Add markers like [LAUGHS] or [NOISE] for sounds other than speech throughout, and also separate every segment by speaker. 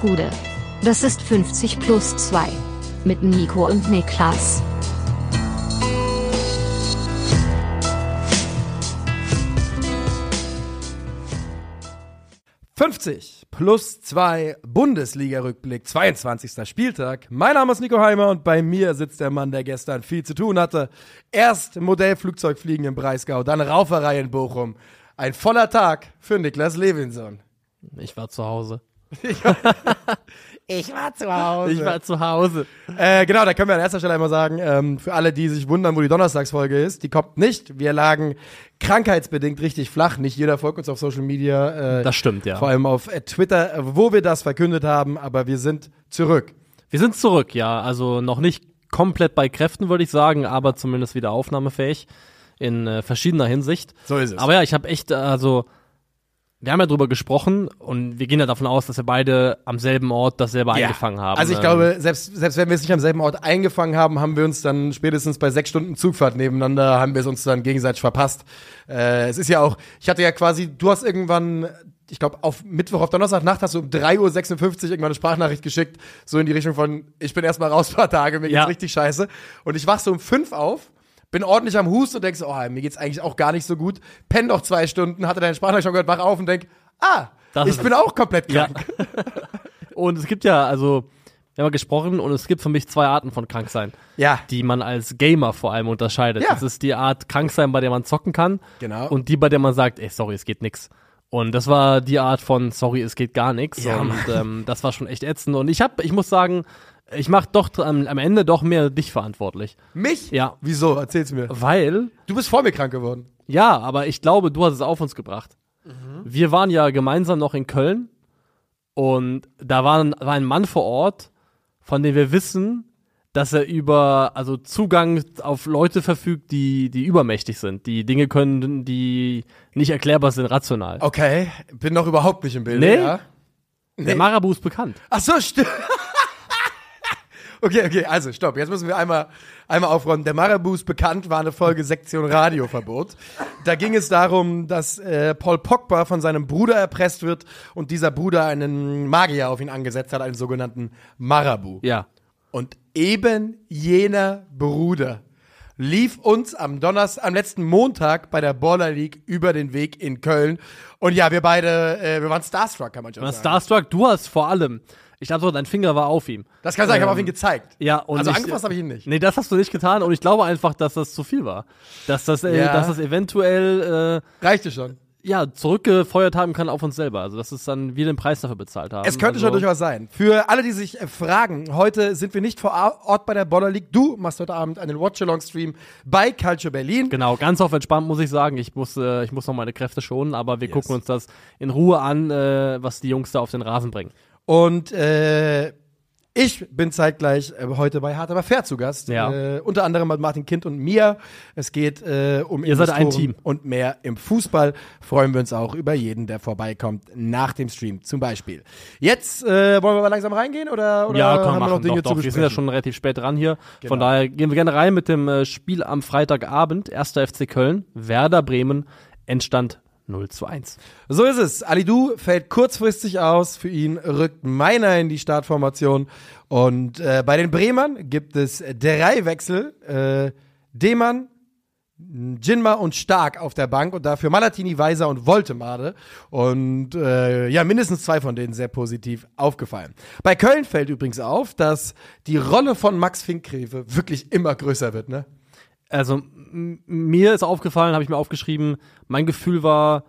Speaker 1: Gude. Das ist 50 plus 2. Mit Nico und Niklas.
Speaker 2: »50 plus 2 Bundesliga-Rückblick, 22. Spieltag. Mein Name ist Nico Heimer und bei mir sitzt der Mann, der gestern viel zu tun hatte. Erst Modellflugzeugfliegen im Breisgau, dann Rauferei in Bochum. Ein voller Tag für Niklas Levinson.
Speaker 3: Ich war zu Hause. [LAUGHS]
Speaker 2: Ich war zu Hause.
Speaker 3: Ich war zu Hause.
Speaker 2: Äh, genau, da können wir an erster Stelle einmal sagen, ähm, für alle, die sich wundern, wo die Donnerstagsfolge ist, die kommt nicht. Wir lagen krankheitsbedingt richtig flach. Nicht jeder folgt uns auf Social Media. Äh,
Speaker 3: Das stimmt, ja.
Speaker 2: Vor allem auf äh, Twitter, wo wir das verkündet haben, aber wir sind zurück.
Speaker 3: Wir sind zurück, ja. Also noch nicht komplett bei Kräften, würde ich sagen, aber zumindest wieder aufnahmefähig in äh, verschiedener Hinsicht.
Speaker 2: So ist es.
Speaker 3: Aber ja, ich habe echt, äh, also wir haben ja drüber gesprochen und wir gehen ja davon aus, dass wir beide am selben Ort dasselbe
Speaker 2: Ja.
Speaker 3: eingefangen haben.
Speaker 2: Also ich
Speaker 3: Ähm,
Speaker 2: glaube, selbst, selbst wenn wir es nicht am selben Ort eingefangen haben, haben wir uns dann spätestens bei sechs Stunden Zugfahrt nebeneinander, haben wir es uns dann gegenseitig verpasst. Äh, es ist ja auch, ich hatte ja quasi, du hast irgendwann, ich glaube, auf Mittwoch, auf Donnerstagnacht hast du um 3.56 Uhr irgendwann eine Sprachnachricht geschickt, so in die Richtung von, ich bin erstmal raus ein paar Tage, mir geht's
Speaker 3: Ja.
Speaker 2: richtig scheiße. Und ich wach so um fünf auf, bin ordentlich am Hust und denk so, oh, mir geht's eigentlich auch gar nicht so gut. Penn noch zwei Stunden, hatte deine Sprachnachricht schon gehört, wach auf und denk, ah,
Speaker 3: Das
Speaker 2: ich bin auch komplett
Speaker 3: Ja.
Speaker 2: krank. [LAUGHS]
Speaker 3: Und es gibt ja, also, wir haben ja gesprochen und es gibt für mich zwei Arten von Kranksein,
Speaker 2: Ja.
Speaker 3: die man als Gamer vor allem unterscheidet.
Speaker 2: Ja.
Speaker 3: Das ist die Art Kranksein, bei der man zocken kann.
Speaker 2: Genau.
Speaker 3: Und die, bei der man sagt, ey, sorry, es geht nix. Und das war die Art von, sorry, es geht gar nichts.
Speaker 2: Ja,
Speaker 3: und ähm, das war schon echt ätzend. Und ich hab, ich muss sagen, ich mach doch am, am Ende doch mehr dich verantwortlich.
Speaker 2: Mich?
Speaker 3: Ja.
Speaker 2: Wieso? Erzähl's mir.
Speaker 3: Weil,
Speaker 2: Du bist vor mir krank geworden.
Speaker 3: ja, aber ich glaube, du hast es auf uns gebracht. Wir waren ja gemeinsam noch in Köln und da war, ein- war ein Mann vor Ort, von dem wir wissen, dass er über also Zugang auf Leute verfügt, die die übermächtig sind, die Dinge können, die nicht erklärbar sind rational.
Speaker 2: Okay, bin noch überhaupt nicht im Bild.
Speaker 3: Nee?
Speaker 2: Ja.
Speaker 3: Der Marabu ist bekannt.
Speaker 2: Ach so, stimmt. [LAUGHS] okay, okay, also stopp. Jetzt müssen wir einmal, einmal aufräumen. Der Marabu ist bekannt, war eine Folge Sektion Radioverbot. Da ging es darum, dass äh, Paul Pogba von seinem Bruder erpresst wird und dieser Bruder einen Magier auf ihn angesetzt hat, einen sogenannten Marabu.
Speaker 3: Ja.
Speaker 2: Und eben jener Bruder lief uns am Donnerstag, am letzten Montag bei der Baller League über den Weg in Köln. Und ja, wir beide, äh, wir waren starstruck, kann man schon sagen.
Speaker 3: Starstruck, du hast vor allem, ich glaube so, dein Finger war auf ihm.
Speaker 2: Das kann sein, ich habe
Speaker 3: Ähm,
Speaker 2: auf ihn gezeigt.
Speaker 3: Ja, und
Speaker 2: also
Speaker 3: ich-
Speaker 2: angefasst habe ich ihn nicht.
Speaker 3: Nee, das hast du nicht getan und ich glaube einfach, dass das zu viel war. Dass das, äh,
Speaker 2: Ja.
Speaker 3: dass das eventuell äh,
Speaker 2: Reichte schon.
Speaker 3: ja, zurückgefeuert haben kann auf uns selber. Also, dass es dann wir den Preis dafür bezahlt haben.
Speaker 2: Es könnte
Speaker 3: also,
Speaker 2: schon durchaus sein. Für alle, die sich äh, fragen, heute sind wir nicht vor Ort bei der Baller League. Du machst heute Abend einen Watch-Along-Stream bei Culture Berlin.
Speaker 3: Genau, ganz auf entspannt muss ich sagen. Ich muss, äh, ich muss noch meine Kräfte schonen, aber wir gucken uns das in Ruhe an, äh, was die Jungs da auf den Rasen bringen.
Speaker 2: Und äh, ich bin zeitgleich äh, heute bei Hart aber fair zu Gast.
Speaker 3: Ja.
Speaker 2: Äh, unter anderem mit Martin Kind und mir. Es geht äh, um
Speaker 3: Ihr seid ein Team.
Speaker 2: und mehr im Fußball. Freuen wir uns auch über jeden, der vorbeikommt nach dem Stream zum Beispiel. Jetzt äh, wollen wir mal langsam reingehen oder, oder
Speaker 3: ja,
Speaker 2: haben
Speaker 3: können wir
Speaker 2: wir noch. Dinge
Speaker 3: Doch,
Speaker 2: zu
Speaker 3: doch. Wir
Speaker 2: besprechen?
Speaker 3: sind ja schon relativ spät dran hier. Von
Speaker 2: Genau.
Speaker 3: daher gehen wir gerne rein mit dem äh, Spiel am Freitagabend. 1. FC Köln, Werder Bremen, Endstand 0 zu 1.
Speaker 2: So ist es. Alidou fällt kurzfristig aus. Für ihn rückt Meiner in die Startformation. Und äh, bei den Bremern gibt es drei Wechsel. Äh, Demann, Jinma und Stark auf der Bank und dafür Malatini, Weiser und Woltemade. Und äh, ja, mindestens zwei von denen sehr positiv aufgefallen. Bei Köln fällt übrigens auf, dass die Rolle von Max Finkgreve wirklich immer größer wird, ne?
Speaker 3: Also mir ist aufgefallen, habe ich mir aufgeschrieben, mein Gefühl war,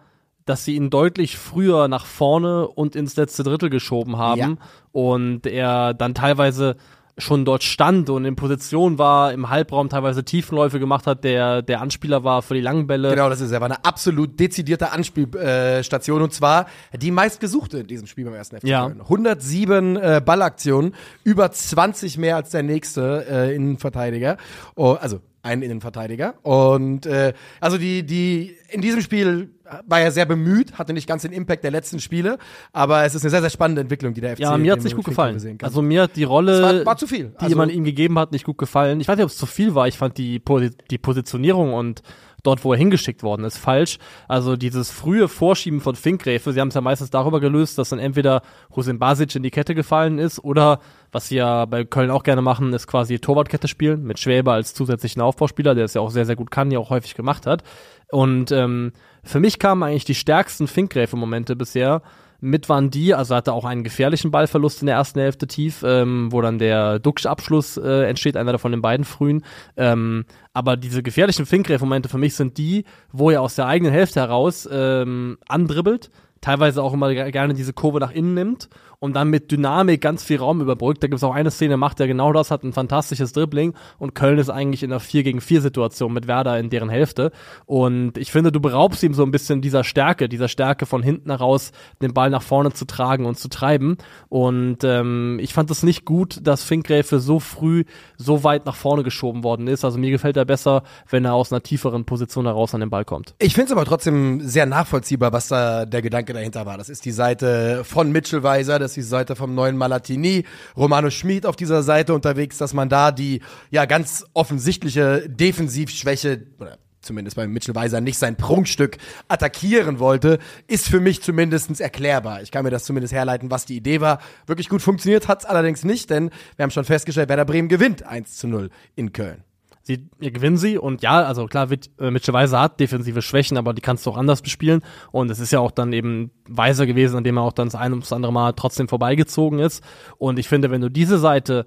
Speaker 3: dass sie ihn deutlich früher nach vorne und ins letzte Drittel geschoben haben
Speaker 2: Ja.
Speaker 3: und er dann teilweise schon dort stand und in Position war, im Halbraum teilweise Tiefenläufe gemacht hat, der der Anspieler war für die langen Bälle.
Speaker 2: Genau, das ist er. War eine absolut dezidierte Anspielstation äh, und zwar die meistgesuchte in diesem Spiel beim ersten FC
Speaker 3: Ja.
Speaker 2: Köln. 107 äh, Ballaktionen, über 20 mehr als der nächste äh, Innenverteidiger. Oh, also ein Innenverteidiger. Und äh, also die, die in diesem Spiel war er sehr bemüht, hatte nicht ganz den Impact der letzten Spiele, aber es ist eine sehr, sehr spannende Entwicklung, die der FC
Speaker 3: Ja, mir hat's
Speaker 2: im
Speaker 3: nicht gut gefallen. Also mir hat die
Speaker 2: Es
Speaker 3: Rolle,
Speaker 2: war, war zu viel.
Speaker 3: die
Speaker 2: Also,
Speaker 3: man ihm gegeben hat, nicht gut gefallen. Ich weiß nicht, ob es zu viel war. Ich fand die, die Positionierung und dort, wo er hingeschickt worden ist, falsch. Also dieses frühe Vorschieben von Finkgräfe, sie haben es ja meistens darüber gelöst, dass dann entweder Husin Basic in die Kette gefallen ist oder, was sie ja bei Köln auch gerne machen, ist quasi Torwartkette spielen, mit Schwäbe als zusätzlichen Aufbauspieler, der es ja auch sehr, sehr gut kann, ja auch häufig gemacht hat. Und ähm, für mich kamen eigentlich die stärksten Finkgräfe-Momente bisher mit waren die, also hatte auch einen gefährlichen Ballverlust in der ersten Hälfte tief, ähm, wo dann der Duxch-Abschluss äh, entsteht, einer von den beiden frühen. Ähm, aber diese gefährlichen Finkgräf-Momente für mich sind die, wo er aus der eigenen Hälfte heraus ähm, andribbelt, teilweise auch immer gerne diese Kurve nach innen nimmt und dann mit Dynamik ganz viel Raum überbrückt. Da gibt es auch eine Szene, macht er genau das, hat ein fantastisches Dribbling und Köln ist eigentlich in einer 4 gegen 4 Situation mit Werder in deren Hälfte. Und ich finde, du beraubst ihm so ein bisschen dieser Stärke, dieser Stärke von hinten heraus, den Ball nach vorne zu tragen und zu treiben. Und ähm, ich fand es nicht gut, dass Finkgräfe so früh so weit nach vorne geschoben worden ist. Also mir gefällt er besser, wenn er aus einer tieferen Position heraus an den Ball kommt.
Speaker 2: Ich finde es aber trotzdem sehr nachvollziehbar, was da der Gedanke dahinter war. Das ist die Seite von Mitchell Weiser, das ist die Seite vom neuen Malatini, Romano Schmid auf dieser Seite unterwegs, dass man da die ja ganz offensichtliche Defensivschwäche oder zumindest bei Mitchell Weiser nicht sein Prunkstück attackieren wollte, ist für mich zumindestens erklärbar. Ich kann mir das zumindest herleiten, was die Idee war. Wirklich gut funktioniert hat's allerdings nicht, denn wir haben schon festgestellt, Werder Bremen gewinnt 1 zu 0 in Köln
Speaker 3: sie gewinnen sie und ja, also klar, äh, Mitchell Weiser hat defensive Schwächen, aber die kannst du auch anders bespielen. Und es ist ja auch dann eben Weiser gewesen, an dem er auch dann das ein und das andere Mal trotzdem vorbeigezogen ist. Und ich finde, wenn du diese Seite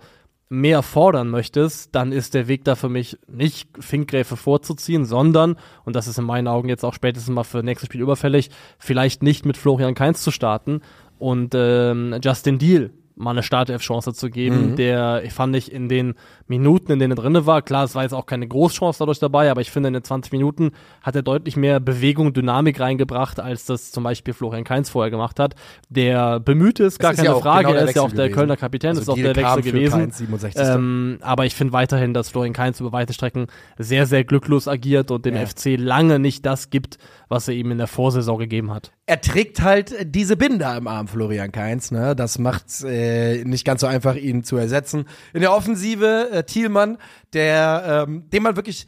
Speaker 3: mehr fordern möchtest, dann ist der Weg da für mich nicht Finkgräfe vorzuziehen, sondern, und das ist in meinen Augen jetzt auch spätestens mal für nächstes Spiel überfällig, vielleicht nicht mit Florian Kainz zu starten und ähm, Justin Deal mal eine Startelf-Chance zu geben, mhm. der, ich fand ich, in den Minuten, in denen er drinne war, klar, es war jetzt auch keine Großchance dadurch dabei, aber ich finde, in den 20 Minuten hat er deutlich mehr Bewegung, Dynamik reingebracht, als das zum Beispiel Florian Kainz vorher gemacht hat. Der bemüht ist, gar ist keine ja Frage, genau er ist ja auch der gewesen. Kölner Kapitän, also ist auch der Wechsel gewesen. ähm, aber ich finde weiterhin, dass Florian Kainz über weite Strecken sehr, sehr glücklos agiert und dem ja. FC lange nicht das gibt, was er ihm in der Vorsaison gegeben hat.
Speaker 2: Er trägt halt diese Binder im Arm, Florian Kainz, ne? Das macht äh, nicht ganz so einfach, ihn zu ersetzen. In der Offensive äh, Thielmann, der, ähm, dem man wirklich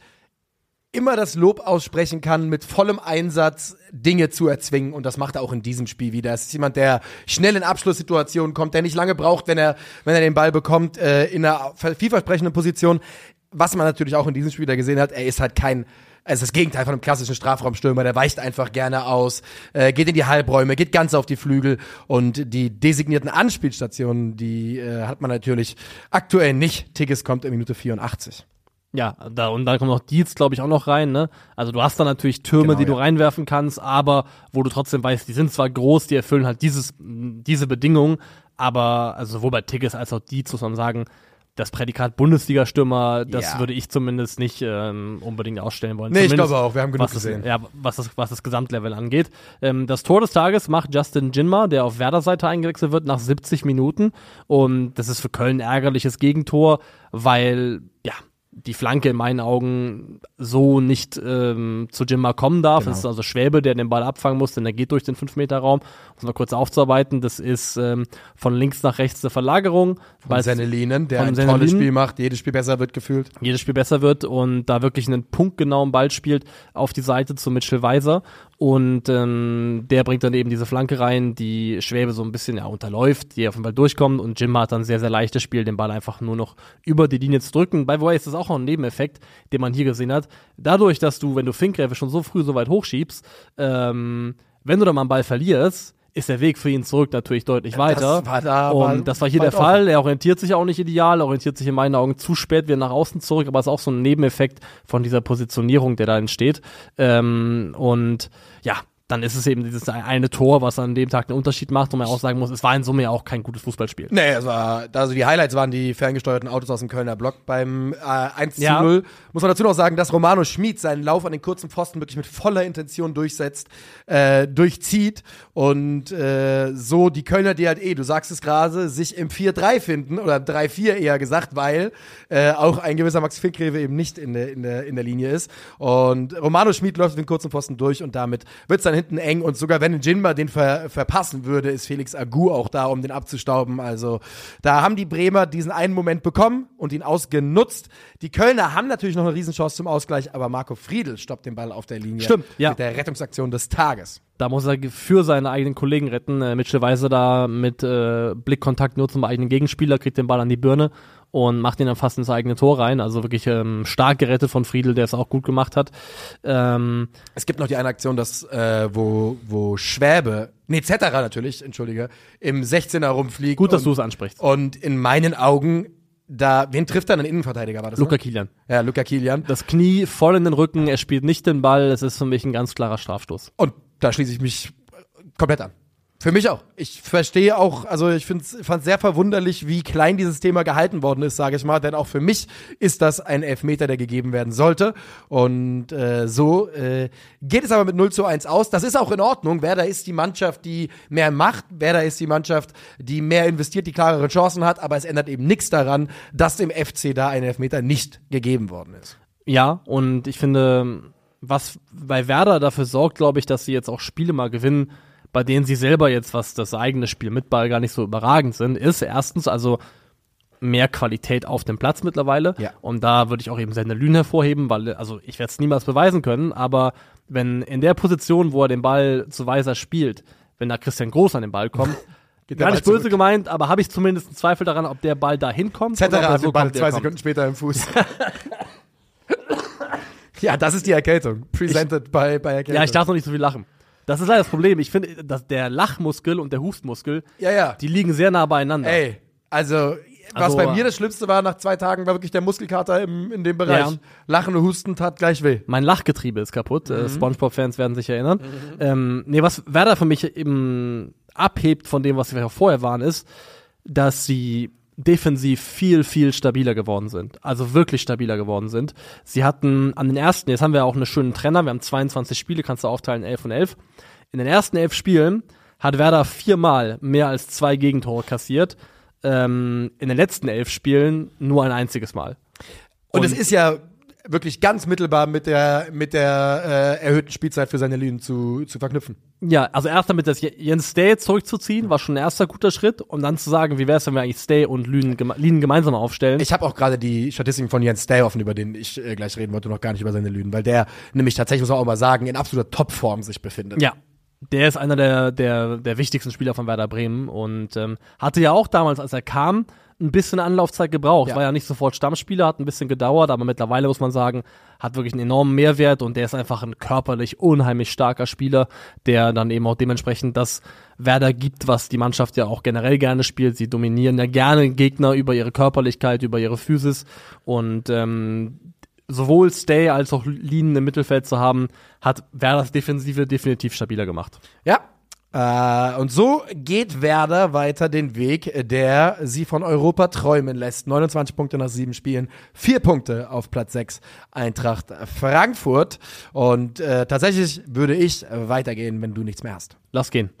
Speaker 2: immer das Lob aussprechen kann, mit vollem Einsatz Dinge zu erzwingen. Und das macht er auch in diesem Spiel wieder. Es ist jemand, der schnell in Abschlusssituationen kommt, der nicht lange braucht, wenn er, wenn er den Ball bekommt, äh, in einer vielversprechenden Position. Was man natürlich auch in diesem Spiel da gesehen hat, er ist halt kein also das Gegenteil von einem klassischen Strafraumstürmer, der weicht einfach gerne aus, äh, geht in die Halbräume, geht ganz auf die Flügel und die designierten Anspielstationen, die äh, hat man natürlich aktuell nicht. Tigges kommt in Minute 84.
Speaker 3: Ja, da, und dann kommt noch Deals, glaube ich, auch noch rein, ne? Also du hast da natürlich Türme, genau, die ja. du reinwerfen kannst, aber wo du trotzdem weißt, die sind zwar groß, die erfüllen halt dieses, diese Bedingungen, aber also sowohl bei Tigges als auch Deals muss man sagen, das Prädikat Bundesliga-Stürmer, das ja. würde ich zumindest nicht ähm, unbedingt ausstellen wollen.
Speaker 2: Nee, zumindest, ich glaube auch, wir haben genug
Speaker 3: was
Speaker 2: gesehen.
Speaker 3: Das, ja, was das, was das Gesamtlevel angeht. Ähm, das Tor des Tages macht Justin Jinma, der auf Werder-Seite eingewechselt wird, nach 70 Minuten. Und das ist für Köln ein ärgerliches Gegentor, weil, ja, die Flanke in meinen Augen so nicht ähm, zu Jimma kommen darf. Genau. Das ist also Schwäbe, der den Ball abfangen muss, denn er geht durch den 5-Meter-Raum. Um es mal kurz aufzuarbeiten, das ist ähm, von links nach rechts eine Verlagerung.
Speaker 2: Von Senelinen, der ein tolles Spiel macht, jedes Spiel besser wird gefühlt.
Speaker 3: Jedes Spiel besser wird und da wirklich einen punktgenauen Ball spielt auf die Seite zu Mitchell Weiser. Und ähm, der bringt dann eben diese Flanke rein, die Schwäbe so ein bisschen ja, unterläuft, die auf jeden Fall durchkommt und Jim hat dann sehr, sehr leichtes Spiel, den Ball einfach nur noch über die Linie zu drücken. The way ist das auch noch ein Nebeneffekt, den man hier gesehen hat. Dadurch, dass du, wenn du Finkgräfe schon so früh so weit hochschiebst, ähm, wenn du dann mal einen Ball verlierst, ist der Weg für ihn zurück natürlich deutlich weiter. Das war da, und das war hier der Fall. Er orientiert sich auch nicht ideal, orientiert sich in meinen Augen zu spät wieder nach außen zurück, aber es ist auch so ein Nebeneffekt von dieser Positionierung, der da entsteht. Ähm, und ja, dann ist es eben dieses eine Tor, was an dem Tag einen Unterschied macht und man auch sagen muss, es war in Summe ja auch kein gutes Fußballspiel.
Speaker 2: Nee, es war, also die Highlights waren die ferngesteuerten Autos aus dem Kölner Block beim äh, 1 ja. zu 0. Muss man dazu noch sagen, dass Romano Schmid seinen Lauf an den kurzen Pfosten wirklich mit voller Intention durchsetzt, äh, durchzieht und äh, so die Kölner, die halt eh, du sagst es gerade, sich im 4-3 finden oder 3-4 eher gesagt, weil äh, auch ein gewisser Max Fickrewe eben nicht in der, in, der, in der Linie ist. Und Romano Schmid läuft den kurzen Pfosten durch und damit wird es dann hinten eng und sogar wenn Jinma den ver verpassen würde, ist Felix Agu auch da, um den abzustauben. Also da haben die Bremer diesen einen Moment bekommen und ihn ausgenutzt. Die Kölner haben natürlich noch eine Riesenchance zum Ausgleich, aber Marco Friedl stoppt den Ball auf der Linie
Speaker 3: Stimmt, ja.
Speaker 2: mit der Rettungsaktion des Tages.
Speaker 3: Da muss er für seine eigenen Kollegen retten. Äh, Mitchell Weiser da mit äh, Blickkontakt nur zum eigenen Gegenspieler, kriegt den Ball an die Birne und macht ihn dann fast ins eigene Tor rein. Also wirklich ähm, stark gerettet von Friedel, der es auch gut gemacht hat. Ähm,
Speaker 2: Es gibt noch die eine Aktion, dass, äh, wo, wo Schwäbe, nee, Zetterer natürlich, entschuldige, im 16er rumfliegt.
Speaker 3: gut, dass du es ansprichst.
Speaker 2: und in meinen Augen, da, wen trifft dann ein Innenverteidiger, war das?
Speaker 3: Luca
Speaker 2: ne?
Speaker 3: Kilian.
Speaker 2: Ja, Luca Kilian.
Speaker 3: Das Knie voll in den Rücken, er spielt nicht den Ball, es ist für mich ein ganz klarer Strafstoß.
Speaker 2: Und da schließe ich mich komplett an. Für mich auch. Ich verstehe auch, also ich fand es sehr verwunderlich, wie klein dieses Thema gehalten worden ist, sage ich mal. Denn auch für mich ist das ein Elfmeter, der gegeben werden sollte. Und äh, so äh, geht es aber mit 0 zu 1 aus. Das ist auch in Ordnung. Werder ist die Mannschaft, die mehr macht. Werder ist die Mannschaft, die mehr investiert, die klarere Chancen hat. Aber es ändert eben nichts daran, dass dem FC da ein Elfmeter nicht gegeben worden ist.
Speaker 3: Ja, und ich finde, was bei Werder dafür sorgt, glaube ich, dass sie jetzt auch Spiele mal gewinnen, bei denen sie selber jetzt, was das eigene Spiel mit Ball gar nicht so überragend sind, ist erstens also mehr Qualität auf dem Platz mittlerweile.
Speaker 2: Ja.
Speaker 3: Und da würde ich auch eben Sende Lünen hervorheben, weil, also ich werde es niemals beweisen können, aber wenn in der Position, wo er den Ball zu Weiser spielt, wenn da Christian Groß an den Ball kommt, [LAUGHS] gar nicht böse
Speaker 2: zurück.
Speaker 3: gemeint, aber habe ich zumindest einen Zweifel daran, ob der Ball da hinkommt. oder ob
Speaker 2: Zetterer
Speaker 3: er
Speaker 2: hat den Ball
Speaker 3: kommt,
Speaker 2: zwei
Speaker 3: kommt.
Speaker 2: Sekunden später im Fuß. [LAUGHS] ja, das ist die Erkältung. Presented bei, bei Erkältung.
Speaker 3: Ja, ich darf noch nicht so viel lachen. Das ist leider das Problem. Ich finde, dass der Lachmuskel und der Hustmuskel,
Speaker 2: Ja, ja.
Speaker 3: die liegen sehr nah beieinander.
Speaker 2: Ey, also, was
Speaker 3: Also,
Speaker 2: bei mir das Schlimmste war, nach zwei Tagen war wirklich der Muskelkater im, in dem Bereich.
Speaker 3: Ja.
Speaker 2: Lachen und Husten tat gleich weh.
Speaker 3: Mein Lachgetriebe ist kaputt.
Speaker 2: Mhm.
Speaker 3: Äh, Spongebob-Fans werden sich erinnern. Ähm, nee, was Werder für mich eben abhebt von dem, was wir vorher waren, ist, dass sie defensiv viel, viel stabiler geworden sind. Also wirklich stabiler geworden sind. Sie hatten an den ersten, jetzt haben wir auch einen schönen Trenner, wir haben 22 Spiele, kannst du aufteilen, 11 und 11. In den ersten 11 Spielen hat Werder viermal mehr als zwei Gegentore kassiert. Ähm, in den letzten 11 Spielen nur ein einziges Mal.
Speaker 2: Und, es ist ja wirklich ganz mittelbar mit der, mit der äh, erhöhten Spielzeit für seine Linien zu, zu verknüpfen.
Speaker 3: Ja, also erst damit das Jens Stay zurückzuziehen, war schon ein erster guter Schritt. Und dann zu sagen, wie wäre es, wenn wir eigentlich Stay und Lünen, geme Linen gemeinsam aufstellen.
Speaker 2: Ich habe auch gerade die Statistiken von Jens Stay offen, über den ich äh, gleich reden wollte, noch gar nicht über seine Lünen, weil der nämlich tatsächlich, muss man auch mal sagen, in absoluter Topform sich befindet.
Speaker 3: ja, der ist einer der, der, der wichtigsten Spieler von Werder Bremen und ähm, hatte ja auch damals, als er kam, ein bisschen Anlaufzeit gebraucht.
Speaker 2: Ja.
Speaker 3: War ja nicht sofort Stammspieler, hat ein bisschen gedauert, aber mittlerweile muss man sagen, hat wirklich einen enormen Mehrwert und der ist einfach ein körperlich unheimlich starker Spieler, der dann eben auch dementsprechend das Werder gibt, was die Mannschaft ja auch generell gerne spielt. Sie dominieren ja gerne Gegner über ihre Körperlichkeit, über ihre Physis und ähm, sowohl Stay als auch Linen im Mittelfeld zu haben, hat Werders Defensive definitiv stabiler gemacht.
Speaker 2: Ja. Äh, und so geht Werder weiter den Weg, der sie von Europa träumen lässt. 29 Punkte nach sieben Spielen, vier Punkte auf Platz 6 Eintracht Frankfurt. Und äh, tatsächlich würde ich weitergehen, wenn du nichts mehr hast.
Speaker 3: Lass gehen.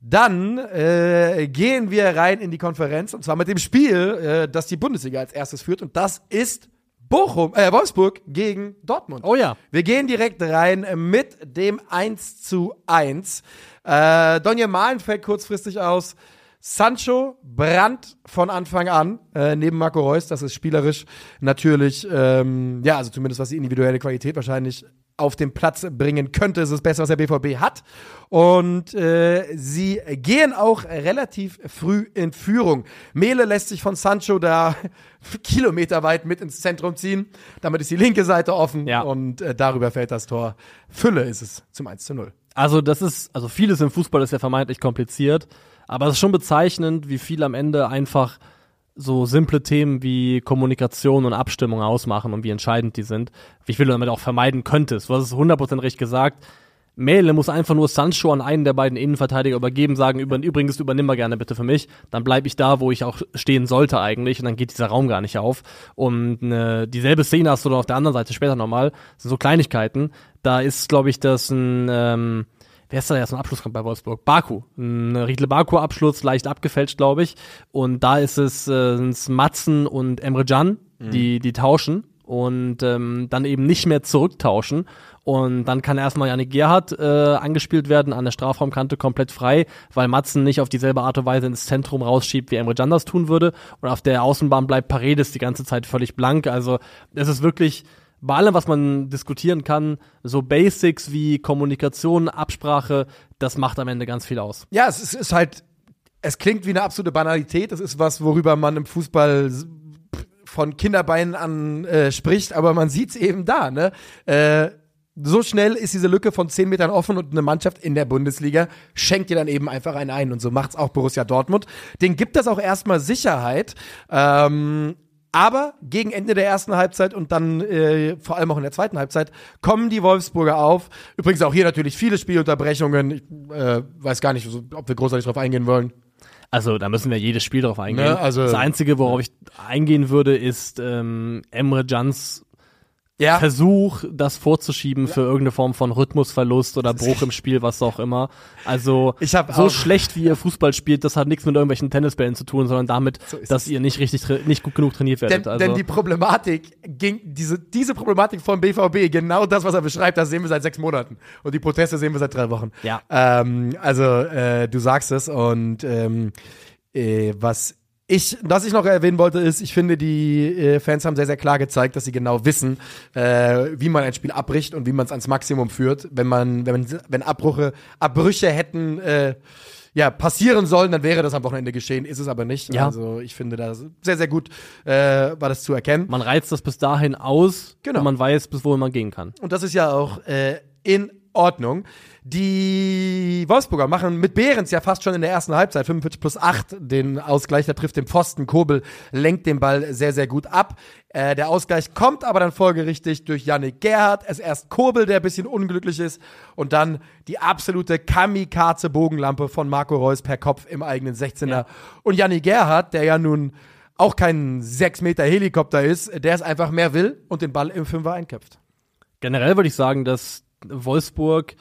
Speaker 2: Dann äh, gehen wir rein in die Konferenz und zwar mit dem Spiel, äh, das die Bundesliga als erstes führt und das ist Bochum, äh, Wolfsburg gegen Dortmund.
Speaker 3: Oh ja.
Speaker 2: Wir gehen direkt rein mit dem 1 zu 1. Äh, Donje Malen fällt kurzfristig aus. Sancho Brandt von Anfang an, äh, neben Marco Reus, das ist spielerisch natürlich, ähm, ja, also zumindest was die individuelle Qualität wahrscheinlich auf den Platz bringen könnte, ist das Beste, was der BVB hat. Und äh, sie gehen auch relativ früh in Führung. Mele lässt sich von Sancho da [LAUGHS] kilometerweit mit ins Zentrum ziehen. Damit ist die linke Seite offen
Speaker 3: Ja.
Speaker 2: und äh, darüber fällt das Tor. Fülle ist es zum 1 zu 0.
Speaker 3: Also das ist, also vieles im Fußball ist ja vermeintlich kompliziert, aber es ist schon bezeichnend, wie viel am Ende einfach so simple Themen wie Kommunikation und Abstimmung ausmachen und wie entscheidend die sind. Wie viel du damit auch vermeiden könntest. Du hast es 100% richtig gesagt. Mele muss einfach nur Sancho an einen der beiden Innenverteidiger übergeben, sagen, über, übrigens übernimm mal gerne bitte für mich. Dann bleibe ich da, wo ich auch stehen sollte eigentlich und dann geht dieser Raum gar nicht auf. Und äh, dieselbe Szene hast du dann auf der anderen Seite später nochmal. Das sind so Kleinigkeiten. Da ist, glaube ich, das ein, ähm, wer ist da jetzt ein Abschluss kommt bei Wolfsburg? Baku. Ein Riedle Baku-Abschluss, leicht abgefälscht, glaube ich. Und da ist es äh, Matzen und Emre Can, die, die tauschen. und ähm, dann eben nicht mehr zurücktauschen. Und dann kann erstmal Janik Gerhardt äh, angespielt werden an der Strafraumkante komplett frei, weil Matzen nicht auf dieselbe Art und Weise ins Zentrum rausschiebt, wie Emre Can das tun würde. Und auf der Außenbahn bleibt Paredes die ganze Zeit völlig blank. Also es ist wirklich bei allem, was man diskutieren kann, so Basics wie Kommunikation, Absprache, das macht am Ende ganz viel aus.
Speaker 2: Ja, es ist, ist halt, es klingt wie eine absolute Banalität. Das ist was, worüber man im Fußball von Kinderbeinen an äh, spricht, aber man sieht es eben da, ne? Äh, so schnell ist diese Lücke von 10 Metern offen und eine Mannschaft in der Bundesliga schenkt dir dann eben einfach einen ein. Und so macht's auch Borussia Dortmund. Den gibt das auch erstmal Sicherheit. Ähm, aber gegen Ende der ersten Halbzeit und dann äh, vor allem auch in der zweiten Halbzeit kommen die Wolfsburger auf. Übrigens auch hier natürlich viele Spielunterbrechungen. Ich äh, weiß gar nicht, ob wir großartig drauf eingehen wollen.
Speaker 3: Also da müssen wir jedes Spiel drauf eingehen.
Speaker 2: Ne, also-
Speaker 3: das Einzige, worauf ich eingehen würde, ist ähm, Emre Jans
Speaker 2: Ja,
Speaker 3: Versuch, das vorzuschieben für irgendeine Form von Rhythmusverlust oder Bruch im [LAUGHS] Spiel, was auch immer. Also
Speaker 2: Ich hab
Speaker 3: so schlecht wie ihr Fußball spielt, das hat nichts mit irgendwelchen Tennisbällen zu tun, sondern damit,
Speaker 2: ist
Speaker 3: dass ihr nicht richtig, nicht gut genug trainiert
Speaker 2: denn,
Speaker 3: werdet. also,
Speaker 2: denn die Problematik ging, diese, diese Problematik vom BVB, genau das, was er beschreibt, das sehen wir seit sechs Monaten. Und die Proteste sehen wir seit drei Wochen.
Speaker 3: Ja.
Speaker 2: Ähm, also, äh, du sagst es und ähm, äh, was ich, was ich noch erwähnen wollte, ist, ich finde, die äh, Fans haben sehr, sehr klar gezeigt, dass sie genau wissen, äh, wie man ein Spiel abbricht und wie man es ans Maximum führt. Wenn man, wenn man, wenn Abbrüche, Abbrüche hätten, äh, ja, passieren sollen, dann wäre das am Wochenende geschehen, ist es aber nicht.
Speaker 3: Ja.
Speaker 2: Also ich finde da sehr, sehr gut äh, war das zu erkennen.
Speaker 3: man reizt das bis dahin aus
Speaker 2: Genau.
Speaker 3: und man weiß, bis wohin man gehen kann.
Speaker 2: Und das ist ja auch äh, in Ordnung. Die Wolfsburger machen mit Behrens ja fast schon in der ersten Halbzeit 45 plus 8 den Ausgleich. Der trifft den Pfosten. Kobel lenkt den Ball sehr, sehr gut ab. Äh, der Ausgleich kommt aber dann folgerichtig durch Yannick Gerhardt. Es erst Kobel, der ein bisschen unglücklich ist. Und dann die absolute Kamikaze-Bogenlampe von Marco Reus per Kopf im eigenen 16er.
Speaker 3: Ja.
Speaker 2: Und Yannick Gerhardt, der ja nun auch kein 6 Meter Helikopter ist, der es einfach mehr will und den Ball im Fünfer einköpft.
Speaker 3: Generell würde ich sagen, dass Wolfsburg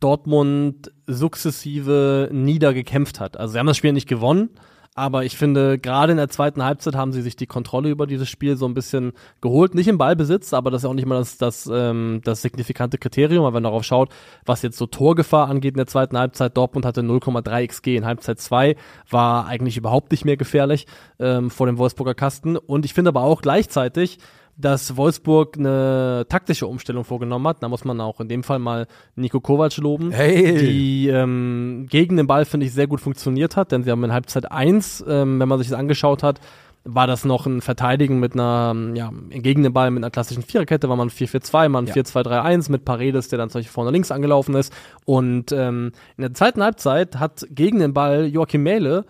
Speaker 3: Dortmund sukzessive niedergekämpft hat. Also sie haben das Spiel nicht gewonnen, aber ich finde, gerade in der zweiten Halbzeit haben sie sich die Kontrolle über dieses Spiel so ein bisschen geholt. Nicht im Ballbesitz, aber das ist auch nicht mal das, das, ähm, das signifikante Kriterium, weil wenn man darauf schaut, was jetzt so Torgefahr angeht in der zweiten Halbzeit, Dortmund hatte 0,3 XG in Halbzeit 2, war eigentlich überhaupt nicht mehr gefährlich ähm, vor dem Wolfsburger Kasten. Und ich finde aber auch gleichzeitig, dass Wolfsburg eine taktische Umstellung vorgenommen hat. Da muss man auch in dem Fall mal Nico Kovac loben,
Speaker 2: Hey.
Speaker 3: die ähm, gegen den Ball, finde ich, sehr gut funktioniert hat, denn sie haben in Halbzeit 1, ähm, wenn man sich das angeschaut hat, war das noch ein Verteidigen mit einer, ja, gegen den Ball mit einer klassischen Viererkette, war man 4-4-2, man
Speaker 2: Ja.
Speaker 3: 4-2-3-1 mit Paredes, der dann zum Beispiel vorne links angelaufen ist. Und ähm, in der zweiten Halbzeit hat gegen den Ball Joachim Mähle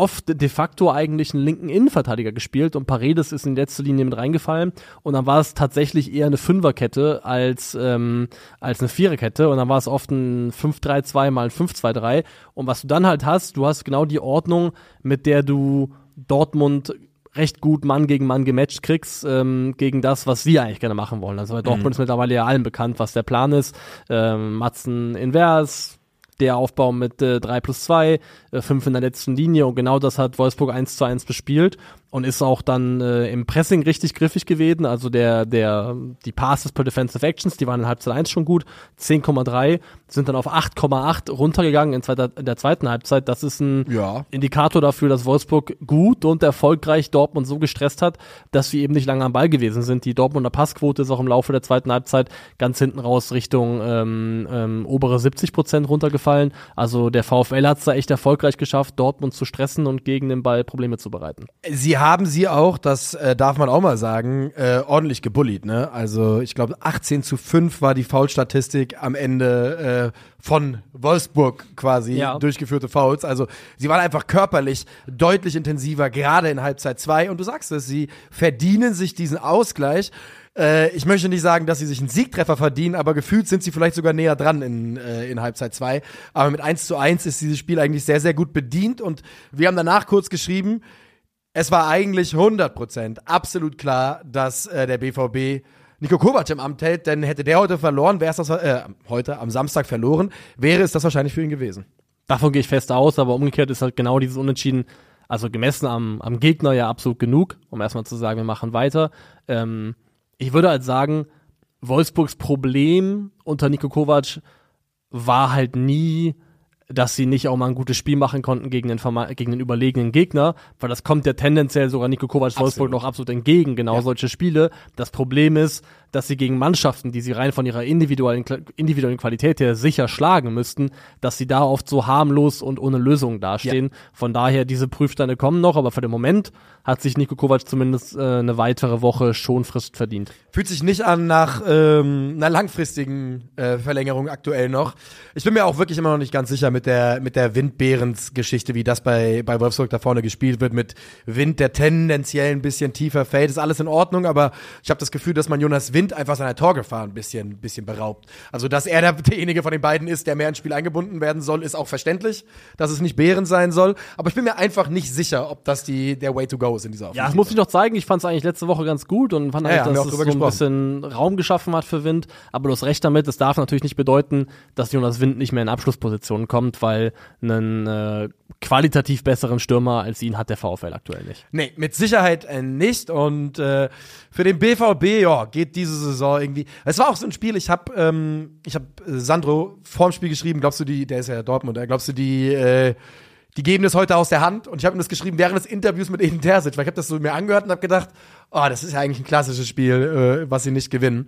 Speaker 3: oft de facto eigentlich einen linken Innenverteidiger gespielt und Paredes ist in letzter Linie mit reingefallen und dann war es tatsächlich eher eine Fünferkette als, ähm, als eine Viererkette und dann war es oft ein 5-3-2 mal ein 5-2-3 und was du dann halt hast, du hast genau die Ordnung, mit der du Dortmund recht gut Mann gegen Mann gematcht kriegst, ähm, gegen das, was sie eigentlich gerne machen wollen. Also bei Dortmund ist mittlerweile ja allen bekannt, was der Plan ist. Ähm, Matzen invers, der Aufbau mit äh, 3 plus 2, äh, 5 in der letzten Linie und genau das hat Wolfsburg 1 zu 1 bespielt und ist auch dann äh, im Pressing richtig griffig gewesen. Also der, der, die Passes per Defensive Actions, die waren in Halbzeit 1 schon gut, 10,3, sind dann auf 8,8 runtergegangen in, zweiter, in der zweiten Halbzeit. Das ist ein
Speaker 2: Ja.
Speaker 3: Indikator dafür, dass Wolfsburg gut und erfolgreich Dortmund so gestresst hat, dass wir eben nicht lange am Ball gewesen sind. Die Dortmunder Passquote ist auch im Laufe der zweiten Halbzeit ganz hinten raus Richtung ähm, ähm, obere 70 Prozent runtergefallen. Also der VfL hat es da echt erfolgreich geschafft, Dortmund zu stressen und gegen den Ball Probleme zu bereiten.
Speaker 2: Sie haben sie auch, das äh, darf man auch mal sagen, äh, ordentlich gebullied. Ne? Also ich glaube 18 zu 5 war die Foulstatistik am Ende äh, von Wolfsburg quasi
Speaker 3: Ja.
Speaker 2: durchgeführte Fouls. Also sie waren einfach körperlich deutlich intensiver, gerade in Halbzeit 2. Und du sagst es, sie verdienen sich diesen Ausgleich. Äh, ich möchte nicht sagen, dass sie sich einen Siegtreffer verdienen, aber gefühlt sind sie vielleicht sogar näher dran in, äh, in Halbzeit 2. Aber mit 1 zu 1 ist dieses Spiel eigentlich sehr, sehr gut bedient. Und wir haben danach kurz geschrieben, es war eigentlich 100% absolut klar, dass äh, der BVB Nico Kovac im Amt hält, denn hätte der heute verloren, wäre es das äh, heute am Samstag verloren, wäre es das wahrscheinlich für ihn gewesen.
Speaker 3: Davon gehe ich fest aus, aber umgekehrt ist halt genau dieses Unentschieden Also gemessen am, am Gegner ja absolut genug, um erstmal zu sagen, wir machen weiter. Ähm, ich würde halt sagen, Wolfsburgs Problem unter Niko Kovac war halt nie, dass sie nicht auch mal ein gutes Spiel machen konnten gegen den, gegen den überlegenen Gegner, weil das kommt ja tendenziell sogar Nico Kovac Wolfsburg noch absolut entgegen, genau
Speaker 2: Ja.
Speaker 3: solche Spiele. Das Problem ist, dass sie gegen Mannschaften, die sie rein von ihrer individuellen, individuellen Qualität her sicher schlagen müssten, dass sie da oft so harmlos und ohne Lösungen dastehen. Von daher, diese Prüfsteine kommen noch, aber für den Moment hat sich Nico Kovac zumindest äh, eine weitere Woche Schonfrist verdient.
Speaker 2: Fühlt sich nicht an nach ähm, einer langfristigen äh, Verlängerung aktuell noch. Ich bin mir auch wirklich immer noch nicht ganz sicher mit der mit der Windbehrens-Geschichte, wie das bei bei Wolfsburg da vorne gespielt wird mit Wind, der tendenziell ein bisschen tiefer fällt. Ist alles in Ordnung, aber ich habe das Gefühl, dass man Jonas Wind einfach seiner Torgefahr ein bisschen bisschen beraubt. Also dass er der, [LAUGHS] derjenige von den beiden ist, der mehr ins Spiel eingebunden werden soll, ist auch verständlich, dass es nicht Behrens sein soll. Aber ich bin mir einfach nicht sicher, ob das die der Way to go ist in dieser
Speaker 3: Ja, das
Speaker 2: Offensive.
Speaker 3: muss ich noch zeigen. Ich fand es eigentlich letzte Woche ganz gut und fand
Speaker 2: Ja,
Speaker 3: eigentlich, dass
Speaker 2: auch
Speaker 3: es so
Speaker 2: drüber
Speaker 3: ein bisschen Raum geschaffen hat für Wind. Aber du hast recht damit, es darf natürlich nicht bedeuten, dass Jonas Wind nicht mehr in Abschlusspositionen kommt, weil einen äh, qualitativ besseren Stürmer als ihn hat der VfL aktuell nicht.
Speaker 2: Nee, mit Sicherheit äh, nicht. Und äh, für den BVB, ja, geht diese Saison irgendwie. Es war auch so ein Spiel, ich habe ähm, ich hab äh, Sandro vorm Spiel geschrieben, glaubst du die, der ist ja Dortmund, äh, glaubst du die, äh, die geben das heute aus der Hand? Und ich habe ihm das geschrieben während des Interviews mit Eden Terzic, weil ich habe das so mir angehört und habe gedacht, oh, das ist ja eigentlich ein klassisches Spiel, äh, was sie nicht gewinnen.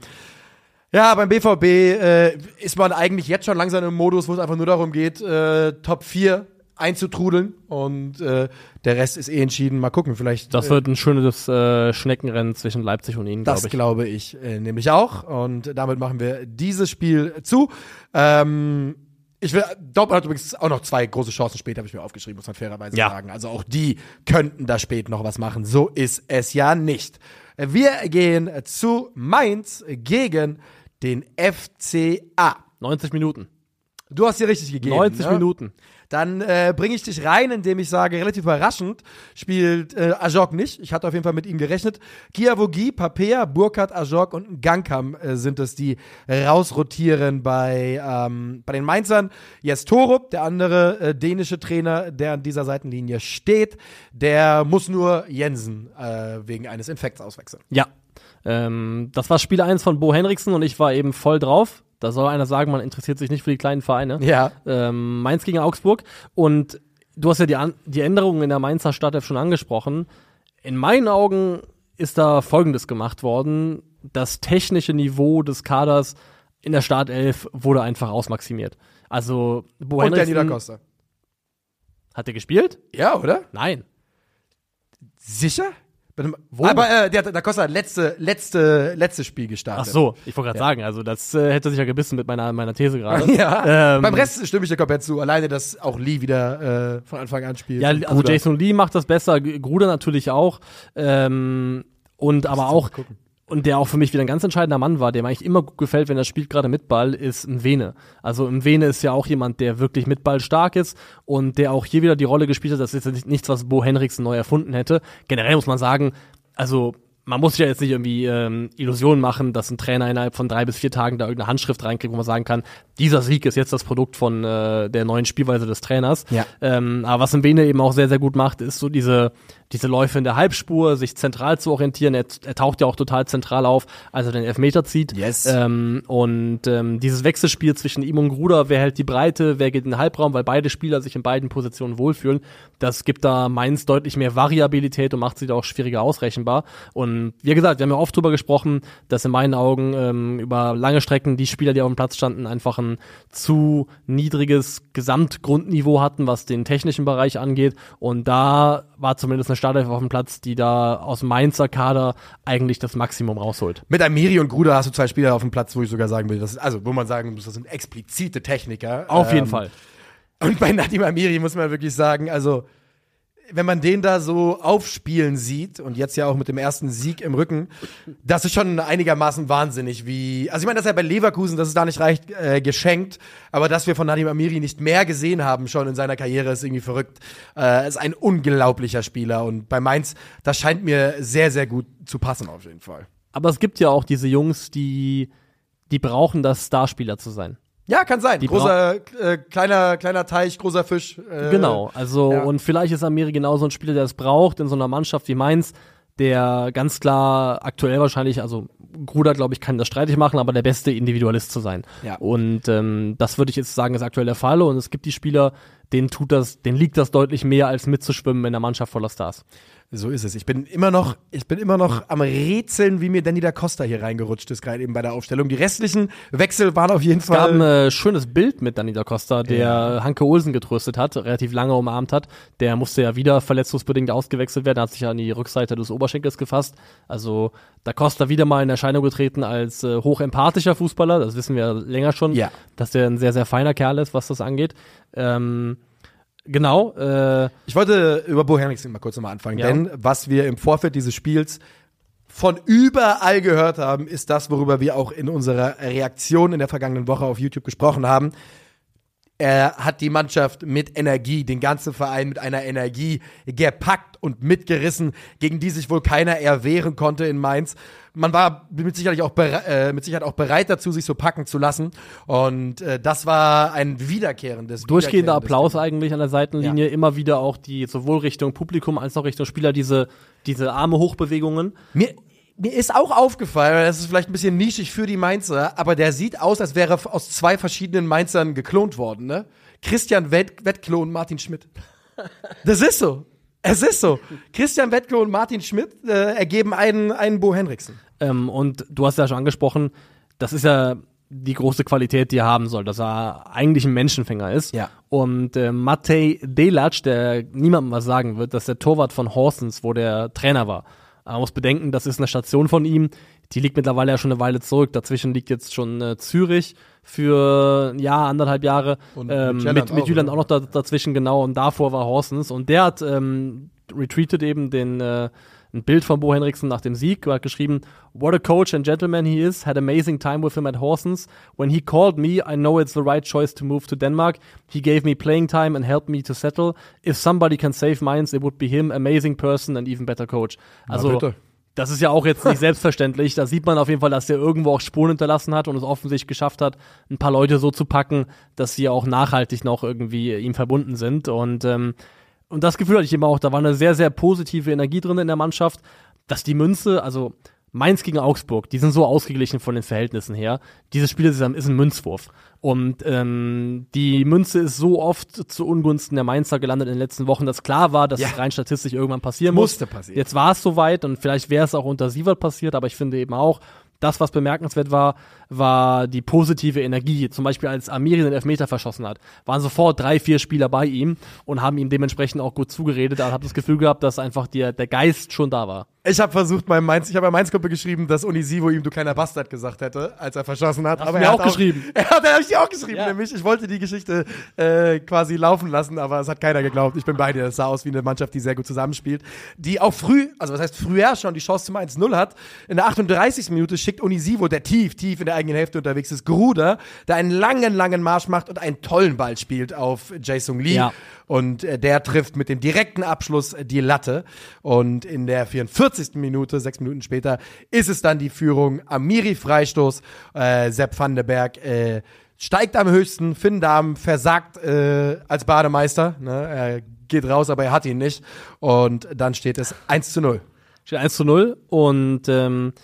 Speaker 2: Ja, beim BVB äh, ist man eigentlich jetzt schon langsam im Modus, wo es einfach nur darum geht, äh, Top 4 einzutrudeln und äh, der Rest ist eh entschieden. Mal gucken, vielleicht.
Speaker 3: Das
Speaker 2: äh,
Speaker 3: wird ein schönes äh, Schneckenrennen zwischen Leipzig und ihnen,
Speaker 2: das
Speaker 3: glaube ich.
Speaker 2: glaube ich äh, nämlich auch. Und damit machen wir dieses Spiel zu. Ähm, ich will, Dortmund hat übrigens auch noch zwei große Chancen später, habe ich mir aufgeschrieben, muss man fairerweise
Speaker 3: Ja.
Speaker 2: sagen. Also auch die könnten da spät noch was machen. So ist es ja nicht. Wir gehen zu Mainz gegen den FCA.
Speaker 3: 90 Minuten.
Speaker 2: Du hast hier richtig gegeben.
Speaker 3: 90
Speaker 2: ne?
Speaker 3: Minuten.
Speaker 2: Dann äh, bringe ich dich rein, indem ich sage, relativ überraschend spielt äh, Ajok nicht. Ich hatte auf jeden Fall mit ihm gerechnet. Kiavogi, Papea, Burkhardt, Ajok und Gankam äh, sind es, die rausrotieren bei, ähm, bei den Mainzern. Jes Torup, der andere äh, dänische Trainer, der an dieser Seitenlinie steht, der muss nur Jensen äh, wegen eines Infekts auswechseln.
Speaker 3: Ja. Ähm, das war Spiel 1 von Bo Henriksen und ich war eben voll drauf. Da soll einer sagen, man interessiert sich nicht für die kleinen Vereine.
Speaker 2: Ja.
Speaker 3: ähm, Mainz gegen Augsburg. Und du hast ja die, An die Änderungen in der Mainzer Startelf schon angesprochen. In meinen Augen ist da Folgendes gemacht worden. Das technische Niveau des Kaders in der Startelf wurde einfach ausmaximiert. Also, Bo
Speaker 2: Und Danny da
Speaker 3: Henriksen,
Speaker 2: Costa.
Speaker 3: hat er gespielt?
Speaker 2: Ja, oder?
Speaker 3: Nein.
Speaker 2: Sicher?
Speaker 3: Wo?
Speaker 2: Aber äh, der Da Costa hat letzte, letzte, letztes Spiel
Speaker 3: Ach
Speaker 2: gestartet.
Speaker 3: so, ich wollte gerade sagen, also das äh, hätte sich ja gebissen mit meiner, meiner These gerade. [LAUGHS]
Speaker 2: Ja,
Speaker 3: Ähm,
Speaker 2: beim Rest stimme ich dir komplett zu. Alleine, dass auch Lee wieder äh, von Anfang an spielt.
Speaker 3: Ja, also
Speaker 2: Gruder.
Speaker 3: Jason Lee macht das besser, Gruder natürlich auch. Ähm, und aber auch,
Speaker 2: gucken.
Speaker 3: Und der auch für mich wieder ein ganz entscheidender Mann war, der mir eigentlich immer gut gefällt, wenn er spielt, gerade mit Ball, ist Vene. Also im Vene ist ja auch jemand, der wirklich mit Ball stark ist und der auch hier wieder die Rolle gespielt hat. Das ist jetzt nichts, was Bo Henriksen neu erfunden hätte. Generell muss man sagen, also man muss sich ja jetzt nicht irgendwie ähm, Illusionen machen, dass ein Trainer innerhalb von drei bis vier Tagen da irgendeine Handschrift reinkriegt, wo man sagen kann, dieser Sieg ist jetzt das Produkt von äh, der neuen Spielweise des Trainers.
Speaker 2: Ja.
Speaker 3: Ähm, aber was Mbene eben auch sehr, sehr gut macht, ist so diese, diese Läufe in der Halbspur, sich zentral zu orientieren. Er, er taucht ja auch total zentral auf, als er den Elfmeter zieht.
Speaker 2: Yes.
Speaker 3: Ähm, und ähm, dieses Wechselspiel zwischen ihm und Gruder, wer hält die Breite, wer geht in den Halbraum, weil beide Spieler sich in beiden Positionen wohlfühlen, das gibt da Mainz deutlich mehr Variabilität und macht sie da auch schwieriger ausrechenbar. Und wie gesagt, wir haben ja oft drüber gesprochen, dass in meinen Augen ähm, über lange Strecken die Spieler, die auf dem Platz standen, einfach ein zu niedriges Gesamtgrundniveau hatten, was den technischen Bereich angeht. Und da war zumindest eine Startelf auf dem Platz, die da aus Mainzer Kader eigentlich das Maximum rausholt.
Speaker 2: Mit Amiri und Gruder hast du zwei Spieler auf dem Platz, wo ich sogar sagen will, das ist, also wo man sagen muss, das sind explizite Techniker.
Speaker 3: Auf jeden
Speaker 2: Ähm,
Speaker 3: Fall.
Speaker 2: Und bei Nadim Amiri muss man wirklich sagen, also wenn man den da so aufspielen sieht und jetzt ja auch mit dem ersten Sieg im Rücken, das ist schon einigermaßen wahnsinnig, wie, also ich meine, dass er bei Leverkusen, dass es da nicht reicht, äh, geschenkt, aber dass wir von Nadim Amiri nicht mehr gesehen haben schon in seiner Karriere, ist irgendwie verrückt. Äh, ist ein unglaublicher Spieler und bei Mainz, das scheint mir sehr, sehr gut zu passen auf jeden Fall.
Speaker 3: Aber es gibt ja auch diese Jungs, die, die brauchen das, Starspieler zu sein.
Speaker 2: Ja, kann sein.
Speaker 3: Die
Speaker 2: Großer, äh, kleiner, kleiner Teich, großer Fisch. Äh,
Speaker 3: Genau, also
Speaker 2: ja.
Speaker 3: und vielleicht ist Amiri genauso ein Spieler, der es braucht in so einer Mannschaft wie Mainz, der ganz klar aktuell wahrscheinlich, also Gruder, glaube ich, kann das streitig machen, aber der beste Individualist zu sein.
Speaker 2: Ja.
Speaker 3: Und ähm, das würde ich jetzt sagen, ist aktuell der Fall. Und es gibt die Spieler, denen tut das, denen liegt das deutlich mehr, als mitzuschwimmen in einer Mannschaft voller Stars.
Speaker 2: So ist es. Ich bin immer noch, ich bin immer noch am Rätseln, wie mir Danny da Costa hier reingerutscht ist, gerade eben bei der Aufstellung. Die restlichen Wechsel waren auf jeden
Speaker 3: Es gab ein
Speaker 2: Fall.
Speaker 3: äh, schönes Bild mit Danny da Costa, der Hanke Olsen getröstet hat, relativ lange umarmt hat. Der musste ja wieder verletzungsbedingt ausgewechselt werden, hat sich an die Rückseite des Oberschenkels gefasst. Also da Costa wieder mal in Erscheinung getreten als äh, hochempathischer Fußballer. Das wissen wir länger schon,
Speaker 2: Ja.
Speaker 3: dass der ein sehr, sehr feiner Kerl ist, was das angeht. Ähm, genau. Äh,
Speaker 2: Ich wollte über Bo Henriksen mal kurz nochmal anfangen,
Speaker 3: Ja.
Speaker 2: denn was wir im Vorfeld dieses Spiels von überall gehört haben, ist das, worüber wir auch in unserer Reaktion in der vergangenen Woche auf YouTube gesprochen haben. Er hat die Mannschaft mit Energie, den ganzen Verein mit einer Energie gepackt und mitgerissen, gegen die sich wohl keiner erwehren konnte in Mainz. Man war mit Sicherheit auch, äh, mit Sicherheit auch bereit dazu, sich so packen zu lassen. Und äh, das war ein wiederkehrendes.
Speaker 3: durchgehender
Speaker 2: wiederkehrendes
Speaker 3: Applaus eigentlich an der Seitenlinie, immer wieder auch die sowohl Richtung Publikum als auch Richtung Spieler diese diese Arme Hochbewegungen.
Speaker 2: Mir, mir ist auch aufgefallen, das ist vielleicht ein bisschen nischig für die Mainzer, aber der sieht aus, als wäre er aus zwei verschiedenen Mainzern geklont worden, ne? Christian Wett Wettklo und Martin Schmidt. Das ist so. Es ist so. Christian Wettklo und Martin Schmidt äh, ergeben einen, einen Bo Henriksen.
Speaker 3: Ähm, und du hast ja schon angesprochen, das ist ja die große Qualität, die er haben soll, dass er eigentlich ein Menschenfänger ist.
Speaker 2: Ja.
Speaker 3: Und äh, Matej Delac, der niemandem was sagen wird, dass der Torwart von Horsens, wo der Trainer war. Man muss bedenken, das ist eine Station von ihm, die liegt mittlerweile ja schon eine Weile zurück. Dazwischen liegt jetzt schon äh, Zürich für ein Jahr, anderthalb Jahre.
Speaker 2: Und
Speaker 3: ähm,
Speaker 2: mit
Speaker 3: mit mit
Speaker 2: oder?
Speaker 3: auch noch da, dazwischen, genau. Und davor war Horsens. Und der hat ähm, retweetet eben den äh, ein Bild von Bo Henriksen nach dem Sieg, hat geschrieben, What a coach and gentleman he is, had amazing time with him at Horsens. When he called me, I know it's the right choice to move to Denmark. He gave me playing time and helped me to settle. If somebody can save minds, it would be him, amazing person and even better coach. Also, das ist ja auch jetzt nicht [LAUGHS] selbstverständlich. Da sieht man auf jeden Fall, dass er irgendwo auch Spuren hinterlassen hat und es offensichtlich geschafft hat, ein paar Leute so zu packen, dass sie auch nachhaltig noch irgendwie ihm verbunden sind. Und, ähm, und das Gefühl hatte ich immer auch, da war eine sehr, sehr positive Energie drin in der Mannschaft, dass die Münze, also Mainz gegen Augsburg, die sind so ausgeglichen von den Verhältnissen her. Dieses Spiel ist ein ist ein Münzwurf. Und ähm, die Münze ist so oft zu Ungunsten der Mainzer gelandet in den letzten Wochen, dass klar war, dass
Speaker 2: Ja.
Speaker 3: es rein statistisch irgendwann passieren muss.
Speaker 2: Musste passieren.
Speaker 3: Jetzt war es soweit und vielleicht wäre es auch unter Sievert passiert, aber ich finde eben auch, das, was bemerkenswert war, war die positive Energie. Zum Beispiel, als Amiri den Elfmeter verschossen hat, waren sofort drei, vier Spieler bei ihm und haben ihm dementsprechend auch gut zugeredet. Da habe das Gefühl gehabt, dass einfach der, der Geist schon da war.
Speaker 2: Ich habe versucht, meinem Mainz, ich habe bei Mainz-Gruppe geschrieben, dass Unisivo ihm du kleiner Bastard gesagt hätte, als er verschossen hat.
Speaker 3: Hast
Speaker 2: aber
Speaker 3: du mir
Speaker 2: er
Speaker 3: auch
Speaker 2: hat
Speaker 3: geschrieben. [LAUGHS]
Speaker 2: Er hat, er hab ich dir auch geschrieben,
Speaker 3: Ja.
Speaker 2: nämlich. Ich wollte die Geschichte äh, quasi laufen lassen, aber es hat keiner geglaubt. Ich bin bei dir. Es sah aus wie eine Mannschaft, die sehr gut zusammenspielt, die auch früh, also was heißt früher schon die Chance zum 1-0 hat. In der 38. Minute schickt Unisivo, der tief, tief in der eigenen Hälfte unterwegs ist, Gruder, der einen langen, langen Marsch macht und einen tollen Ball spielt auf Jason Lee.
Speaker 3: Ja.
Speaker 2: Und äh, der trifft mit dem direkten Abschluss äh, die Latte. Und in der 44. Minute, sechs Minuten später, ist es dann die Führung. Amiri Freistoß, äh, Sepp van der Berg äh, steigt am höchsten. Finn Dahm versagt äh, als Bademeister. Ne? Er geht raus, aber er hat ihn nicht. Und dann steht es 1 zu 0.
Speaker 3: Steht 1 zu 0 und ähm,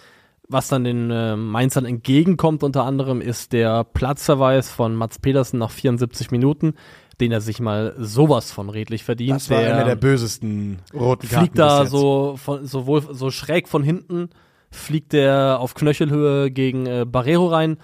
Speaker 3: was dann den äh, Mainzern entgegenkommt unter anderem ist der Platzverweis von Mats Pedersen nach 74 Minuten, den er sich mal sowas von redlich verdient.
Speaker 2: Das war einer der bösesten roten Karten.
Speaker 3: fliegt da so von, sowohl so schräg von hinten, fliegt der auf Knöchelhöhe gegen äh, Barrero rein.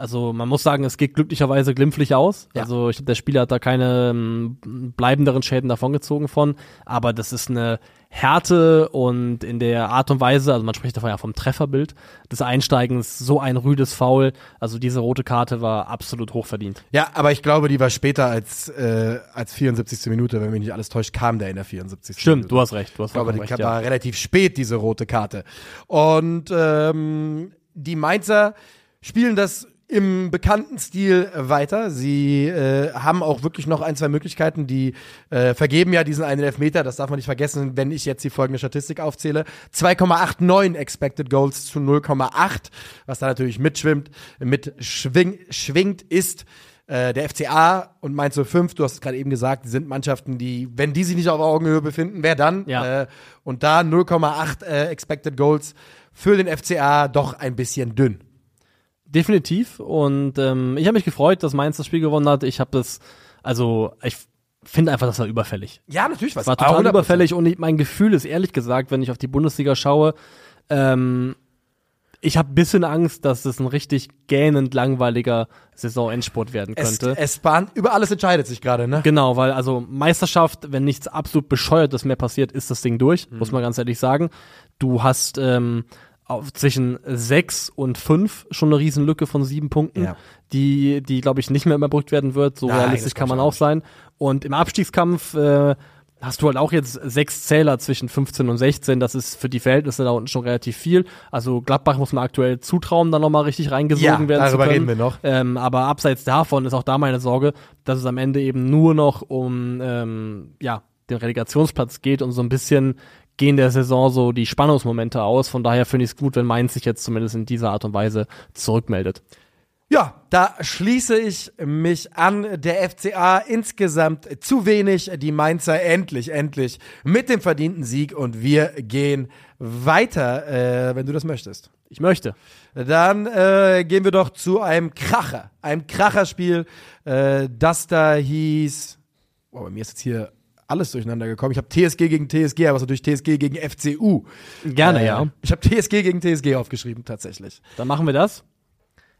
Speaker 3: Also man muss sagen, es geht glücklicherweise glimpflich aus.
Speaker 2: Ja.
Speaker 3: Also ich glaube, der Spieler hat da keine ähm, bleibenderen Schäden davongezogen von. Aber das ist eine Härte und in der Art und Weise, also man spricht davon ja vom Trefferbild des Einsteigens, so ein rüdes Foul. Also diese rote Karte war absolut hochverdient.
Speaker 2: Ja, aber ich glaube, die war später als, äh, als 74. Minute, wenn mich nicht alles täuscht, kam der in der 74. Minute.
Speaker 3: Stimmt, du hast recht. Du hast
Speaker 2: Ich glaube, die
Speaker 3: recht,
Speaker 2: war relativ spät, diese rote Karte. Und ähm, die Mainzer spielen das im bekannten Stil weiter. Sie äh, haben auch wirklich noch ein, zwei Möglichkeiten. Die äh, vergeben ja diesen einen Elfmeter, das darf man nicht vergessen, wenn ich jetzt die folgende Statistik aufzähle. 2,89 Expected Goals zu 0,8, was da natürlich mitschwimmt, mit schwing, schwingt, ist äh, der FCA und Mainz 05, du hast es gerade eben gesagt, die sind Mannschaften, die, wenn die sich nicht auf Augenhöhe befinden, wer dann?
Speaker 3: Ja.
Speaker 2: Äh, und da 0,8 äh, Expected Goals für den FCA doch ein bisschen dünn.
Speaker 3: Definitiv. Und ähm, ich habe mich gefreut, dass Mainz das Spiel gewonnen hat. Ich habe das, also ich finde einfach, das war überfällig.
Speaker 2: Ja, natürlich was.
Speaker 3: war total überfällig und ich, mein Gefühl ist ehrlich gesagt, wenn ich auf die Bundesliga schaue, ähm, ich habe bisschen Angst, dass es ein richtig gähnend langweiliger Saisonendsport werden könnte.
Speaker 2: es bahnt, über alles entscheidet sich gerade, ne?
Speaker 3: Genau, weil also Meisterschaft, wenn nichts absolut bescheuertes mehr passiert, ist das Ding durch,
Speaker 2: Mhm.
Speaker 3: muss man ganz ehrlich sagen. Du hast ähm, auf, zwischen sechs und fünf schon eine Riesenlücke von sieben Punkten,
Speaker 2: Ja.
Speaker 3: die, die glaube ich nicht mehr überbrückt werden wird. So
Speaker 2: Nein,
Speaker 3: realistisch kann man auch sein. Und im Abstiegskampf äh, hast du halt auch jetzt sechs Zähler zwischen 15 und 16. Das ist für die Verhältnisse da unten schon relativ viel. Also Gladbach muss man aktuell zutrauen, da nochmal richtig reingesogen
Speaker 2: Ja,
Speaker 3: werden
Speaker 2: darüber
Speaker 3: zu können.
Speaker 2: reden wir noch.
Speaker 3: Ähm, aber abseits davon ist auch da meine Sorge, dass es am Ende eben nur noch um ähm, ja, den Relegationsplatz geht und so ein bisschen gehen der Saison so die Spannungsmomente aus. Von daher finde ich es gut, wenn Mainz sich jetzt zumindest in dieser Art und Weise zurückmeldet.
Speaker 2: Ja, da schließe ich mich an. Der FCA insgesamt zu wenig. Die Mainzer endlich, endlich mit dem verdienten Sieg und wir gehen weiter, äh, wenn du das möchtest.
Speaker 3: Ich möchte.
Speaker 2: Dann äh, gehen wir doch zu einem Kracher, einem Kracherspiel, äh, das da hieß. Oh, bei mir ist jetzt hier alles durcheinander gekommen. Ich habe TSG gegen TSG, aber es ist natürlich TSG gegen FCU.
Speaker 3: Gerne,
Speaker 2: Äh,
Speaker 3: ja.
Speaker 2: Ich habe TSG gegen TSG aufgeschrieben, tatsächlich.
Speaker 3: Dann machen wir das.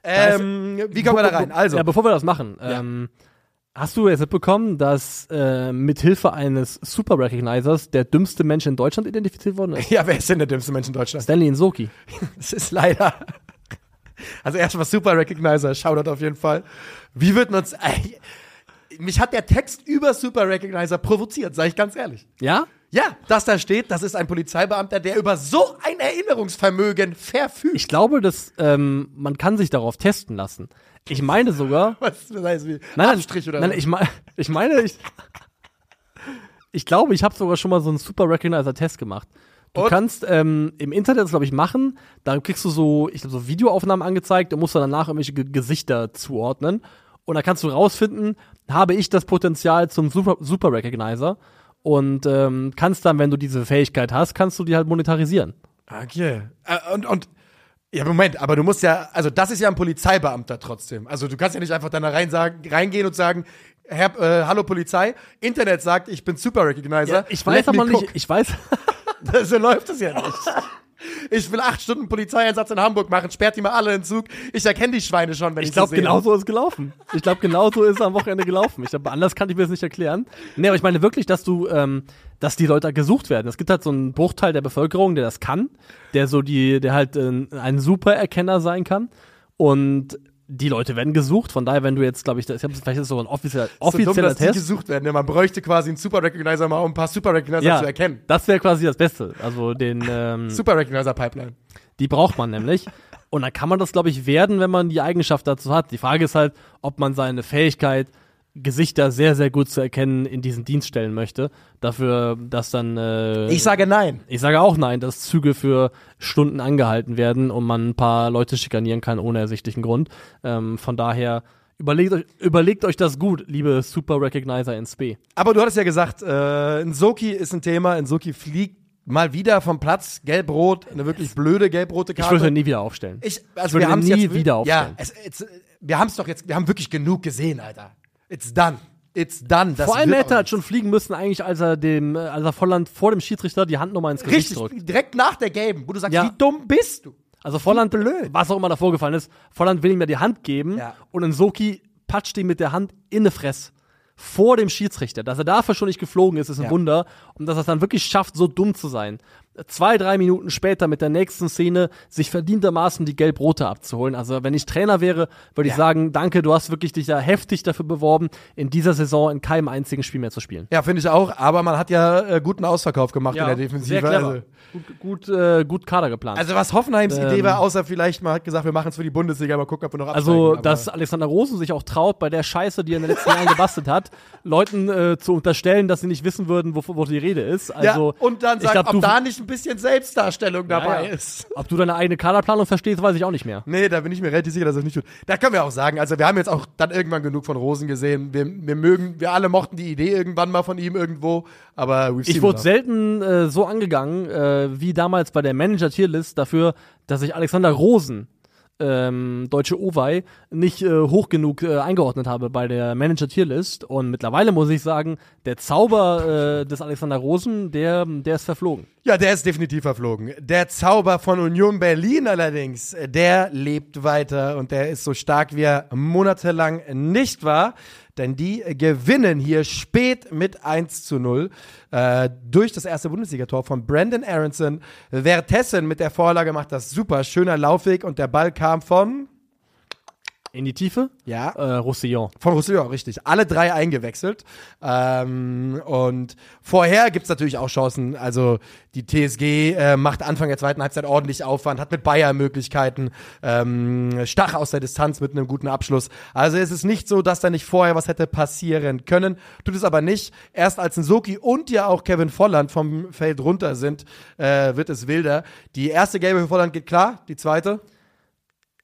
Speaker 2: Ähm, wie kommen wir da rein? Also,
Speaker 3: Ja, bevor wir das machen, ähm, hast du jetzt mitbekommen, dass äh, mit Hilfe eines Super Recognizers der dümmste Mensch in Deutschland identifiziert worden ist? [LAUGHS]
Speaker 2: ja, wer ist denn der dümmste Mensch in Deutschland?
Speaker 3: Stanley Insoki. [LAUGHS]
Speaker 2: Das ist leider. [LAUGHS] Also erstmal Super Recognizer, Shoutout auf jeden Fall. Wie wird man's. Ey, mich hat der Text über Super Recognizer provoziert, sage ich ganz ehrlich.
Speaker 3: Ja?
Speaker 2: Ja, dass da steht, das ist ein Polizeibeamter, der über so ein Erinnerungsvermögen verfügt.
Speaker 3: Ich glaube, dass ähm, man kann sich darauf testen lassen. Ich meine sogar. [LAUGHS]
Speaker 2: Was das heißt wie
Speaker 3: Nein,
Speaker 2: Abstrich oder
Speaker 3: nein,
Speaker 2: was?
Speaker 3: ich, mein, ich meine, ich, ich glaube, ich habe sogar schon mal so einen Super Recognizer-Test gemacht. Du
Speaker 2: Und?
Speaker 3: kannst ähm, im Internet das, glaube ich, machen. Da kriegst du so, ich glaube, so Videoaufnahmen angezeigt und musst dann danach irgendwelche Ge Gesichter zuordnen. Und da kannst du rausfinden, habe ich das Potenzial zum Super, Super Recognizer. Und ähm, kannst dann, wenn du diese Fähigkeit hast, kannst du die halt monetarisieren.
Speaker 2: Okay. Äh, und, und ja, Moment, aber du musst ja, also das ist ja ein Polizeibeamter trotzdem. Also du kannst ja nicht einfach dann da rein sagen, reingehen und sagen, Herr, äh, hallo Polizei, Internet sagt, ich bin Super Recognizer.
Speaker 3: ich weiß aber nicht, ich weiß, [LAUGHS]
Speaker 2: so läuft es ja nicht. [LAUGHS] Ich will acht Stunden Polizeieinsatz in Hamburg machen, sperrt die mal alle in Zug. Ich erkenne die Schweine schon, wenn ich,
Speaker 3: Ich glaube,
Speaker 2: sie sehe.
Speaker 3: genau so ist gelaufen. Ich glaube, genau so ist es am Wochenende gelaufen. Ich glaube, anders kann ich mir das nicht erklären. Nee, aber ich meine wirklich, dass du, ähm, dass die Leute gesucht werden. Es gibt halt so einen Bruchteil der Bevölkerung, der das kann, der so die, der halt äh, ein super Erkenner sein kann. Und die Leute werden gesucht. Von daher, wenn du jetzt, glaube ich, das, ich vielleicht ist so ein offizieller,
Speaker 2: so dumm,
Speaker 3: offizieller
Speaker 2: dass die
Speaker 3: Test.
Speaker 2: gesucht werden. Ja, man bräuchte quasi einen Super Recognizer mal, um ein paar Super Recognizer
Speaker 3: Ja,
Speaker 2: zu erkennen.
Speaker 3: das wäre quasi das Beste. Also den, [LAUGHS] ähm,
Speaker 2: Super Recognizer Pipeline.
Speaker 3: Die braucht man nämlich. Und dann kann man das, glaube ich, werden, wenn man die Eigenschaft dazu hat. Die Frage ist halt, ob man seine Fähigkeit, Gesichter sehr, sehr gut zu erkennen, in diesen Dienst stellen möchte. Dafür, dass dann. Äh,
Speaker 2: Ich sage nein.
Speaker 3: ich sage auch nein, dass Züge für Stunden angehalten werden und man ein paar Leute schikanieren kann ohne ersichtlichen Grund. Ähm, von daher überlegt euch, überlegt euch das gut, liebe Super Recognizer ins B.
Speaker 2: Aber du hattest ja gesagt, äh, Nsoki ist ein Thema. Nsoki fliegt mal wieder vom Platz. Gelb-Rot, eine wirklich blöde gelb-rote
Speaker 3: Ich
Speaker 2: Karte.
Speaker 3: würde ihn nie wieder aufstellen.
Speaker 2: Ich, also
Speaker 3: Ich würde
Speaker 2: wir
Speaker 3: nie
Speaker 2: jetzt,
Speaker 3: wieder
Speaker 2: Ja,
Speaker 3: aufstellen.
Speaker 2: es, es, wir haben es doch jetzt, wir haben wirklich genug gesehen, Alter. It's done. It's done. Das
Speaker 3: Vor allem hätte er halt schon fliegen müssen, eigentlich, als er dem, äh, als er Volland vor dem Schiedsrichter die Hand nochmal ins. Gesicht
Speaker 2: Richtig,
Speaker 3: drückt.
Speaker 2: direkt nach der Gelben, wo du sagst,
Speaker 3: Ja.
Speaker 2: wie dumm bist du?
Speaker 3: Also Volland,
Speaker 2: blöd.
Speaker 3: was auch immer davor gefallen ist, Volland will ihm ja die Hand geben
Speaker 2: Ja.
Speaker 3: und Nsoki patscht ihm mit der Hand in eine Fress. Vor dem Schiedsrichter. Dass er dafür schon nicht geflogen ist, ist ein
Speaker 2: Ja.
Speaker 3: Wunder. Und dass er es dann wirklich schafft, so dumm zu sein. Zwei, drei Minuten später mit der nächsten Szene sich verdientermaßen die Gelb-Rote abzuholen. Also wenn ich Trainer wäre, würde ich
Speaker 2: Ja.
Speaker 3: sagen, danke, du hast wirklich dich ja heftig dafür beworben, in dieser Saison in keinem einzigen Spiel mehr zu spielen.
Speaker 2: Ja, finde ich auch. Aber man hat ja äh, guten Ausverkauf gemacht in der Defensive.
Speaker 3: sehr clever.
Speaker 2: Also,
Speaker 3: Gut, gut, äh, gut Kader geplant.
Speaker 2: also was Hoffenheims
Speaker 3: Ähm.
Speaker 2: Idee war, außer vielleicht mal hat gesagt, wir machen es für die Bundesliga, mal gucken, ob wir noch
Speaker 3: Also,
Speaker 2: absteigen. Aber-
Speaker 3: dass Alexander Rosen sich auch traut, bei der Scheiße, die er in den letzten Jahren gebastelt hat, Leuten äh, zu unterstellen, dass sie nicht wissen würden, wovon wo die Rede ist. Also,
Speaker 2: ja, und dann
Speaker 3: ich
Speaker 2: sagen,
Speaker 3: glaub,
Speaker 2: ob
Speaker 3: du-
Speaker 2: da nicht ein bisschen Selbstdarstellung dabei
Speaker 3: ja.
Speaker 2: ist.
Speaker 3: ob du deine eigene Kaderplanung verstehst, weiß ich auch nicht mehr.
Speaker 2: Nee, da bin ich mir relativ sicher, dass er nicht tut. Da können wir auch sagen, also wir haben jetzt auch dann irgendwann genug von Rosen gesehen. Wir, wir mögen, wir alle mochten die Idee irgendwann mal von ihm irgendwo, aber we've
Speaker 3: Ich wurde selten äh, so angegangen, äh, wie damals bei der Manager-Tierlist dafür, dass ich Alexander Rosen, ähm, deutsche Owei, nicht äh, hoch genug äh, eingeordnet habe bei der Manager-Tierlist. Und mittlerweile muss ich sagen, der Zauber äh, des Alexander Rosen, der, der ist verflogen.
Speaker 2: Ja, der ist definitiv verflogen. Der Zauber von Union Berlin allerdings, der lebt weiter und der ist so stark, wie er monatelang nicht war. Denn die gewinnen hier spät mit 1 zu 0 äh, durch das erste Bundesligator von Brandon Aronson. Vertessen mit der Vorlage macht das super. Schöner Laufweg und der Ball kam von,
Speaker 3: In die Tiefe?
Speaker 2: ja,
Speaker 3: Äh, Roussillon.
Speaker 2: von Roussillon, richtig. Alle drei eingewechselt. Ähm, und vorher gibt's natürlich auch Chancen. Also die TSG äh, macht Anfang der zweiten Halbzeit ordentlich Aufwand, hat mit Bayer Möglichkeiten, ähm, Stach aus der Distanz mit einem guten Abschluss. Also es ist nicht so, dass da nicht vorher was hätte passieren können. Tut es aber nicht. Erst als Nsoki und ja auch Kevin Volland vom Feld runter sind, äh, wird es wilder. Die erste gelbe für Volland geht klar, die zweite.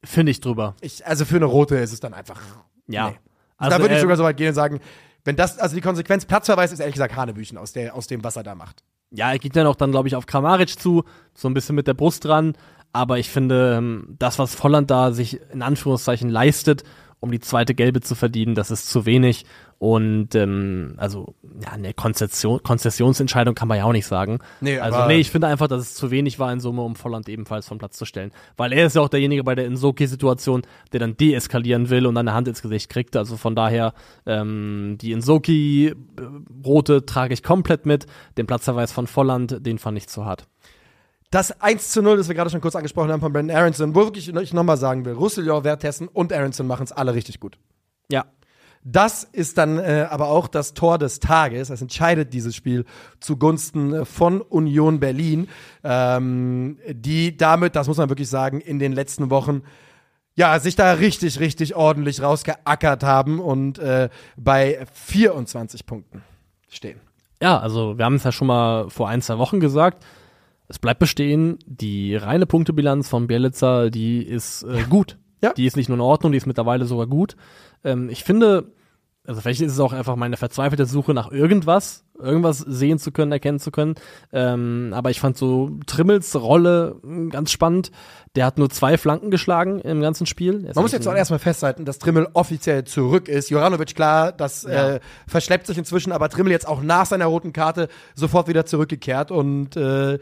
Speaker 3: Finde ich drüber.
Speaker 2: Ich, also für eine rote ist es dann einfach
Speaker 3: Ja.
Speaker 2: Nee.
Speaker 3: Also,
Speaker 2: da würde ich
Speaker 3: äh,
Speaker 2: sogar so weit gehen und sagen, wenn das, also die Konsequenz Platzverweis ist ehrlich gesagt Hanebüchen aus, der, aus dem, was er da macht.
Speaker 3: Ja, er geht dann auch dann, glaube ich, auf Kramaric zu, so ein bisschen mit der Brust dran. Aber ich finde, ähm, das, was Volland da sich in Anführungszeichen leistet, um die zweite Gelbe zu verdienen, das ist zu wenig. Und ähm, also, ja, eine Konzession, Konzessionsentscheidung kann man ja auch nicht sagen.
Speaker 2: Nee,
Speaker 3: also, nee, ich finde einfach, dass es zu wenig war in Summe, um Volland ebenfalls vom Platz zu stellen. Weil er ist ja auch derjenige bei der Insoki-Situation, der dann deeskalieren will und dann eine Hand ins Gesicht kriegt. Also von daher, ähm, die Insoki-Rote trage ich komplett mit. Den Platzverweis von Volland, den fand ich zu hart.
Speaker 2: Das 1 zu 0, das wir gerade schon kurz angesprochen haben von Brandon Aronson, wo wirklich ich nochmal sagen will, Roussillon, Vertessen und Aronson machen es alle richtig gut.
Speaker 3: Ja.
Speaker 2: Das ist dann äh, aber auch das Tor des Tages. Das entscheidet dieses Spiel zugunsten äh, von Union Berlin, ähm, die damit, das muss man wirklich sagen, in den letzten Wochen ja, sich da richtig, richtig ordentlich rausgeackert haben und äh, bei 24 Punkten stehen.
Speaker 3: Ja, also wir haben es ja schon mal vor ein, zwei Wochen gesagt. Es bleibt bestehen, die reine Punktebilanz von Bielitzer, die ist äh, gut.
Speaker 2: Ja.
Speaker 3: Die ist nicht nur in Ordnung, die ist mittlerweile sogar gut. Ähm, ich finde, also vielleicht ist es auch einfach meine verzweifelte Suche nach irgendwas, irgendwas sehen zu können, erkennen zu können. Ähm, aber ich fand so Trimmels Rolle mh, ganz spannend. Der hat nur zwei Flanken geschlagen im ganzen Spiel.
Speaker 2: Man muss jetzt auch erstmal festhalten, dass Trimmel offiziell zurück ist. Joranovic, klar, das
Speaker 3: Ja.
Speaker 2: äh, verschleppt sich inzwischen, aber Trimmel jetzt auch nach seiner roten Karte sofort wieder zurückgekehrt und äh,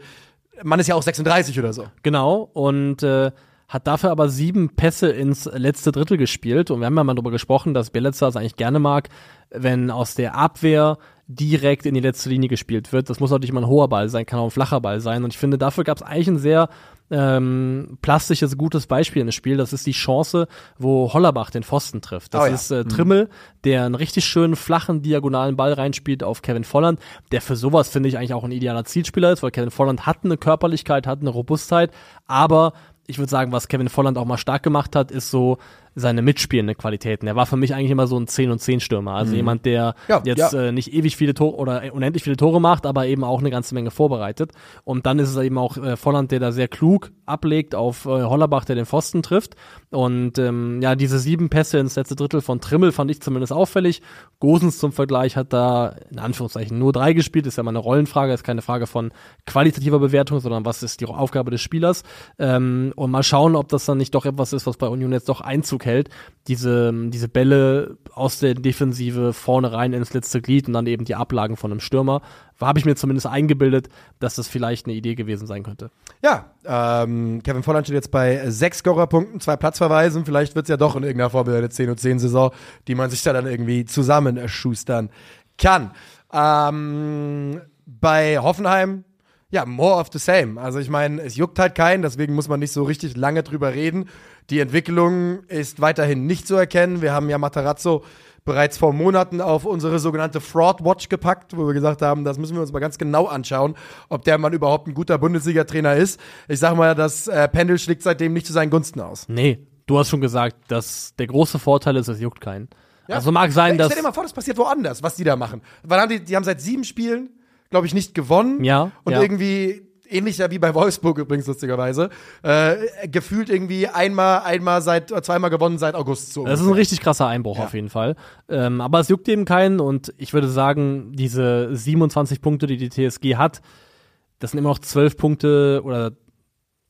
Speaker 2: man ist ja auch 36 oder so.
Speaker 3: Genau, und äh, hat dafür aber sieben Pässe ins letzte Drittel gespielt. Und wir haben ja mal darüber gesprochen, dass Bielitzer es eigentlich gerne mag, wenn aus der Abwehr direkt in die letzte Linie gespielt wird. Das muss natürlich mal ein hoher Ball sein, kann auch ein flacher Ball sein. Und ich finde, dafür gab es eigentlich ein sehr ähm, plastisches, gutes Beispiel in das Spiel. Das ist die Chance, wo Hollerbach den Pfosten trifft. Das
Speaker 2: Oh ja.
Speaker 3: ist äh, Trimmel, der einen richtig schönen, flachen, diagonalen Ball reinspielt auf Kevin Volland, der für sowas, finde ich, eigentlich auch ein idealer Zielspieler ist, weil Kevin Volland hat eine Körperlichkeit, hat eine Robustheit, aber ich würde sagen, was Kevin Volland auch mal stark gemacht hat, ist so seine mitspielende Qualitäten. Er war für mich eigentlich immer so ein 10 und 10 Stürmer, also jemand, der
Speaker 2: Mhm. Ja,
Speaker 3: jetzt
Speaker 2: ja.
Speaker 3: Äh, nicht ewig viele Tore oder unendlich viele Tore macht, aber eben auch eine ganze Menge vorbereitet. Und dann ist es eben auch äh, Volland, der da sehr klug ablegt auf äh, Hollerbach, der den Pfosten trifft. Und ähm, ja, diese sieben Pässe ins letzte Drittel von Trimmel fand ich zumindest auffällig. Gosens zum Vergleich hat da in Anführungszeichen nur drei gespielt. Ist ja mal eine Rollenfrage, ist keine Frage von qualitativer Bewertung, sondern was ist die Aufgabe des Spielers. Ähm, und mal schauen, ob das dann nicht doch etwas ist, was bei Union jetzt doch Einzug hält. Diese, diese Bälle aus der Defensive vorne rein ins letzte Glied und dann eben die Ablagen von einem Stürmer. Habe ich mir zumindest eingebildet, dass das vielleicht eine Idee gewesen sein könnte.
Speaker 2: Ja, ähm, Kevin Volland steht jetzt bei sechs Scorerpunkten, zwei Platzverweisen. Vielleicht wird's ja doch in irgendeiner Form eine 10 und 10 Saison, die man sich da dann irgendwie zusammenschustern kann. Ähm, bei Hoffenheim Ja, more of the same. Also ich meine, es juckt halt keinen, deswegen muss man nicht so richtig lange drüber reden. Die Entwicklung ist weiterhin nicht zu erkennen. Wir haben ja Matarazzo bereits vor Monaten auf unsere sogenannte Fraud Watch gepackt, wo wir gesagt haben, das müssen wir uns mal ganz genau anschauen, ob der Mann überhaupt ein guter Bundesliga-Trainer ist. Ich sag mal, das äh, Pendel schlägt seitdem nicht zu seinen Gunsten aus.
Speaker 3: Nee, du hast schon gesagt, dass der große Vorteil ist, es juckt keinen. Also mag sein, dass.
Speaker 2: Stell dir mal vor, das passiert woanders, was die da machen. Weil haben die, die haben seit sieben Spielen, glaube ich, nicht gewonnen.
Speaker 3: Ja,
Speaker 2: Und
Speaker 3: ja.
Speaker 2: irgendwie ähnlich ja wie bei Wolfsburg übrigens lustigerweise äh, gefühlt irgendwie einmal einmal seit äh, zweimal gewonnen seit August so.
Speaker 3: Das ist ein richtig krasser Einbruch auf jeden Fall. Ähm, aber es juckt eben keinen und ich würde sagen, diese 27 Punkte, die die TSG hat, das sind immer noch 12 Punkte oder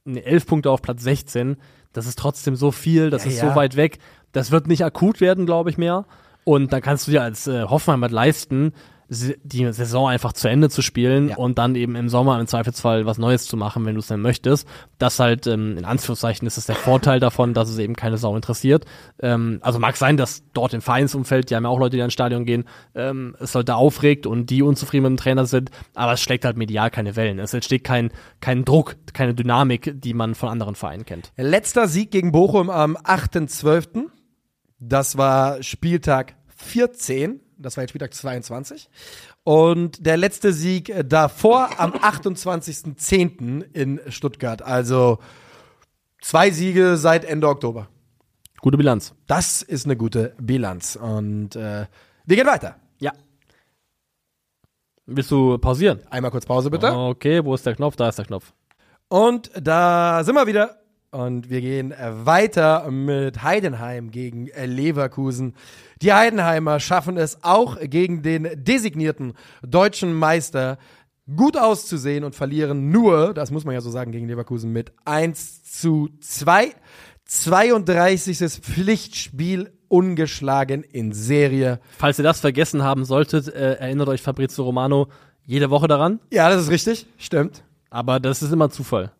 Speaker 3: nee, 11 Punkte auf Platz 16. Das ist trotzdem so viel, das
Speaker 2: Ja,
Speaker 3: ist
Speaker 2: ja.
Speaker 3: so weit weg. Das wird nicht akut werden, glaube ich, mehr. Und dann kannst du dir als äh, Hoffenheim halt leisten, die Saison einfach zu Ende zu spielen
Speaker 2: Ja.
Speaker 3: und dann eben im Sommer im Zweifelsfall was Neues zu machen, wenn du es dann möchtest. Das halt, ähm, in Anführungszeichen, ist es der Vorteil davon, dass es eben keine Sau interessiert. Ähm, also mag sein, dass dort im Vereinsumfeld, die haben ja auch Leute, die ins Stadion gehen, ähm, es Leute aufregt und die unzufrieden mit dem Trainer sind, aber es schlägt halt medial keine Wellen. Es entsteht kein, kein Druck, keine Dynamik, die man von anderen Vereinen kennt.
Speaker 2: Letzter Sieg gegen Bochum am 8.12. Das war Spieltag 14. Das war jetzt Spieltag 22. Und der letzte Sieg äh, davor am [LAUGHS] 28.10. in Stuttgart. Also zwei Siege seit Ende Oktober.
Speaker 3: Gute Bilanz.
Speaker 2: Das ist eine gute Bilanz. Und äh, wir gehen weiter.
Speaker 3: Ja. Willst du pausieren?
Speaker 2: Einmal kurz Pause bitte.
Speaker 3: Okay, wo ist der Knopf? Da ist der Knopf.
Speaker 2: Und da sind wir wieder. Und wir gehen äh, weiter mit Heidenheim gegen äh, Leverkusen. Die Heidenheimer schaffen es auch gegen den designierten deutschen Meister gut auszusehen und verlieren nur, das muss man ja so sagen, gegen Leverkusen mit 1 zu 2. 32. Pflichtspiel ungeschlagen in Serie.
Speaker 3: Falls ihr das vergessen haben solltet, äh, erinnert euch Fabrizio Romano jede Woche daran.
Speaker 2: Ja, das ist richtig. Stimmt.
Speaker 3: Aber das ist immer Zufall.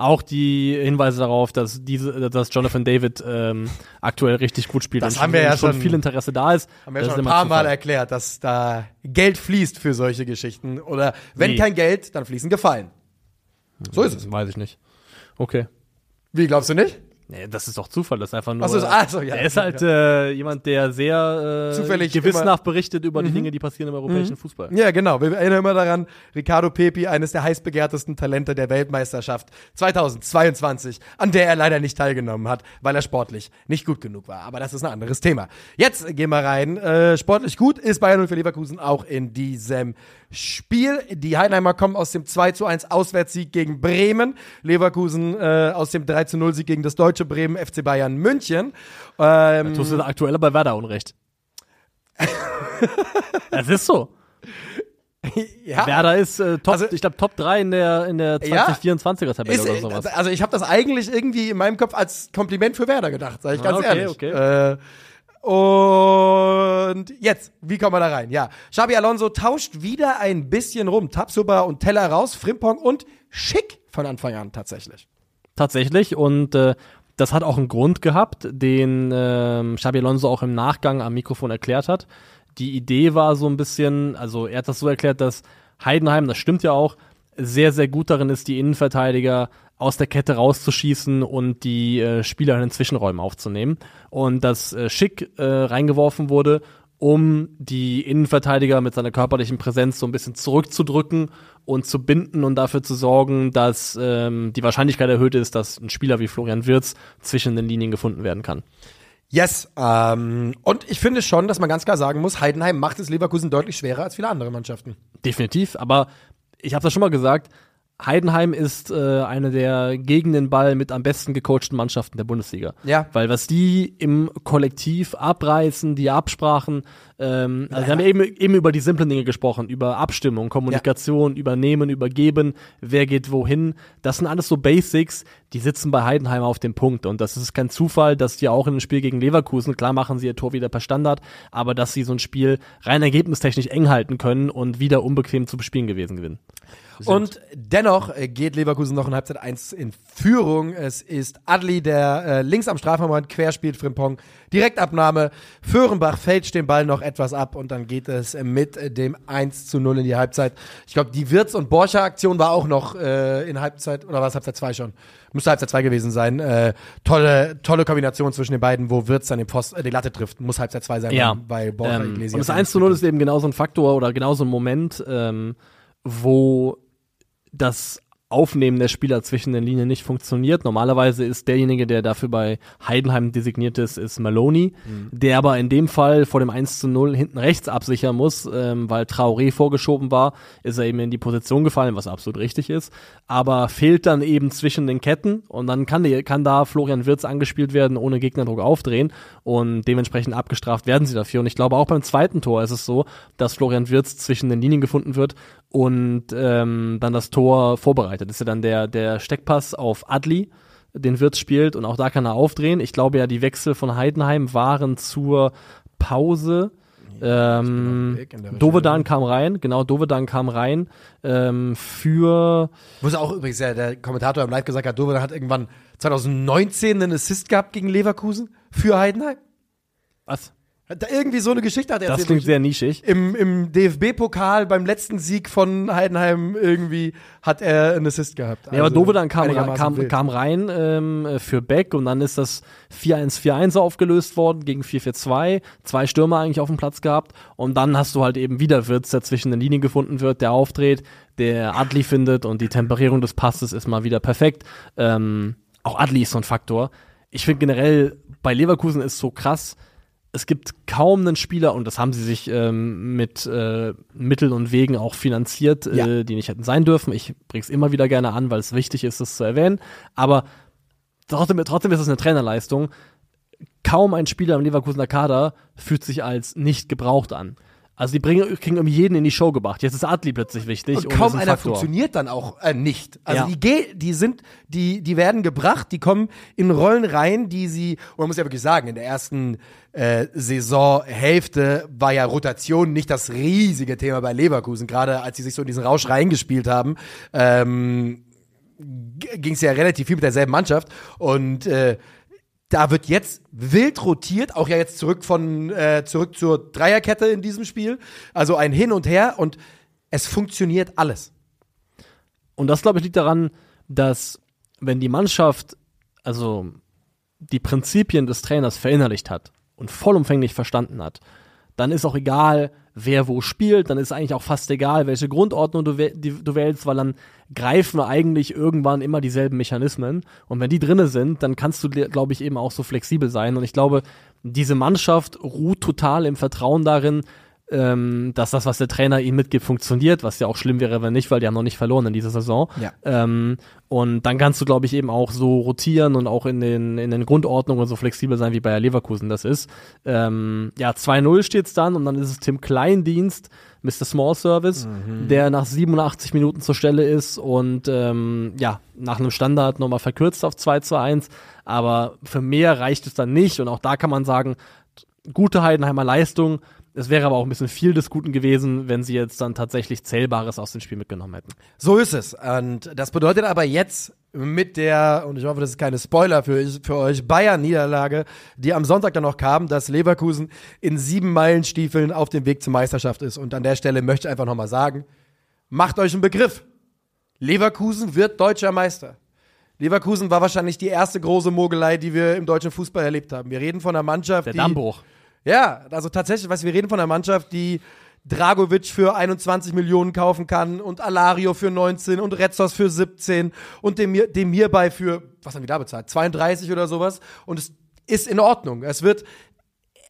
Speaker 3: Auch die Hinweise darauf, dass diese, dass Jonathan David ähm, aktuell richtig gut spielt
Speaker 2: Das haben wir ja
Speaker 3: schon
Speaker 2: schon-
Speaker 3: viel Interesse da ist.
Speaker 2: Haben wir ja schon ein paar Mal erklärt, dass da Geld fließt für solche Geschichten. Oder wenn
Speaker 3: Wie?
Speaker 2: kein Geld, dann fließen Gefallen. So ist es.
Speaker 3: Weiß ich nicht. Okay.
Speaker 2: Wie glaubst du nicht?
Speaker 3: Nee, das ist doch Zufall, das ist einfach nur.
Speaker 2: Ach so, ach so, ja.
Speaker 3: Er ist halt äh, jemand, der sehr äh,
Speaker 2: Zufällig
Speaker 3: gewissenhaft berichtet über
Speaker 2: Mhm.
Speaker 3: die Dinge, die passieren im europäischen Fußball.
Speaker 2: Ja, genau. Wir erinnern immer daran, Ricardo Pepi, eines der heißbegehrtesten Talente der Weltmeisterschaft 2022, an der er leider nicht teilgenommen hat, weil er sportlich nicht gut genug war. Aber das ist ein anderes Thema. Jetzt gehen wir rein. Äh, sportlich gut ist Bayern 0 für Leverkusen auch in diesem Spiel. Die Heidenheimer kommen aus dem 2 zu 1 Auswärtssieg gegen Bremen. Leverkusen äh, aus dem 3 zu 0 Sieg gegen das deutsche Bremen FC Bayern München. Ähm,
Speaker 3: Tust du aktuell bei Werder Unrecht. [LAUGHS] Es ist so.
Speaker 2: ja.
Speaker 3: Werder ist äh, Top,
Speaker 2: Also-
Speaker 3: ich glaube Top 3 in der in der
Speaker 2: Ja.
Speaker 3: 2024er Tabelle
Speaker 2: Ist,
Speaker 3: oder sowas.
Speaker 2: also ich habe das eigentlich irgendwie in meinem Kopf als Kompliment für Werder gedacht, sage ich
Speaker 3: Ah,
Speaker 2: ganz
Speaker 3: okay,
Speaker 2: ehrlich.
Speaker 3: okay.
Speaker 2: Äh, und jetzt, wie kommen wir da rein? Ja, Xabi Alonso tauscht wieder ein bisschen rum. Tapsuba und Teller raus, Frimpong und Schick von Anfang an tatsächlich.
Speaker 3: Tatsächlich und äh, das hat auch einen Grund gehabt, den ähm, Xabi Alonso auch im Nachgang am Mikrofon erklärt hat. Die Idee war so ein bisschen, also er hat das so erklärt, dass Heidenheim, das stimmt ja auch, sehr, sehr gut darin ist, die Innenverteidiger aus der Kette rauszuschießen und die äh, Spieler in den Zwischenräumen aufzunehmen. Und dass äh, Schick äh, reingeworfen wurde, um die Innenverteidiger mit seiner körperlichen Präsenz so ein bisschen zurückzudrücken und zu binden und dafür zu sorgen, dass ähm, die Wahrscheinlichkeit erhöht ist, dass ein Spieler wie Florian Wirz zwischen den Linien gefunden werden kann.
Speaker 2: Yes, ähm, und ich finde schon, dass man ganz klar sagen muss, Heidenheim macht es Leverkusen deutlich schwerer als viele andere Mannschaften.
Speaker 3: Definitiv, aber ich habe das schon mal gesagt, Heidenheim ist äh, eine der gegen den Ball mit am besten gecoachten Mannschaften der Bundesliga.
Speaker 2: Ja.
Speaker 3: Weil was die im Kollektiv abreißen, die Absprachen, ähm, also wir haben eben, eben über die simplen Dinge gesprochen, über Abstimmung, Kommunikation, übernehmen, übergeben, wer geht wohin. Das sind alles so Basics, die sitzen bei Heidenheim auf dem Punkt. Und das ist kein Zufall, dass die auch in einem Spiel gegen Leverkusen, klar machen sie ihr Tor wieder per Standard, aber dass sie so ein Spiel rein ergebnistechnisch eng halten können und wieder unbequem zu bespielen gewesen gewinnen.
Speaker 2: Und dennoch äh, geht Leverkusen noch in Halbzeit 1 in Führung. Es ist Adli, der äh, links am Strafraumrand querspielt, Frimpong. Direktabnahme. Föhrenbach fälscht den Ball noch etwas ab und dann geht es mit dem 1 zu 0 in die Halbzeit. Ich glaube, die Wirtz- und Borcher-Aktion war auch noch äh, in Halbzeit, oder war es Halbzeit 2 schon? Müsste Halbzeit 2 gewesen sein. Äh, tolle, tolle Kombination zwischen den beiden, wo Wirtz dann den Post, äh, die Latte trifft. Muss Halbzeit 2 sein,
Speaker 3: Ja.
Speaker 2: weil Borcher
Speaker 3: Ähm,
Speaker 2: Iglesias
Speaker 3: und das 1 zu 0 ist eben genau so ein Faktor oder genau so ein Moment, ähm, wo das Aufnehmen der Spieler zwischen den Linien nicht funktioniert. Normalerweise ist derjenige, der dafür bei Heidenheim designiert ist, ist Maloney, der aber in dem Fall vor dem 1 zu 0 hinten rechts absichern muss, ähm, weil Traoré vorgeschoben war, ist er eben in die Position gefallen, was absolut richtig ist, aber fehlt dann eben zwischen den Ketten und dann kann, die, kann da Florian Wirtz angespielt werden, ohne Gegnerdruck aufdrehen und dementsprechend abgestraft werden sie dafür. Und ich glaube auch beim zweiten Tor ist es so, dass Florian Wirtz zwischen den Linien gefunden wird und ähm, dann das Tor vorbereitet. Das ist ja dann der, der Steckpass auf Adli, den Wirtz spielt und auch da kann er aufdrehen. Ich glaube ja, die Wechsel von Heidenheim waren zur Pause. Ähm,
Speaker 2: in der Recherche.
Speaker 3: Dovedan kam rein, genau, Dovedan kam rein ähm, für
Speaker 2: es auch übrigens ja, der Kommentator im Live gesagt hat, Dovedan hat irgendwann 2019 einen Assist gehabt gegen Leverkusen für Heidenheim.
Speaker 3: was?
Speaker 2: Da irgendwie so eine Geschichte hat er
Speaker 3: Das
Speaker 2: erzählt,
Speaker 3: klingt
Speaker 2: wo ich-
Speaker 3: sehr nischig.
Speaker 2: Im, im DFB-Pokal beim letzten Sieg von Heidenheim irgendwie hat er einen Assist gehabt.
Speaker 3: Ja, aber
Speaker 2: Also
Speaker 3: Dovedan kam, kam, kam rein ähm, für Beck und dann ist das 4-1-4-1 aufgelöst worden gegen 4-4-2. Zwei Stürmer eigentlich auf dem Platz gehabt und dann hast du halt eben wieder Wirtz, der zwischen den Linien gefunden wird, der aufdreht, der Adli findet und die Temperierung des Passes ist mal wieder perfekt. Ähm, auch Adli ist so ein Faktor. Ich finde generell, bei Leverkusen ist so krass, es gibt kaum einen Spieler, und das haben sie sich ähm, mit äh, Mitteln und Wegen auch finanziert,
Speaker 2: Ja.
Speaker 3: äh, die nicht hätten sein dürfen. Ich bringe es immer wieder gerne an, weil es wichtig ist, es zu erwähnen. Aber trotzdem, trotzdem ist es eine Trainerleistung. Kaum ein Spieler im Leverkusener Kader fühlt sich als nicht gebraucht an. Also die bringen, kriegen irgendwie jeden in die Show gebracht. Jetzt ist Adli plötzlich wichtig.
Speaker 2: Und kaum
Speaker 3: ein
Speaker 2: einer
Speaker 3: Faktor.
Speaker 2: funktioniert dann auch äh, nicht. Also
Speaker 3: Ja.
Speaker 2: die, geh- die sind, die, die werden gebracht, die kommen in Rollen rein, die sie, und man muss ja wirklich sagen, in der ersten äh, Saisonhälfte war ja Rotation nicht das riesige Thema bei Leverkusen, gerade als sie sich so in diesen Rausch reingespielt haben. Ähm, ging es ja relativ viel mit derselben Mannschaft und äh, da wird jetzt wild rotiert, auch ja jetzt zurück von äh, zurück zur Dreierkette in diesem Spiel, also ein Hin und Her und es funktioniert alles.
Speaker 3: Und das, glaube ich, liegt daran, dass wenn die Mannschaft also die Prinzipien des Trainers verinnerlicht hat und vollumfänglich verstanden hat, dann ist auch egal, wer wo spielt, dann ist eigentlich auch fast egal, welche Grundordnung du, du wählst, weil dann greifen eigentlich irgendwann immer dieselben Mechanismen. Und wenn die drinne sind, dann kannst du, glaube ich, eben auch so flexibel sein. Und ich glaube, diese Mannschaft ruht total im Vertrauen darin, ähm, dass das, was der Trainer ihnen mitgibt, funktioniert, was ja auch schlimm wäre, wenn nicht, weil die haben noch nicht verloren in dieser Saison.
Speaker 2: Ja.
Speaker 3: Ähm, und dann kannst du, glaube ich, eben auch so rotieren und auch in den, in den Grundordnungen so flexibel sein, wie bei Leverkusen das ist. Ähm, ja, 2-0 steht's dann und dann ist es Tim Kleindienst, Mr. Small Service, der nach 87 Minuten zur Stelle ist und ähm, ja, nach einem Standard nochmal verkürzt auf 2 zu 1. Aber für mehr reicht es dann nicht und auch da kann man sagen, gute Heidenheimer Leistung. Es wäre aber auch ein bisschen viel des Guten gewesen, wenn sie jetzt dann tatsächlich Zählbares aus dem Spiel mitgenommen hätten.
Speaker 2: So ist es. Und das bedeutet aber jetzt mit der, und ich hoffe, das ist keine Spoiler für, für euch, Bayern-Niederlage, die am Sonntag dann noch kam, dass Leverkusen in sieben Meilenstiefeln auf dem Weg zur Meisterschaft ist. Und an der Stelle möchte ich einfach nochmal sagen, macht euch einen Begriff. Leverkusen wird deutscher Meister. Leverkusen war wahrscheinlich die erste große Mogelei, die wir im deutschen Fußball erlebt haben. Wir reden von einer Mannschaft,
Speaker 3: Der
Speaker 2: die
Speaker 3: Dammbruch.
Speaker 2: Ja, also tatsächlich, was wir reden von einer Mannschaft, die Dragovic für 21 Millionen kaufen kann und Alario für 19 und Retzos für 17 und dem, dem hierbei für, was haben die da bezahlt? 32 oder sowas. Und es ist in Ordnung. Es wird,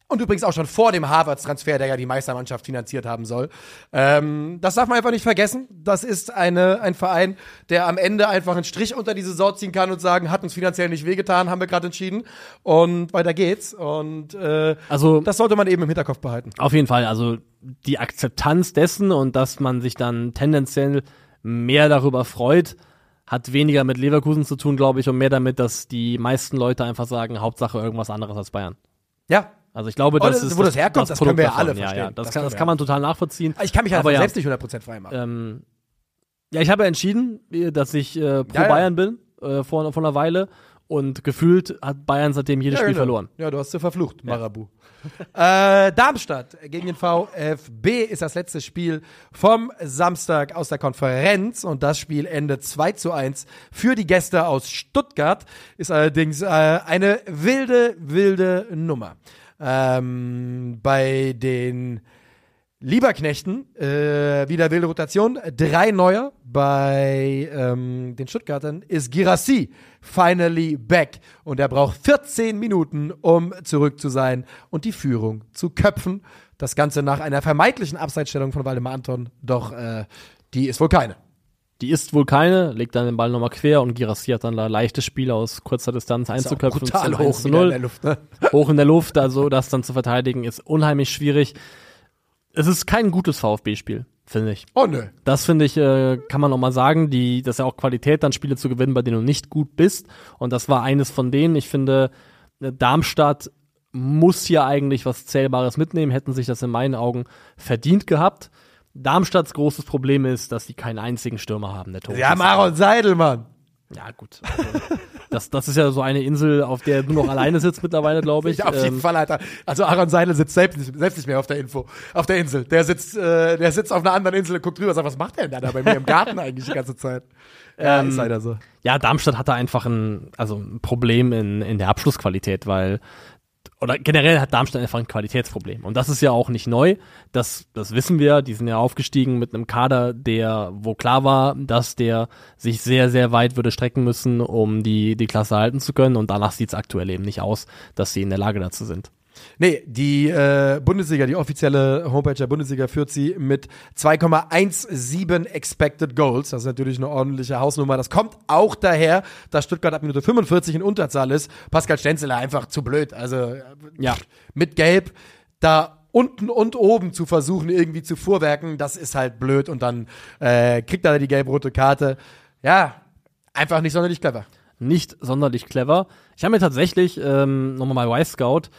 Speaker 2: und übrigens auch schon vor dem Harvards-Transfer, der ja die Meistermannschaft finanziert haben soll. Ähm, das darf man einfach nicht vergessen. Das ist eine, ein Verein, der am Ende einfach einen Strich unter die Saison ziehen kann und sagen, hat uns finanziell nicht wehgetan, haben wir gerade entschieden. Und weiter geht's. Und äh,
Speaker 3: Also
Speaker 2: das sollte man eben im Hinterkopf behalten.
Speaker 3: Auf jeden Fall, also die Akzeptanz dessen und dass man sich dann tendenziell mehr darüber freut, hat weniger mit Leverkusen zu tun, glaube ich, und mehr damit, dass die meisten Leute einfach sagen, Hauptsache irgendwas anderes als Bayern.
Speaker 2: Ja.
Speaker 3: Also ich glaube,
Speaker 2: Oh,
Speaker 3: das
Speaker 2: das-
Speaker 3: ist
Speaker 2: wo das herkommt, das können
Speaker 3: Produkt
Speaker 2: wir ja
Speaker 3: davon.
Speaker 2: alle
Speaker 3: Ja, ja,
Speaker 2: verstehen.
Speaker 3: das,
Speaker 2: Das
Speaker 3: kann,
Speaker 2: können
Speaker 3: das kann man total nachvollziehen.
Speaker 2: Ich kann mich halt
Speaker 3: Aber ja,
Speaker 2: selbst nicht 100% frei machen.
Speaker 3: ähm, Ja, ich habe entschieden, äh, dass ich äh, pro. Bayern bin, äh, vor, vor einer Weile. Und gefühlt hat Bayern seitdem jedes Spiel
Speaker 2: genau.
Speaker 3: verloren.
Speaker 2: Ja, du hast sie verflucht, Marabu. [LAUGHS] äh, Darmstadt gegen den VfB ist das letzte Spiel vom Samstag aus der Konferenz und das Spiel endet 2 zu 1 für die Gäste aus Stuttgart. Ist allerdings äh, eine wilde, wilde Nummer. Ähm, bei den Lieberknechten, äh, wieder wilde Rotation. Drei Neuer. Bei ähm, den Stuttgartern ist Girassi finally back. Und er braucht 14 Minuten, um zurück zu sein und die Führung zu köpfen. Das Ganze nach einer vermeintlichen Abseitsstellung von Waldemar Anton. Doch äh, die ist wohl keine.
Speaker 3: Die ist wohl keine, legt dann den Ball nochmal quer und Girassi hat dann da leichtes Spiel aus kurzer Distanz einzuköpfen.
Speaker 2: brutal hoch
Speaker 3: 1 zu
Speaker 2: wieder in
Speaker 3: 0.
Speaker 2: der Luft. Ne? [LAUGHS]
Speaker 3: hoch in der Luft, also das dann zu verteidigen, ist unheimlich schwierig. Es ist kein gutes VfB-Spiel, finde ich.
Speaker 2: Oh nö.
Speaker 3: Das finde ich, äh, kann man auch mal sagen, die, das ist ja auch Qualität, dann Spiele zu gewinnen, bei denen du nicht gut bist. Und das war eines von denen. Ich finde, äh, Darmstadt muss hier eigentlich was Zählbares mitnehmen, hätten sich das in meinen Augen verdient gehabt. Darmstadts großes Problem ist, dass sie keinen einzigen Stürmer haben, der Tore
Speaker 2: Ja,
Speaker 3: schießt.
Speaker 2: Maron Seidel, Mann.
Speaker 3: Ja, gut. Also, das, das ist ja so eine Insel, auf der du noch alleine sitzt mittlerweile, glaube ich.
Speaker 2: Ja, [LAUGHS] auf jeden
Speaker 3: Ähm,
Speaker 2: Fall, Alter. Also Aaron Seidel sitzt selbst nicht, selbst nicht mehr auf der Info, auf der Insel. Der sitzt, äh, der sitzt auf einer anderen Insel und guckt drüber und sagt, was macht der denn da bei mir im Garten [LAUGHS] eigentlich die ganze Zeit? Ja,
Speaker 3: Ähm,
Speaker 2: ist leider so.
Speaker 3: ja, Darmstadt hatte einfach ein, also ein Problem in, in der Abschlussqualität, weil oder generell hat Darmstadt einfach ein Qualitätsproblem. Und das ist ja auch nicht neu. Das, das wissen wir. Die sind ja aufgestiegen mit einem Kader, der, wo klar war, dass der sich sehr, sehr weit würde strecken müssen, um die, die Klasse halten zu können. Und danach sieht es aktuell eben nicht aus, dass sie in der Lage dazu sind.
Speaker 2: Nee, die äh, Bundesliga, die offizielle Homepage der Bundesliga führt sie mit 2,17 Expected Goals. Das ist natürlich eine ordentliche Hausnummer. Das kommt auch daher, dass Stuttgart ab Minute 45 in Unterzahl ist. Pascal Stenzeler einfach zu blöd. Also äh,
Speaker 3: Ja.
Speaker 2: mit Gelb da unten und oben zu versuchen, irgendwie zu fuhrwerken, das ist halt blöd. Und dann äh, kriegt er die gelb-rote Karte. Ja, einfach nicht sonderlich clever.
Speaker 3: nicht sonderlich clever. Ich habe mir tatsächlich ähm, nochmal bei Y-Scout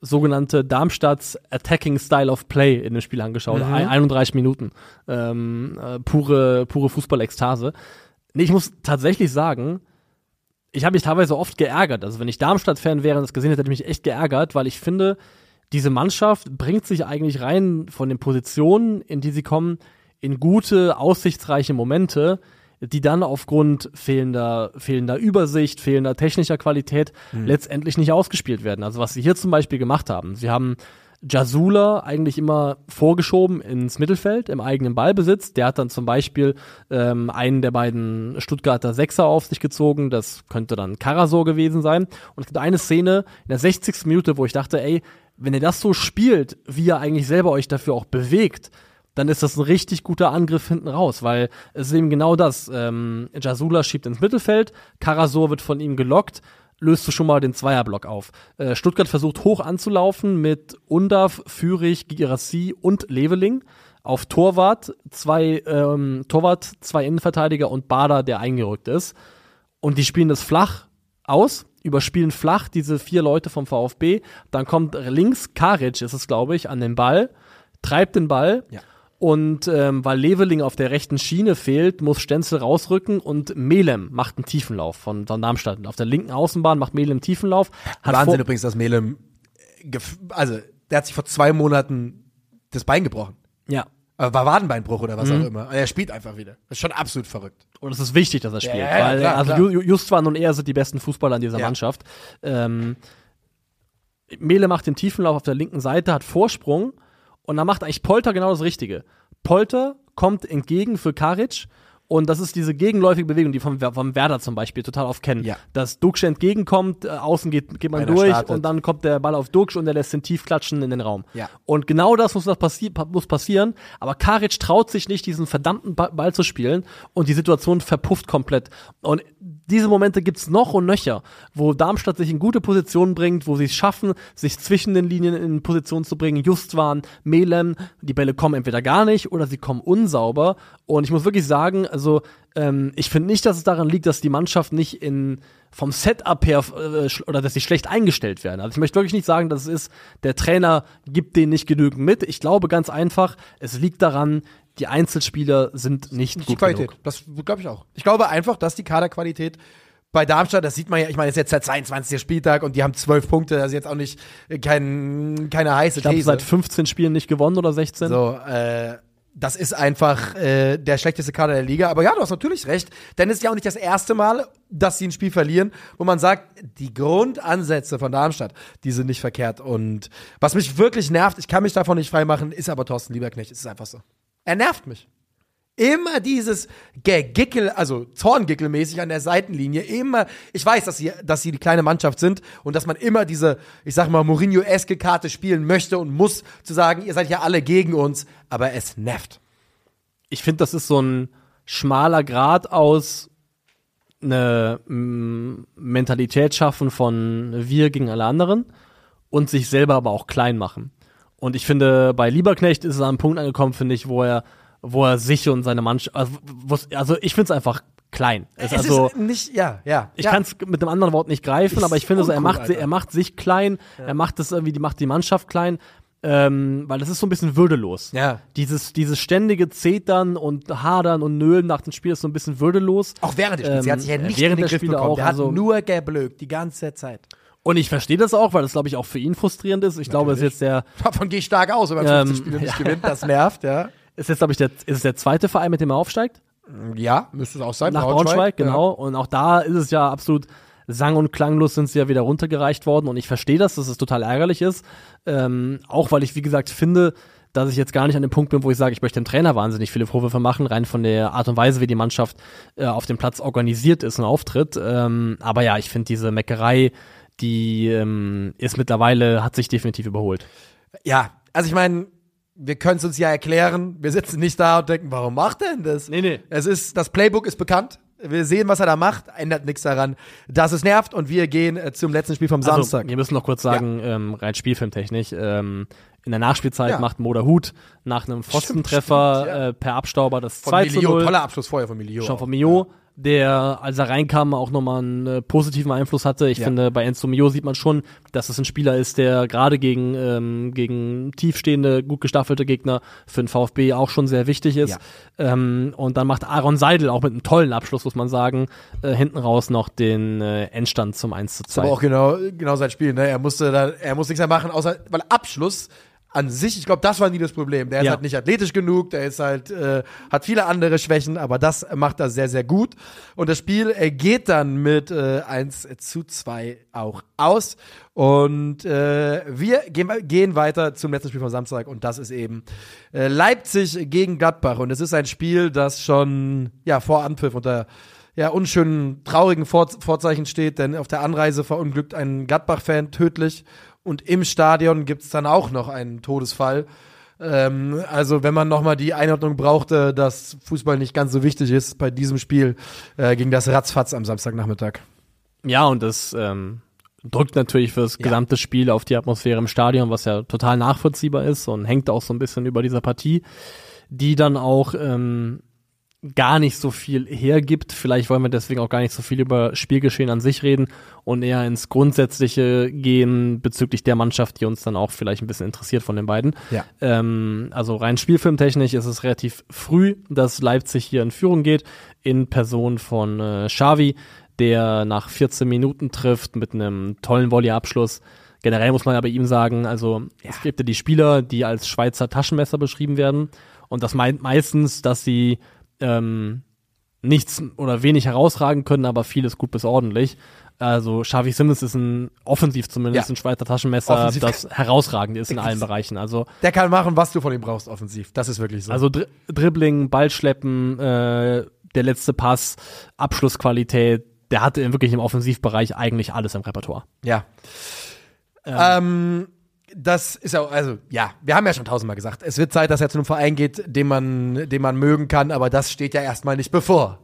Speaker 3: sogenannte Darmstadts Attacking Style of Play in dem Spiel angeschaut. Ein, 31 Minuten. Ähm, äh, pure, pure Fußball-Ekstase. Nee, ich muss tatsächlich sagen, ich habe mich teilweise oft geärgert. Also wenn ich Darmstadt-Fan wäre und das gesehen hätte, hätte ich mich echt geärgert, weil ich finde, diese Mannschaft bringt sich eigentlich rein von den Positionen, in die sie kommen, in gute, aussichtsreiche Momente, die dann aufgrund fehlender, fehlender Übersicht, fehlender technischer Qualität letztendlich nicht ausgespielt werden. Also was sie hier zum Beispiel gemacht haben. Sie haben Jasula eigentlich immer vorgeschoben ins Mittelfeld im eigenen Ballbesitz. Der hat dann zum Beispiel ähm, einen der beiden Stuttgarter Sechser auf sich gezogen. Das könnte dann Karasor gewesen sein. Und es gibt eine Szene in der 60. Minute, wo ich dachte, ey, wenn ihr das so spielt, wie ihr eigentlich selber euch dafür auch bewegt, dann ist das ein richtig guter Angriff hinten raus, weil es ist eben genau das. Ähm, Jasula schiebt ins Mittelfeld, Karasor wird von ihm gelockt, löst du schon mal den Zweierblock auf. Äh, Stuttgart versucht hoch anzulaufen mit Undav, Fürich, Girassi und Leveling. Auf Torwart zwei ähm, Torwart, zwei Innenverteidiger und Bader, der eingerückt ist. Und die spielen das flach aus, überspielen flach diese vier Leute vom VfB. Dann kommt links Karic, ist es glaube ich, an den Ball, treibt den Ball.
Speaker 2: Ja.
Speaker 3: Und ähm, weil Leveling auf der rechten Schiene fehlt, muss Stenzel rausrücken und Melem macht einen Tiefenlauf von, von Darmstadt. Auf der linken Außenbahn macht Melem einen Tiefenlauf. Hat
Speaker 2: Wahnsinn übrigens, dass Melem, äh, also der hat sich vor zwei Monaten das Bein gebrochen.
Speaker 3: Ja.
Speaker 2: Aber war Wadenbeinbruch oder
Speaker 3: Mhm.
Speaker 2: was auch immer. Und er spielt einfach wieder. Das ist schon absolut verrückt.
Speaker 3: Und es ist wichtig, dass er spielt.
Speaker 2: ja, ja,
Speaker 3: weil
Speaker 2: klar,
Speaker 3: also
Speaker 2: klar.
Speaker 3: Ju- Ju- Justwan und er sind die besten Fußballer in dieser
Speaker 2: Ja.
Speaker 3: Mannschaft. Ähm, Mele macht den Tiefenlauf auf der linken Seite, hat Vorsprung und dann macht eigentlich Polter genau das Richtige. Polter kommt entgegen für Karic und das ist diese gegenläufige Bewegung, die vom, vom Werder zum Beispiel total oft kennen.
Speaker 2: Ja.
Speaker 3: Dass Duksch entgegenkommt, äh, außen geht, geht man
Speaker 2: Einer
Speaker 3: durch
Speaker 2: startet.
Speaker 3: und dann kommt der Ball auf Duksch und der lässt den tief klatschen in den Raum.
Speaker 2: Ja.
Speaker 3: Und genau das muss, das passi pa- muss passieren. Aber Karic traut sich nicht, diesen verdammten Ba- Ball zu spielen und die Situation verpufft komplett. Und diese Momente gibt's noch und nöcher, wo Darmstadt sich in gute Positionen bringt, wo sie es schaffen, sich zwischen den Linien in Position zu bringen. Justwan, Melem, die Bälle kommen entweder gar nicht oder sie kommen unsauber. Und ich muss wirklich sagen, also ähm, ich finde nicht, dass es daran liegt, dass die Mannschaft nicht in vom Setup her äh, oder dass sie schlecht eingestellt werden. Also ich möchte wirklich nicht sagen, dass es ist, der Trainer gibt denen nicht genügend mit. Ich glaube ganz einfach, es liegt daran, die Einzelspieler sind nicht
Speaker 2: die
Speaker 3: gut
Speaker 2: Qualität.
Speaker 3: genug.
Speaker 2: Das glaube ich auch. Ich glaube einfach, dass die Kaderqualität bei Darmstadt, das sieht man ja, ich meine, es ist jetzt der 22. Spieltag und die haben zwölf Punkte, das ist jetzt auch nicht äh, kein, keine heiße
Speaker 3: Ich
Speaker 2: These.
Speaker 3: seit 15 Spielen nicht gewonnen oder 16.
Speaker 2: So, äh, das ist einfach äh, der schlechteste Kader der Liga. Aber ja, du hast natürlich recht, denn es ist ja auch nicht das erste Mal, dass sie ein Spiel verlieren, wo man sagt, die Grundansätze von Darmstadt, die sind nicht verkehrt. Und was mich wirklich nervt, ich kann mich davon nicht freimachen, ist aber Thorsten Lieberknecht. Es ist einfach so. Er nervt mich. Immer dieses Gegickel, also Zorngickel-mäßig an der Seitenlinie, immer, ich weiß, dass sie, dass sie die kleine Mannschaft sind und dass man immer diese, ich sag mal, Mourinho-eske Karte spielen möchte und muss, zu sagen, ihr seid ja alle gegen uns, aber es nervt.
Speaker 3: ich finde, das ist so ein schmaler Grad aus eine Mentalität schaffen von wir gegen alle anderen und sich selber aber auch klein machen. Und ich finde, bei Lieberknecht ist es an einem Punkt angekommen, finde ich, wo er, wo er sich und seine Mannschaft, also, also ich finde es einfach klein. Es
Speaker 2: Es
Speaker 3: also,
Speaker 2: ist nicht, ja, ja.
Speaker 3: ich
Speaker 2: ja.
Speaker 3: kann es mit einem anderen Wort nicht greifen,
Speaker 2: Ist
Speaker 3: aber ich finde so, er macht,
Speaker 2: Alter.
Speaker 3: er macht sich klein, er macht das irgendwie, die macht die Mannschaft klein, ähm, weil das ist so ein bisschen würdelos.
Speaker 2: Ja.
Speaker 3: Dieses, dieses ständige Zetern und Hadern und Nölen nach dem Spiel ist so ein bisschen würdelos.
Speaker 2: Auch während des Spiels. sie hat sich ja
Speaker 3: Ähm,
Speaker 2: nicht
Speaker 3: während
Speaker 2: in den
Speaker 3: der
Speaker 2: Griff
Speaker 3: Spiele
Speaker 2: bekommen.
Speaker 3: auch,
Speaker 2: Der hat
Speaker 3: also-
Speaker 2: nur geblökt, die ganze Zeit.
Speaker 3: Und ich verstehe das auch, weil das, glaube ich, auch für ihn frustrierend ist. Ich glaube, es ist jetzt der,
Speaker 2: Davon gehe ich stark aus, wenn man
Speaker 3: Ähm,
Speaker 2: 50 Spiele nicht [LAUGHS]
Speaker 3: ja.
Speaker 2: gewinnt. Das nervt, ja.
Speaker 3: Ist jetzt, glaube ich, der, ist es der zweite Verein, mit dem er aufsteigt?
Speaker 2: Ja, müsste es auch sein.
Speaker 3: Nach Braunschweig, genau. Und auch da ist es ja absolut sang- und klanglos sind sie ja wieder runtergereicht worden. Und ich verstehe das, dass es total ärgerlich ist. Ähm, auch weil ich, wie gesagt, finde, dass ich jetzt gar nicht an dem Punkt bin, wo ich sage, ich möchte dem Trainer wahnsinnig viele Vorwürfe machen, rein von der Art und Weise, wie die Mannschaft äh, auf dem Platz organisiert ist und auftritt. Ähm, aber ja, ich finde diese Meckerei, die ähm, ist mittlerweile, hat sich definitiv überholt.
Speaker 2: Ja, also ich meine, wir können es uns ja erklären. Wir sitzen nicht da und denken, warum macht er denn das?
Speaker 3: Nee, nee.
Speaker 2: Es ist, das Playbook ist bekannt. Wir sehen, was er da macht, ändert nichts daran, dass es nervt und wir gehen äh, zum letzten Spiel vom Samstag.
Speaker 3: Also, wir müssen noch kurz sagen, ähm, rein spielfilmtechnisch, ähm, in der Nachspielzeit
Speaker 2: Ja.
Speaker 3: macht Moder Hut nach einem Pfostentreffer
Speaker 2: stimmt, ja.
Speaker 3: äh, per Abstauber das
Speaker 2: von
Speaker 3: 2 zu
Speaker 2: Milio,
Speaker 3: 0.
Speaker 2: toller Abschluss vorher von Milio.
Speaker 3: Schon von Mio, der, als er reinkam, auch nochmal einen äh, positiven Einfluss hatte. Ich
Speaker 2: Ja.
Speaker 3: finde, bei Enzo Mio sieht man schon, dass es ein Spieler ist, der gerade gegen, ähm, gegen tiefstehende, gut gestaffelte Gegner für den VfB auch schon sehr wichtig ist. Ähm, und dann macht Aaron Seidel auch mit einem tollen Abschluss, muss man sagen, äh, hinten raus noch den äh, Endstand zum 1 zu 2.
Speaker 2: Aber auch genau, genau sein Spiel, ne? Er musste da, er musste nichts mehr machen, außer, weil Abschluss an sich, ich glaube, das war nie das Problem. Der ist
Speaker 3: Ja.
Speaker 2: halt nicht athletisch genug, der ist halt, äh, hat viele andere Schwächen, aber das macht er sehr, sehr gut. Und das Spiel äh, geht dann mit äh, 1 zu 2 auch aus. Und äh, wir gehen, gehen weiter zum letzten Spiel vom Samstag und das ist eben äh, Leipzig gegen Gladbach. Und es ist ein Spiel, das schon ja vor Anpfiff unter ja, unschönen, traurigen Vor Vorzeichen steht, denn auf der Anreise verunglückt ein Gladbach-Fan tödlich und im Stadion gibt's dann auch noch einen Todesfall. Ähm, also wenn man nochmal die Einordnung brauchte, dass Fußball nicht ganz so wichtig ist bei diesem Spiel, äh, ging das ratzfatz am Samstagnachmittag.
Speaker 3: Ja, und das ähm, drückt natürlich fürs gesamte Spiel auf die Atmosphäre im Stadion, was ja total nachvollziehbar ist und hängt auch so ein bisschen über dieser Partie, die dann auch ähm, gar nicht so viel hergibt. Vielleicht wollen wir deswegen auch gar nicht so viel über Spielgeschehen an sich reden und eher ins Grundsätzliche gehen bezüglich der Mannschaft, die uns dann auch vielleicht ein bisschen interessiert von den beiden.
Speaker 2: Ja.
Speaker 3: Ähm, also rein spielfilmtechnisch ist es relativ früh, dass Leipzig hier in Führung geht, in Person von äh, Xavi, der nach 14 Minuten trifft mit einem tollen Volleyabschluss. Generell muss man ja bei ihm sagen, also es gibt ja die Spieler, die als Schweizer Taschenmesser beschrieben werden und das meint meistens, dass sie ähm, nichts oder wenig herausragen können, aber vieles gut bis ordentlich. Also Xavi Simmons ist ein offensiv zumindest
Speaker 2: Ja.
Speaker 3: ein Schweizer Taschenmesser,
Speaker 2: Offensiv-
Speaker 3: das herausragend ist in allen Bereichen. Also
Speaker 2: Der kann machen, was du von ihm brauchst, offensiv. Das ist wirklich so.
Speaker 3: also Dri Dribbling, Ballschleppen, äh, der letzte Pass, Abschlussqualität, der hatte wirklich im Offensivbereich eigentlich alles im Repertoire.
Speaker 2: Ja. Ähm, das ist auch, also ja, wir haben ja schon tausendmal gesagt, es wird Zeit, dass er zu einem Verein geht, den man, den man mögen kann, aber das steht ja erstmal nicht bevor,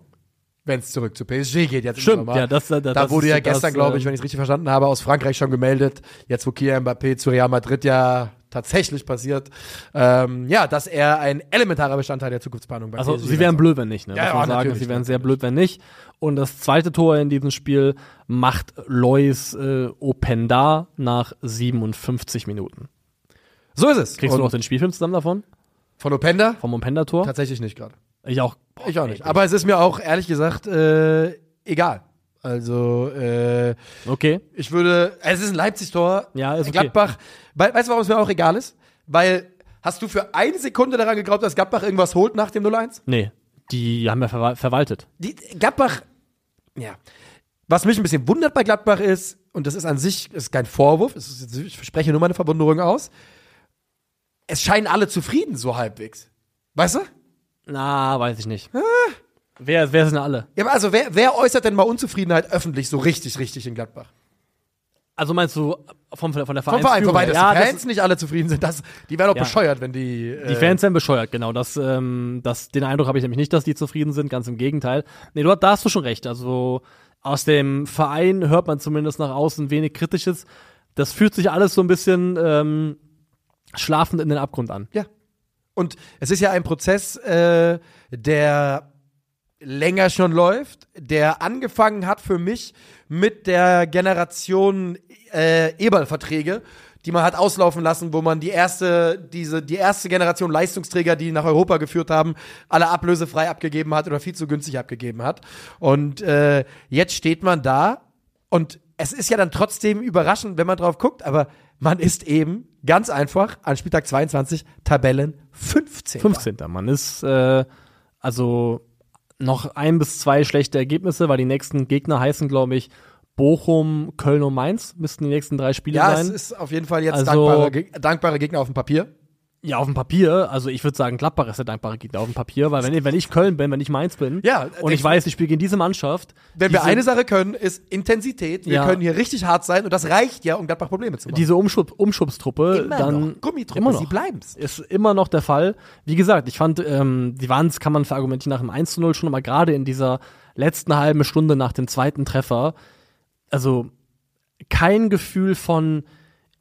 Speaker 2: wenn es zurück zu PSG geht. Jetzt im
Speaker 3: Stimmt, ja, das- das-
Speaker 2: da
Speaker 3: das
Speaker 2: wurde ja gestern, glaube ich,
Speaker 3: ähm,
Speaker 2: wenn ich es richtig verstanden habe, aus Frankreich schon gemeldet, jetzt wo Kylian Mbappé zu Real Madrid ja tatsächlich passiert, ähm, ja, dass er ein elementarer Bestandteil der Zukunftsplanung bei
Speaker 3: Also sie wären blöd, wenn nicht, ne?
Speaker 2: Ja,
Speaker 3: Muss
Speaker 2: ja,
Speaker 3: man sagen, sie wären sehr blöd, wenn nicht. Und das zweite Tor in diesem Spiel macht Lois äh, Openda nach 57 Minuten.
Speaker 2: So ist es.
Speaker 3: Kriegst
Speaker 2: Und
Speaker 3: du noch den Spielfilm zusammen davon?
Speaker 2: Von Openda?
Speaker 3: vom Openda-Tor.
Speaker 2: Tatsächlich nicht gerade.
Speaker 3: Ich auch. boah,
Speaker 2: Ich auch
Speaker 3: ey,
Speaker 2: nicht. Aber es ist mir auch ehrlich gesagt äh, egal. Also, äh,
Speaker 3: Okay.
Speaker 2: ich würde, es ist ein Leipzig-Tor.
Speaker 3: Ja, ist okay.
Speaker 2: Gladbach, weißt du, warum es mir auch egal ist? Weil, hast du für eine Sekunde daran geglaubt, dass Gladbach irgendwas holt nach dem 0-1?
Speaker 3: Nee, die haben ja verwal verwaltet.
Speaker 2: Die, Gladbach, ja. Was mich ein bisschen wundert bei Gladbach ist, und das ist an sich ist kein Vorwurf, ist, ich spreche nur meine Verwunderung aus, es scheinen alle zufrieden, so halbwegs. Weißt du?
Speaker 3: Na, weiß ich nicht. Wer, wer sind alle?
Speaker 2: Ja, aber also wer, wer äußert denn mal Unzufriedenheit öffentlich so richtig, richtig in Gladbach?
Speaker 3: Also meinst du vom, von der
Speaker 2: Vom Verein vorbei, dass
Speaker 3: Ja,
Speaker 2: die
Speaker 3: das,
Speaker 2: Fans nicht alle zufrieden sind. Das, die wären doch
Speaker 3: Ja.
Speaker 2: bescheuert, wenn die. Äh,
Speaker 3: die Fans sind bescheuert, genau. Das, ähm, das, den Eindruck habe ich nämlich nicht, dass die zufrieden sind, ganz im Gegenteil. Nee, du, da hast du schon recht. Also aus dem Verein hört man zumindest nach außen wenig Kritisches. Das fühlt sich alles so ein bisschen ähm, schlafend in den Abgrund an.
Speaker 2: Ja. Und es ist ja ein Prozess, äh, der länger schon läuft, der angefangen hat für mich mit der Generation äh, Eberl-Verträge, die man hat auslaufen lassen, wo man die erste, diese, die erste Generation Leistungsträger, die nach Europa geführt haben, alle ablösefrei abgegeben hat oder viel zu günstig abgegeben hat. Und äh, jetzt steht man da und es ist ja dann trotzdem überraschend, wenn man drauf guckt, aber man ist eben ganz einfach an Spieltag 22 Tabellen 15.
Speaker 3: 15. Man ist äh, also noch ein bis zwei schlechte Ergebnisse, weil die nächsten Gegner heißen, glaube ich, Bochum, Köln und Mainz müssten die nächsten drei Spiele
Speaker 2: Ja, es
Speaker 3: sein.
Speaker 2: ist auf jeden Fall jetzt
Speaker 3: Also-
Speaker 2: dankbare, dankbare Gegner auf dem Papier.
Speaker 3: Ja, auf dem Papier, also ich würde sagen, Gladbach ist der dankbare Gegner auf dem Papier, weil wenn, ich- wenn ich Köln bin, wenn ich Mainz bin
Speaker 2: Ja,
Speaker 3: und ich weiß, ich spiele gegen diese Mannschaft,
Speaker 2: Wenn wir eine Sache können, ist Intensität. Wir
Speaker 3: Ja.
Speaker 2: können hier richtig hart sein und das reicht ja, um Gladbach Probleme zu machen.
Speaker 3: diese Umschub, Umschubstruppe,
Speaker 2: immer
Speaker 3: dann
Speaker 2: noch. Gummitruppe,
Speaker 3: immer noch.
Speaker 2: sie bleiben's.
Speaker 3: ist immer noch der Fall. Wie gesagt, ich fand, ähm, die Waren's kann man verargumentieren nach dem 1 zu 0 schon, aber gerade in dieser letzten halben Stunde nach dem zweiten Treffer, also kein Gefühl von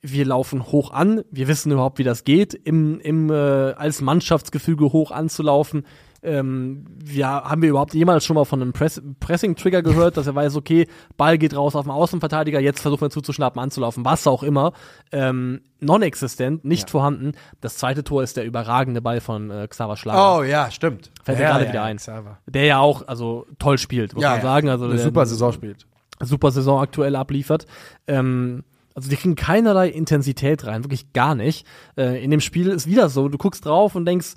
Speaker 3: wir laufen hoch an, wir wissen überhaupt, wie das geht, im, im äh, als Mannschaftsgefüge hoch anzulaufen. Ähm, wir, haben wir überhaupt jemals schon mal von einem Press Pressing-Trigger gehört, dass er weiß, okay, Ball geht raus auf den Außenverteidiger, jetzt versuchen wir zuzuschnappen, anzulaufen, was auch immer. Ähm, non-existent, nicht vorhanden. Das zweite Tor ist der überragende Ball von äh, Xaver Schlager.
Speaker 2: Oh ja, stimmt.
Speaker 3: Fällt mir
Speaker 2: ja,
Speaker 3: gerade
Speaker 2: ja,
Speaker 3: wieder
Speaker 2: ja,
Speaker 3: ein.
Speaker 2: Xaver.
Speaker 3: Der ja auch, also toll spielt, muss
Speaker 2: Ja,
Speaker 3: man
Speaker 2: ja.
Speaker 3: sagen. Also
Speaker 2: Eine
Speaker 3: der,
Speaker 2: super Saison spielt.
Speaker 3: super Saison aktuell abliefert. Ähm, also die kriegen keinerlei Intensität rein, wirklich gar nicht. Äh, in dem Spiel ist wieder so, du guckst drauf und denkst,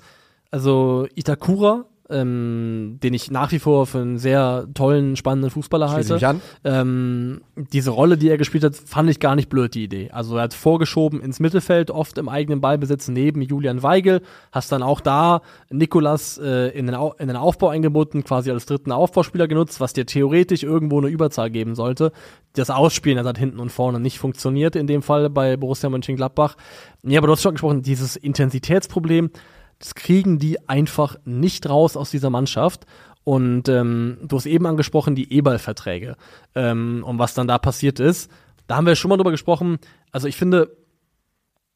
Speaker 3: also Itakura, ähm, den ich nach wie vor für einen sehr tollen, spannenden Fußballer halte.
Speaker 2: mich an.
Speaker 3: Ähm, diese Rolle, die er gespielt hat, fand ich gar nicht blöd, die Idee. Also er hat vorgeschoben ins Mittelfeld, oft im eigenen Ballbesitz neben Julian Weigel, hast dann auch da Nikolas äh, in, den Au in den Aufbau eingebunden, quasi als dritten Aufbauspieler genutzt, was dir theoretisch irgendwo eine Überzahl geben sollte. Das Ausspielen das hat hinten und vorne nicht funktioniert, in dem Fall bei Borussia Mönchengladbach. Ja, aber du hast schon gesprochen, dieses Intensitätsproblem, das kriegen die einfach nicht raus aus dieser Mannschaft. Und ähm, du hast eben angesprochen, die E-Ball-Verträge ähm, und was dann da passiert ist. Da haben wir schon mal drüber gesprochen. Also ich finde,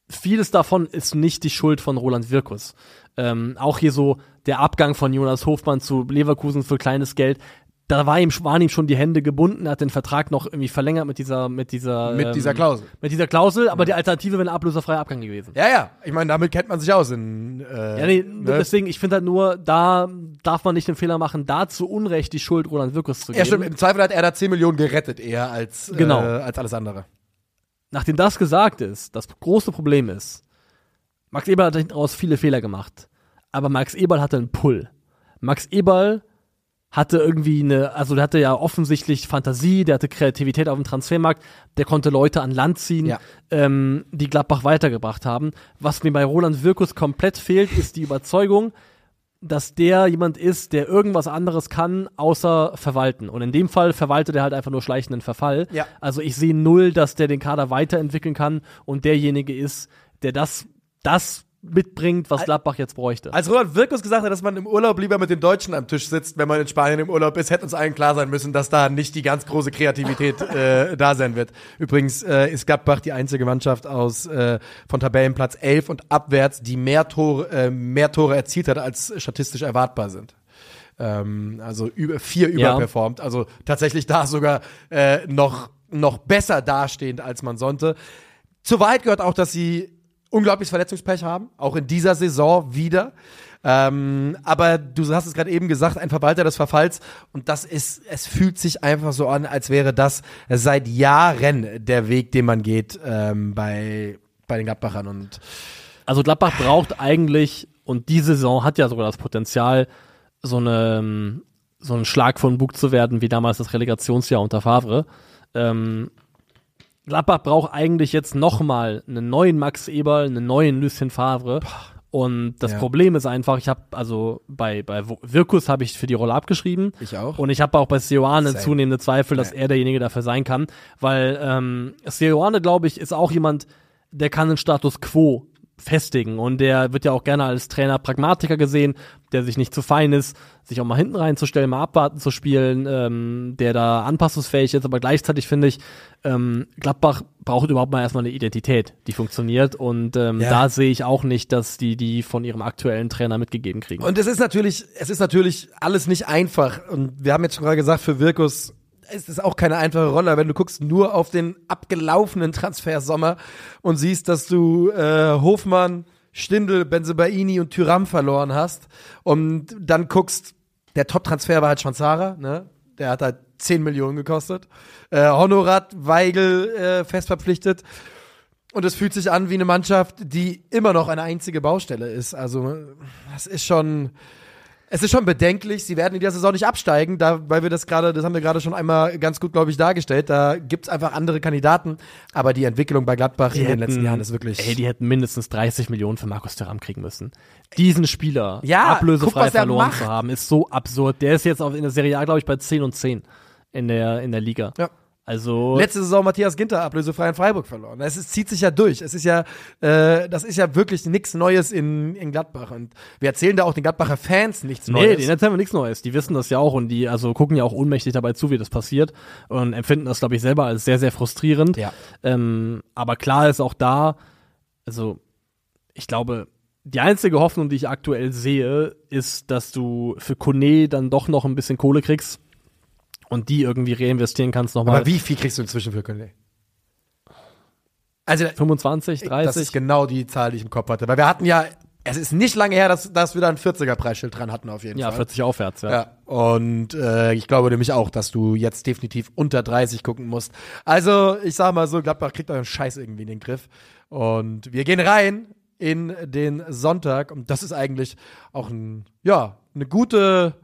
Speaker 3: vieles davon ist nicht die Schuld von Roland Wirkus. Ähm, auch hier so der Abgang von Jonas Hofmann zu Leverkusen für kleines Geld. Da war ihm, waren ihm schon die Hände gebunden, er hat den Vertrag noch irgendwie verlängert mit dieser, mit dieser,
Speaker 2: Mit
Speaker 3: ähm,
Speaker 2: dieser Klausel.
Speaker 3: Mit dieser Klausel, aber die Alternative wäre ein ablöserfreier Abgang gewesen.
Speaker 2: Ja, ja. Ich meine, damit kennt man sich aus. In, äh,
Speaker 3: Ja, nee,
Speaker 2: ne?
Speaker 3: deswegen, ich finde halt nur, da darf man nicht den Fehler machen, da zu Unrecht die Schuld Roland Wirkus zu
Speaker 2: Ja,
Speaker 3: geben.
Speaker 2: stimmt. Im Zweifel hat er da 10 Millionen gerettet, eher als,
Speaker 3: Genau.
Speaker 2: äh, als alles andere.
Speaker 3: Nachdem das gesagt ist, das große Problem ist, Max Eberl hat hinten raus viele Fehler gemacht, aber Max Eberl hatte einen Pull. Max Eberl hatte irgendwie eine, also der hatte ja offensichtlich Fantasie, der hatte Kreativität auf dem Transfermarkt, der konnte Leute an Land ziehen,
Speaker 2: Ja.
Speaker 3: ähm, die Gladbach weitergebracht haben. Was mir bei Roland Wirkus komplett fehlt, ist die Überzeugung, dass der jemand ist, der irgendwas anderes kann, außer verwalten. Und in dem Fall verwaltet er halt einfach nur schleichenden Verfall.
Speaker 2: Ja.
Speaker 3: Also ich sehe null, dass der den Kader weiterentwickeln kann und derjenige ist, der das, das mitbringt, was Gladbach jetzt bräuchte.
Speaker 2: Als Roland Wirkus gesagt hat, dass man im Urlaub lieber mit den Deutschen am Tisch sitzt, wenn man in Spanien im Urlaub ist, hätte uns allen klar sein müssen, dass da nicht die ganz große Kreativität [LAUGHS] äh, da sein wird. Übrigens äh, ist Gladbach die einzige Mannschaft aus äh, von Tabellenplatz 11 und abwärts, die mehr Tore, äh, mehr Tore erzielt hat, als statistisch erwartbar sind. Ähm, also über, vier
Speaker 3: Ja.
Speaker 2: überperformt. Also tatsächlich da sogar äh, noch, noch besser dastehend, als man sollte. Zur Wahrheit gehört auch, dass sie unglaubliches Verletzungspech haben, auch in dieser Saison wieder. Ähm, aber du hast es gerade eben gesagt, ein Verwalter des Verfalls und das ist, es fühlt sich einfach so an, als wäre das seit Jahren der Weg, den man geht ähm, bei, bei den Gladbachern und
Speaker 3: Also Gladbach braucht eigentlich, und diese Saison hat ja sogar das Potenzial, so eine so ein Schlag von Bug zu werden, wie damals das Relegationsjahr unter Favre. Ähm, Gladbach braucht eigentlich jetzt nochmal einen neuen Max Eberl, einen neuen Lucien Favre. Und das
Speaker 2: Ja.
Speaker 3: Problem ist einfach, ich habe also bei bei Wirkus habe ich für die Rolle abgeschrieben.
Speaker 2: Ich auch.
Speaker 3: Und ich habe auch bei Sioane zunehmende Zweifel, dass
Speaker 2: Ja.
Speaker 3: er derjenige dafür sein kann, weil ähm, Sioane, glaube ich, ist auch jemand, der kann den Status quo festigen und der wird ja auch gerne als Trainer Pragmatiker gesehen, der sich nicht zu fein ist, sich auch mal hinten reinzustellen, mal abwarten zu spielen, ähm, der da anpassungsfähig ist, aber gleichzeitig finde ich, ähm, Gladbach braucht überhaupt mal erstmal eine Identität, die funktioniert und ähm,
Speaker 2: Ja.
Speaker 3: da sehe ich auch nicht, dass die die von ihrem aktuellen Trainer mitgegeben kriegen.
Speaker 2: Und es ist natürlich, es ist natürlich alles nicht einfach. Und wir haben jetzt schon gerade gesagt, für Wirkus es ist auch keine einfache Rolle, wenn du guckst nur auf den abgelaufenen Transfersommer und siehst, dass du äh, Hofmann, Stindl, Benzebaini und Tyram verloren hast und dann guckst, der Top-Transfer war halt Chanzara, ne? Der hat halt 10 Millionen gekostet. Äh, Honorat, Weigel äh, fest verpflichtet. Und es fühlt sich an wie eine Mannschaft, die immer noch eine einzige Baustelle ist. Also, das ist schon, es ist schon bedenklich. Sie werden in dieser Saison nicht absteigen, da, weil wir das gerade, das haben wir gerade schon einmal ganz gut, glaube ich, dargestellt. Da gibt's einfach andere Kandidaten. Aber die Entwicklung bei Gladbach in den letzten Jahren ist wirklich.
Speaker 3: Ey, die hätten mindestens 30 Millionen für Markus Thuram kriegen müssen. Diesen Spieler
Speaker 2: Ja, guck,
Speaker 3: ablösefrei
Speaker 2: er
Speaker 3: verloren
Speaker 2: macht.
Speaker 3: zu haben, ist so absurd. Der ist jetzt auf, in der Serie A, glaube ich, bei 10 und 10 in der, in der Liga.
Speaker 2: Ja.
Speaker 3: Also,
Speaker 2: Letzte Saison Matthias Ginter ablösefrei in Freiburg verloren. Es ist, zieht sich ja durch. Es ist ja, äh, das ist ja wirklich nichts Neues in, in Gladbach. Und wir erzählen da auch den Gladbacher Fans nichts
Speaker 3: nee,
Speaker 2: Neues.
Speaker 3: denen erzählen wir nichts Neues. Die wissen das ja auch und die also gucken ja auch ohnmächtig dabei zu, wie das passiert und empfinden das, glaube ich, selber als sehr, sehr frustrierend.
Speaker 2: Ja.
Speaker 3: Ähm, aber klar ist auch da, also ich glaube, die einzige Hoffnung, die ich aktuell sehe, ist, dass du für Kone dann doch noch ein bisschen Kohle kriegst und die irgendwie reinvestieren kannst nochmal.
Speaker 2: Aber wie viel kriegst du inzwischen für Köln? Also,
Speaker 3: 25, 30?
Speaker 2: das ist genau die Zahl, die ich im Kopf hatte. Weil wir hatten ja, es ist nicht lange her, dass, dass wir da ein 40er-Preisschild dran hatten, auf jeden
Speaker 3: ja,
Speaker 2: Fall.
Speaker 3: 40 aufwärts, ja.
Speaker 2: Ja, und äh, ich glaube nämlich auch, dass du jetzt definitiv unter 30 gucken musst. Also, ich sag mal so, Gladbach kriegt euren Scheiß irgendwie in den Griff. Und wir gehen rein in den Sonntag. Und das ist eigentlich auch ein, ja, eine gute,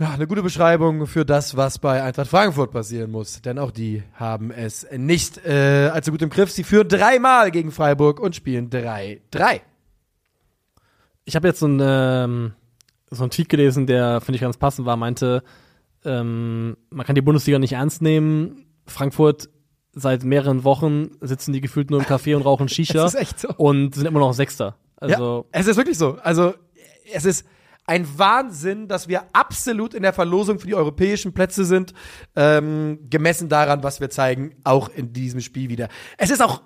Speaker 2: ja, eine gute Beschreibung für das, was bei Eintracht Frankfurt passieren muss. Denn auch die haben es nicht äh, allzu gut im Griff. Sie führen dreimal gegen Freiburg und spielen 3-3.
Speaker 3: Ich habe jetzt so einen, ähm, so einen Tweet gelesen, der, finde ich, ganz passend war, meinte, ähm, man kann die Bundesliga nicht ernst nehmen. Frankfurt seit mehreren Wochen sitzen die gefühlt nur im Café und rauchen [LAUGHS] Shisha
Speaker 2: Das ist echt so.
Speaker 3: und sind immer noch Sechster. Also,
Speaker 2: ja, es ist wirklich so. Also es ist ein Wahnsinn, dass wir absolut in der Verlosung für die europäischen Plätze sind, ähm, gemessen daran, was wir zeigen, auch in diesem Spiel wieder. Es ist auch,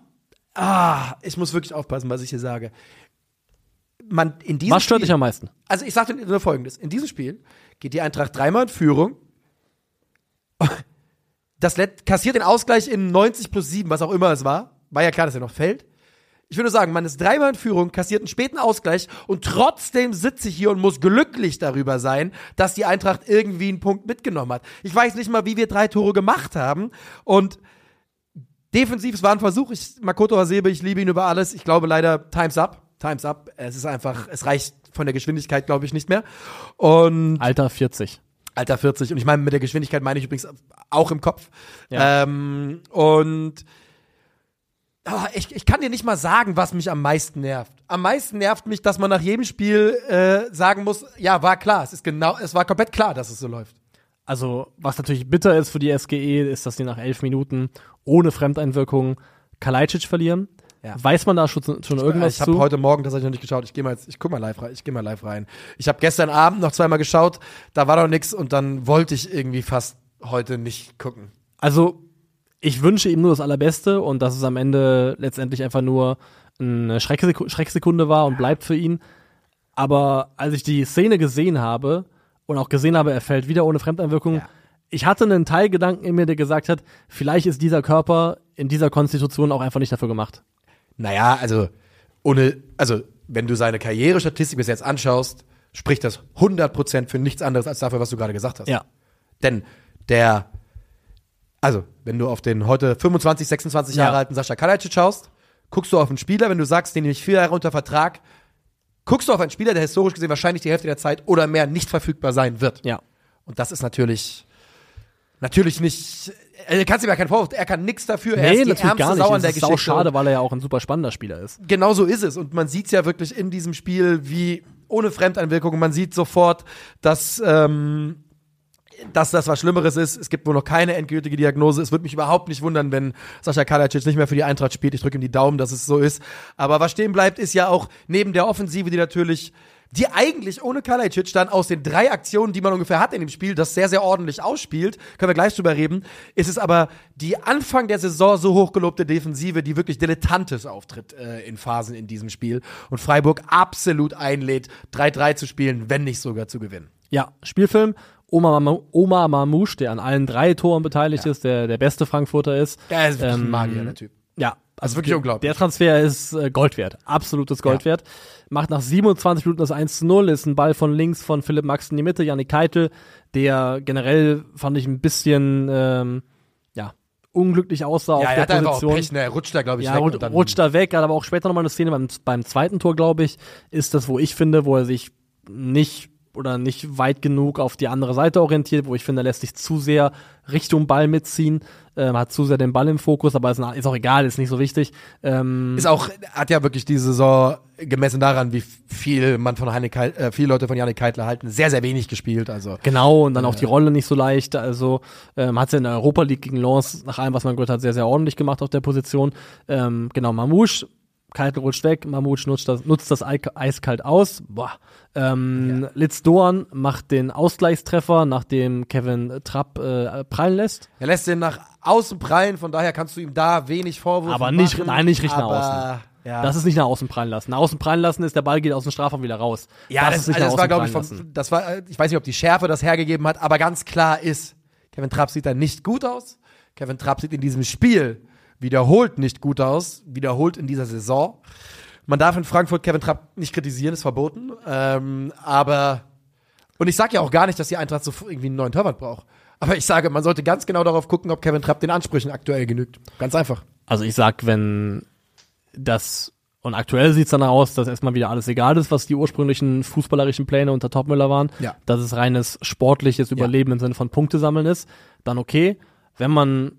Speaker 2: ah, ich muss wirklich aufpassen, was ich hier sage. Man, in diesem
Speaker 3: was stört
Speaker 2: Spiel,
Speaker 3: dich am meisten?
Speaker 2: also ich sage nur Folgendes. In diesem Spiel geht die Eintracht dreimal in Führung. Das kassiert den Ausgleich in 90 plus 7, was auch immer es war. War ja klar, dass er noch fällt. Ich würde sagen, man ist dreimal in Führung, kassiert einen späten Ausgleich und trotzdem sitze ich hier und muss glücklich darüber sein, dass die Eintracht irgendwie einen Punkt mitgenommen hat. Ich weiß nicht mal, wie wir drei Tore gemacht haben und defensiv, es war ein Versuch. Ich, Makoto Hasebe, ich liebe ihn über alles. Ich glaube leider, time's up. Time's up. Es ist einfach, es reicht von der Geschwindigkeit, glaube ich, nicht mehr. Und
Speaker 3: Alter 40.
Speaker 2: Alter 40. Und ich meine, mit der Geschwindigkeit meine ich übrigens auch im Kopf.
Speaker 3: Ja.
Speaker 2: Ähm, und ah, ich, ich kann dir nicht mal sagen, was mich am meisten nervt. Am meisten nervt mich, dass man nach jedem Spiel äh, sagen muss, ja, war klar, es ist genau, es war komplett klar, dass es so läuft.
Speaker 3: Also, was natürlich bitter ist für die SGE, ist, dass sie nach elf Minuten ohne Fremdeinwirkung Kalajdzic verlieren.
Speaker 2: Ja.
Speaker 3: Weiß man da schon, schon irgendwas
Speaker 2: ich habe heute Morgen tatsächlich noch nicht geschaut. Ich gehe mal jetzt, ich guck mal live rein. Ich gehe mal live rein. Ich habe gestern Abend noch zweimal geschaut, da war noch nichts und dann wollte ich irgendwie fast heute nicht gucken.
Speaker 3: Also, ich wünsche ihm nur das Allerbeste und dass es am Ende letztendlich einfach nur eine Schreckseku Schrecksekunde war und bleibt für ihn. Aber als ich die Szene gesehen habe und auch gesehen habe, er fällt wieder ohne Fremdeinwirkung,
Speaker 2: Ja.
Speaker 3: ich hatte einen Teilgedanken in mir, der gesagt hat, vielleicht ist dieser Körper in dieser Konstitution auch einfach nicht dafür gemacht.
Speaker 2: Naja, also ohne, also wenn du seine Karrierestatistik bis jetzt anschaust, spricht das 100% für nichts anderes als dafür, was du gerade gesagt hast.
Speaker 3: Ja.
Speaker 2: Denn der, also wenn du auf den heute 25, 26 Jahre
Speaker 3: Ja.
Speaker 2: alten Sascha Kalajdzic schaust, guckst du auf einen Spieler, wenn du sagst, den nehme ich vier Jahre unter Vertrag, guckst du auf einen Spieler, der historisch gesehen wahrscheinlich die Hälfte der Zeit oder mehr nicht verfügbar sein wird.
Speaker 3: Ja.
Speaker 2: Und das ist natürlich, natürlich nicht, er kannst ihm ja keinen Vorwurf, er kann nichts dafür, er
Speaker 3: Nee,
Speaker 2: ist die
Speaker 3: natürlich
Speaker 2: ärmste. Sau an der
Speaker 3: ist
Speaker 2: Geschichte.
Speaker 3: schade, weil er ja auch ein super spannender Spieler ist.
Speaker 2: genau so ist es. Und man sieht es ja wirklich in diesem Spiel, wie ohne Fremdeinwirkung, man sieht sofort, dass, ähm, dass das was Schlimmeres ist. Es gibt wohl noch keine endgültige Diagnose. Es würde mich überhaupt nicht wundern, wenn Sascha Kalajdzic nicht mehr für die Eintracht spielt. Ich drücke ihm die Daumen, dass es so ist. Aber was stehen bleibt, ist ja auch neben der Offensive, die natürlich die eigentlich ohne Kalajdzic dann aus den drei Aktionen, die man ungefähr hat in dem Spiel, das sehr, sehr ordentlich ausspielt, können wir gleich drüber reden, ist es aber die Anfang der Saison so hochgelobte Defensive, die wirklich dilettantes auftritt äh, in Phasen in diesem Spiel und Freiburg absolut einlädt, 3-3 zu spielen, wenn nicht sogar zu gewinnen.
Speaker 3: Ja, Spielfilm. Oma, Oma Mamouche, der an allen drei Toren beteiligt ist, der der beste Frankfurter ist.
Speaker 2: Er ist wirklich ein
Speaker 3: Ähm,
Speaker 2: Magier, der Typ.
Speaker 3: Ja,
Speaker 2: Also wirklich
Speaker 3: der,
Speaker 2: unglaublich.
Speaker 3: Der Transfer ist äh, Gold wert, absolutes Gold
Speaker 2: Ja.
Speaker 3: wert. Macht nach 27 Minuten das 1 zu 0, ist ein Ball von links von Philipp Max in die Mitte, Janik Keitel, der generell fand ich ein bisschen ähm, ja, unglücklich aussah
Speaker 2: Ja,
Speaker 3: auf
Speaker 2: er
Speaker 3: der
Speaker 2: hat einfach auch
Speaker 3: Position.
Speaker 2: Pech, ne? er rutscht da, glaube ich,
Speaker 3: Ja,
Speaker 2: weg.
Speaker 3: rut,
Speaker 2: und dann-
Speaker 3: rutscht da weg, hat aber auch später nochmal eine Szene beim, beim zweiten Tor, glaube ich, ist das, wo ich finde, wo er sich nicht oder nicht weit genug auf die andere Seite orientiert, wo ich finde, er lässt sich zu sehr Richtung Ball mitziehen, ähm, hat zu sehr den Ball im Fokus, aber ist, ist auch egal, ist nicht so wichtig. Ähm,
Speaker 2: Ist auch, hat ja wirklich die Saison gemessen daran, wie viel man von Heine Kei- äh, viele Leute von Janik Keitler halten, sehr, sehr wenig gespielt. Also
Speaker 3: Genau, und dann auch die Rolle nicht so leicht. Also ähm, hat sie in der Europa League gegen Lens, nach allem, was man gehört hat, sehr, sehr ordentlich gemacht auf der Position. Ähm, genau, Mamouche, Keitel rutscht weg, Mamouche nutzt das, nutzt das eiskalt aus. Boah. Ähm, Litz Doan macht den Ausgleichstreffer, nachdem Kevin Trapp äh, prallen lässt.
Speaker 2: er lässt den nach außen prallen, von daher kannst du ihm da wenig Vorwürfe
Speaker 3: Aber nicht-
Speaker 2: machen.
Speaker 3: nein, nicht richtig nach
Speaker 2: aber, Ja.
Speaker 3: Das ist nicht nach außen prallen lassen. Nach außen prallen lassen ist, der Ball geht aus dem Strafraum wieder raus.
Speaker 2: Ja, das,
Speaker 3: ist nicht
Speaker 2: also
Speaker 3: nach
Speaker 2: das war,
Speaker 3: außen
Speaker 2: ich,
Speaker 3: prallen
Speaker 2: vom,
Speaker 3: lassen.
Speaker 2: das war, ich weiß nicht, ob die Schärfe das hergegeben hat, aber ganz klar ist, Kevin Trapp sieht da nicht gut aus. Kevin Trapp sieht in diesem Spiel wiederholt nicht gut aus, wiederholt in dieser Saison. Man darf in Frankfurt Kevin Trapp nicht kritisieren, ist verboten. Ähm, aber, und ich sage ja auch gar nicht, dass die Eintracht so irgendwie einen neuen Torwart braucht. Aber ich sage, man sollte ganz genau darauf gucken, ob Kevin Trapp den Ansprüchen aktuell genügt. Ganz einfach.
Speaker 3: Also ich sag, wenn das und aktuell sieht's danach aus, dass erstmal wieder alles egal ist, was die ursprünglichen fußballerischen Pläne unter Topmüller waren,
Speaker 2: Ja.
Speaker 3: dass es reines sportliches Überleben im Sinne von Punkte sammeln ist, dann okay. Wenn man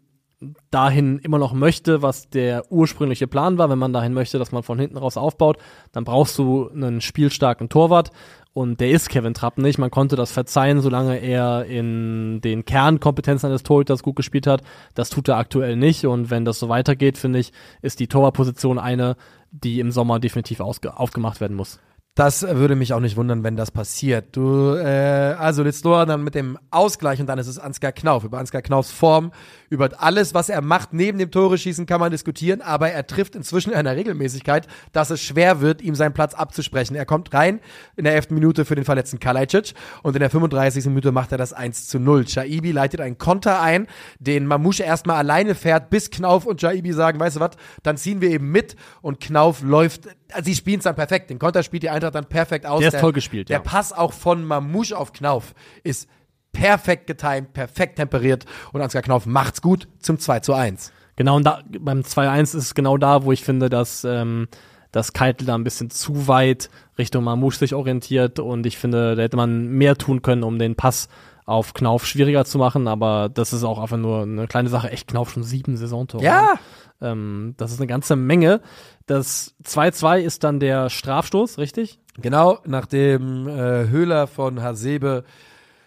Speaker 3: dahin immer noch möchte, was der ursprüngliche Plan war, wenn man dahin möchte, dass man von hinten raus aufbaut, dann brauchst du einen spielstarken Torwart und der ist Kevin Trapp nicht. Man konnte das verzeihen, solange er in den Kernkompetenzen eines Torhüters gut gespielt hat. Das tut er aktuell nicht und wenn das so weitergeht, finde ich, ist die Torwartposition eine, die im Sommer definitiv aufgemacht werden muss.
Speaker 2: Das würde mich auch nicht wundern, wenn das passiert. Du, äh, also Litzdor dann mit dem Ausgleich und dann ist es Ansgar Knauf. Über Ansgar Knaufs Form, über alles, was er macht, neben dem Tore schießen, kann man diskutieren, aber er trifft inzwischen in einer Regelmäßigkeit, dass es schwer wird, ihm seinen Platz abzusprechen. Er kommt rein in der 11. Minute für den verletzten Kalajdzic und in der 35. Minute macht er das 1 zu 0. Shaibi leitet einen Konter ein, den Mamouche erstmal alleine fährt, bis Knauf und Shaibi sagen, weißt du was, dann ziehen wir eben mit und Knauf läuft, also sie spielen es dann perfekt. Den Konter spielt die Eintracht dann perfekt aus.
Speaker 3: Der ist toll gespielt,
Speaker 2: Der
Speaker 3: ja.
Speaker 2: Pass auch von Mamouche auf Knauf ist perfekt getimt, perfekt temperiert und Ansgar Knauf macht's gut zum 2 zu 1.
Speaker 3: Genau, und da, beim 2-1 ist es genau da, wo ich finde, dass, ähm, dass Keitel da ein bisschen zu weit Richtung Mamouche sich orientiert und ich finde, da hätte man mehr tun können, um den Pass auf Knauf schwieriger zu machen, aber das ist auch einfach nur eine kleine Sache. Echt Knauf schon sieben Saisontore.
Speaker 2: Ja,
Speaker 3: Ähm, das ist eine ganze Menge. Das 2-2 ist dann der Strafstoß, richtig?
Speaker 2: genau, nachdem äh, Höhler von Hasebe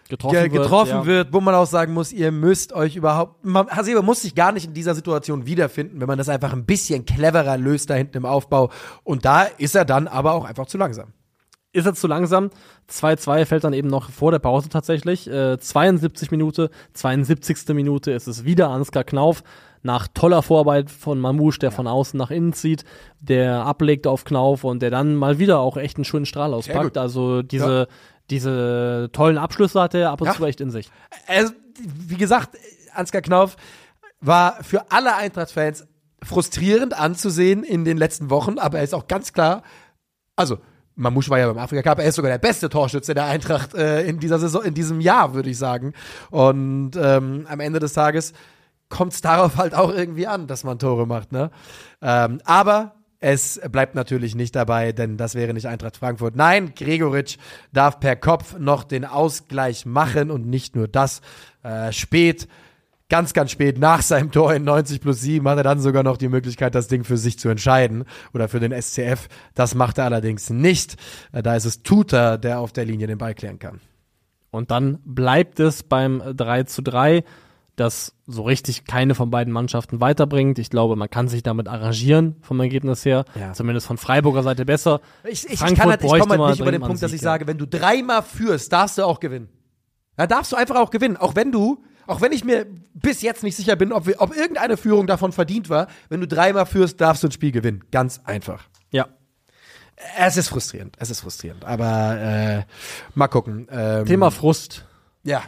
Speaker 3: Getroffen,
Speaker 2: ge getroffen
Speaker 3: ja.
Speaker 2: wird, wo man auch sagen muss, ihr müsst euch überhaupt, man, Hasebe muss sich gar nicht in dieser Situation wiederfinden, wenn man das einfach ein bisschen cleverer löst da hinten im Aufbau und da ist er dann aber auch einfach zu langsam.
Speaker 3: Ist er zu langsam. 2-2 fällt dann eben noch vor der Pause tatsächlich. Äh, 72 Minute, 72. Minute ist es wieder Ansgar Knauf. Nach toller Vorarbeit von Mamouche, der von außen nach innen zieht, der ablegt auf Knauf und der dann mal wieder auch echt einen schönen Strahl auspackt. Also diese, diese tollen Abschlüsse hat er ab und
Speaker 2: Ja.
Speaker 3: zu echt in sich.
Speaker 2: also, wie gesagt, Ansgar Knauf war für alle Eintracht-Fans frustrierend anzusehen in den letzten Wochen, aber er ist auch ganz klar, also Mamouche war ja beim Afrika Cup, er ist sogar der beste Torschütze der Eintracht äh, in dieser Saison, in diesem Jahr, würde ich sagen. Und ähm, am Ende des Tages kommt es darauf halt auch irgendwie an, dass man Tore macht, ne? Ähm, aber es bleibt natürlich nicht dabei, denn das wäre nicht Eintracht Frankfurt. Nein, Gregoritsch darf per Kopf noch den Ausgleich machen und nicht nur das. Äh, spät ganz, ganz spät nach seinem Tor in 90 plus 7 hat er dann sogar noch die Möglichkeit, das Ding für sich zu entscheiden oder für den SCF. Das macht er allerdings nicht. Äh, Da ist es Tuta, der auf der Linie den Ball klären kann.
Speaker 3: Und dann bleibt es beim 3 zu 3, das so richtig keine von beiden Mannschaften weiterbringt. Ich glaube, man kann sich damit arrangieren vom Ergebnis her.
Speaker 2: Ja.
Speaker 3: Zumindest von Freiburger Seite besser.
Speaker 2: Ich, ich,
Speaker 3: Frankfurt
Speaker 2: kann halt, ich komme halt nicht über den Punkt, dass ich sage, wenn du dreimal führst, darfst du auch gewinnen. Da darfst du einfach auch gewinnen. Auch wenn du, auch wenn ich mir bis jetzt nicht sicher bin, ob, wir, ob irgendeine Führung davon verdient war, wenn du dreimal führst, darfst du ein Spiel gewinnen. Ganz einfach.
Speaker 3: Ja.
Speaker 2: Es ist frustrierend, es ist frustrierend. Aber äh, mal gucken. Ähm,
Speaker 3: Thema Frust.
Speaker 2: Ja.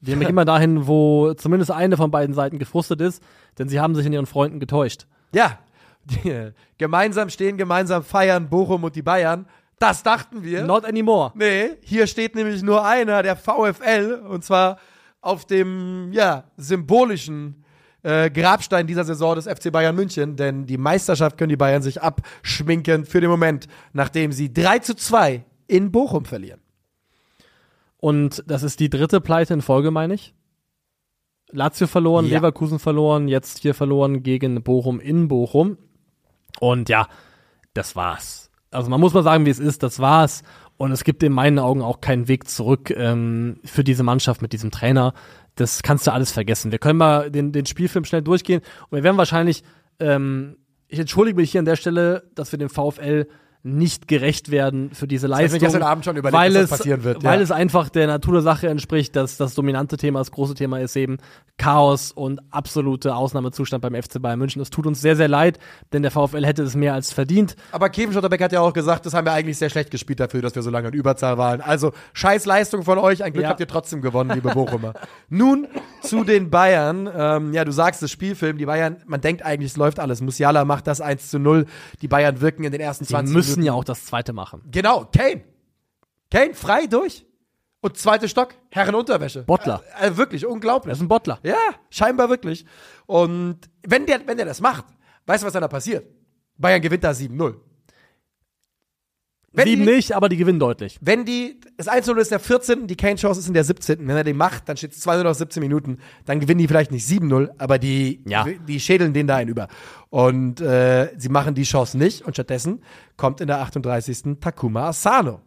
Speaker 3: Wir gehen mal dahin, wo zumindest eine von beiden Seiten gefrustet ist, denn sie haben sich in ihren Freunden getäuscht.
Speaker 2: Ja. Die, äh, gemeinsam stehen, gemeinsam feiern, Bochum und die Bayern. Das dachten wir.
Speaker 3: Not anymore.
Speaker 2: Nee, hier steht nämlich nur einer, der VfL, und zwar auf dem, ja, symbolischen äh, Grabstein dieser Saison des FC Bayern München, denn die Meisterschaft können die Bayern sich abschminken für den Moment, nachdem sie 3 zu 2 in Bochum verlieren.
Speaker 3: Und das ist die dritte Pleite in Folge, meine ich. Lazio verloren,
Speaker 2: Ja.
Speaker 3: Leverkusen verloren, jetzt hier verloren gegen Bochum in Bochum. Und ja, das war's. Also man muss mal sagen, wie es ist, das war's. Und es gibt in meinen Augen auch keinen Weg zurück ähm, für diese Mannschaft mit diesem Trainer. Das kannst du alles vergessen. Wir können mal den, den Spielfilm schnell durchgehen und wir werden wahrscheinlich, ähm, ich entschuldige mich hier an der Stelle, dass wir dem VfL nicht gerecht werden für diese Leistung.
Speaker 2: gestern Abend schon überlegt,
Speaker 3: weil
Speaker 2: das
Speaker 3: es,
Speaker 2: passieren wird,
Speaker 3: Weil
Speaker 2: ja.
Speaker 3: es einfach der Natur der Sache entspricht, dass das dominante Thema, das große Thema ist eben Chaos und absolute Ausnahmezustand beim FC Bayern München. Es tut uns sehr, sehr leid, denn der VfL hätte es mehr als verdient.
Speaker 2: Aber Kevin Schotterbeck hat ja auch gesagt, das haben wir eigentlich sehr schlecht gespielt dafür, dass wir so lange in Überzahl waren. Also scheiß Leistung von euch, ein Glück
Speaker 3: Ja.
Speaker 2: habt ihr trotzdem gewonnen, liebe Bochumer. [LAUGHS] Nun zu den Bayern. Ähm, ja, du sagst das Spielfilm, die Bayern, man denkt eigentlich, es läuft alles. Musiala macht das 1 zu 0. Die Bayern wirken in den ersten
Speaker 3: Die
Speaker 2: 20
Speaker 3: müssen ja auch das zweite machen.
Speaker 2: Genau, Kane. Kane frei durch. Und zweiter Stock, Herrenunterwäsche.
Speaker 3: Bottler.
Speaker 2: Äh, äh, wirklich,
Speaker 3: Das
Speaker 2: unglaublich.
Speaker 3: ist ein Bottler.
Speaker 2: Ja, scheinbar wirklich. Und wenn der, wenn der das macht, weißt du, was dann da passiert? Bayern gewinnt da 7-0. Wenn
Speaker 3: Sieben
Speaker 2: die-
Speaker 3: nicht, aber die gewinnen deutlich.
Speaker 2: Wenn die, das 1-0 ist der 14., die Kane-Chance ist in der 17. Wenn er den macht, dann steht es 2-0 nach 17 Minuten. Dann gewinnen die vielleicht nicht 7-0, aber die,
Speaker 3: Ja.
Speaker 2: die schädeln den da einen über. Und äh, sie machen die Chance nicht und stattdessen kommt in der 38. Takuma Asano.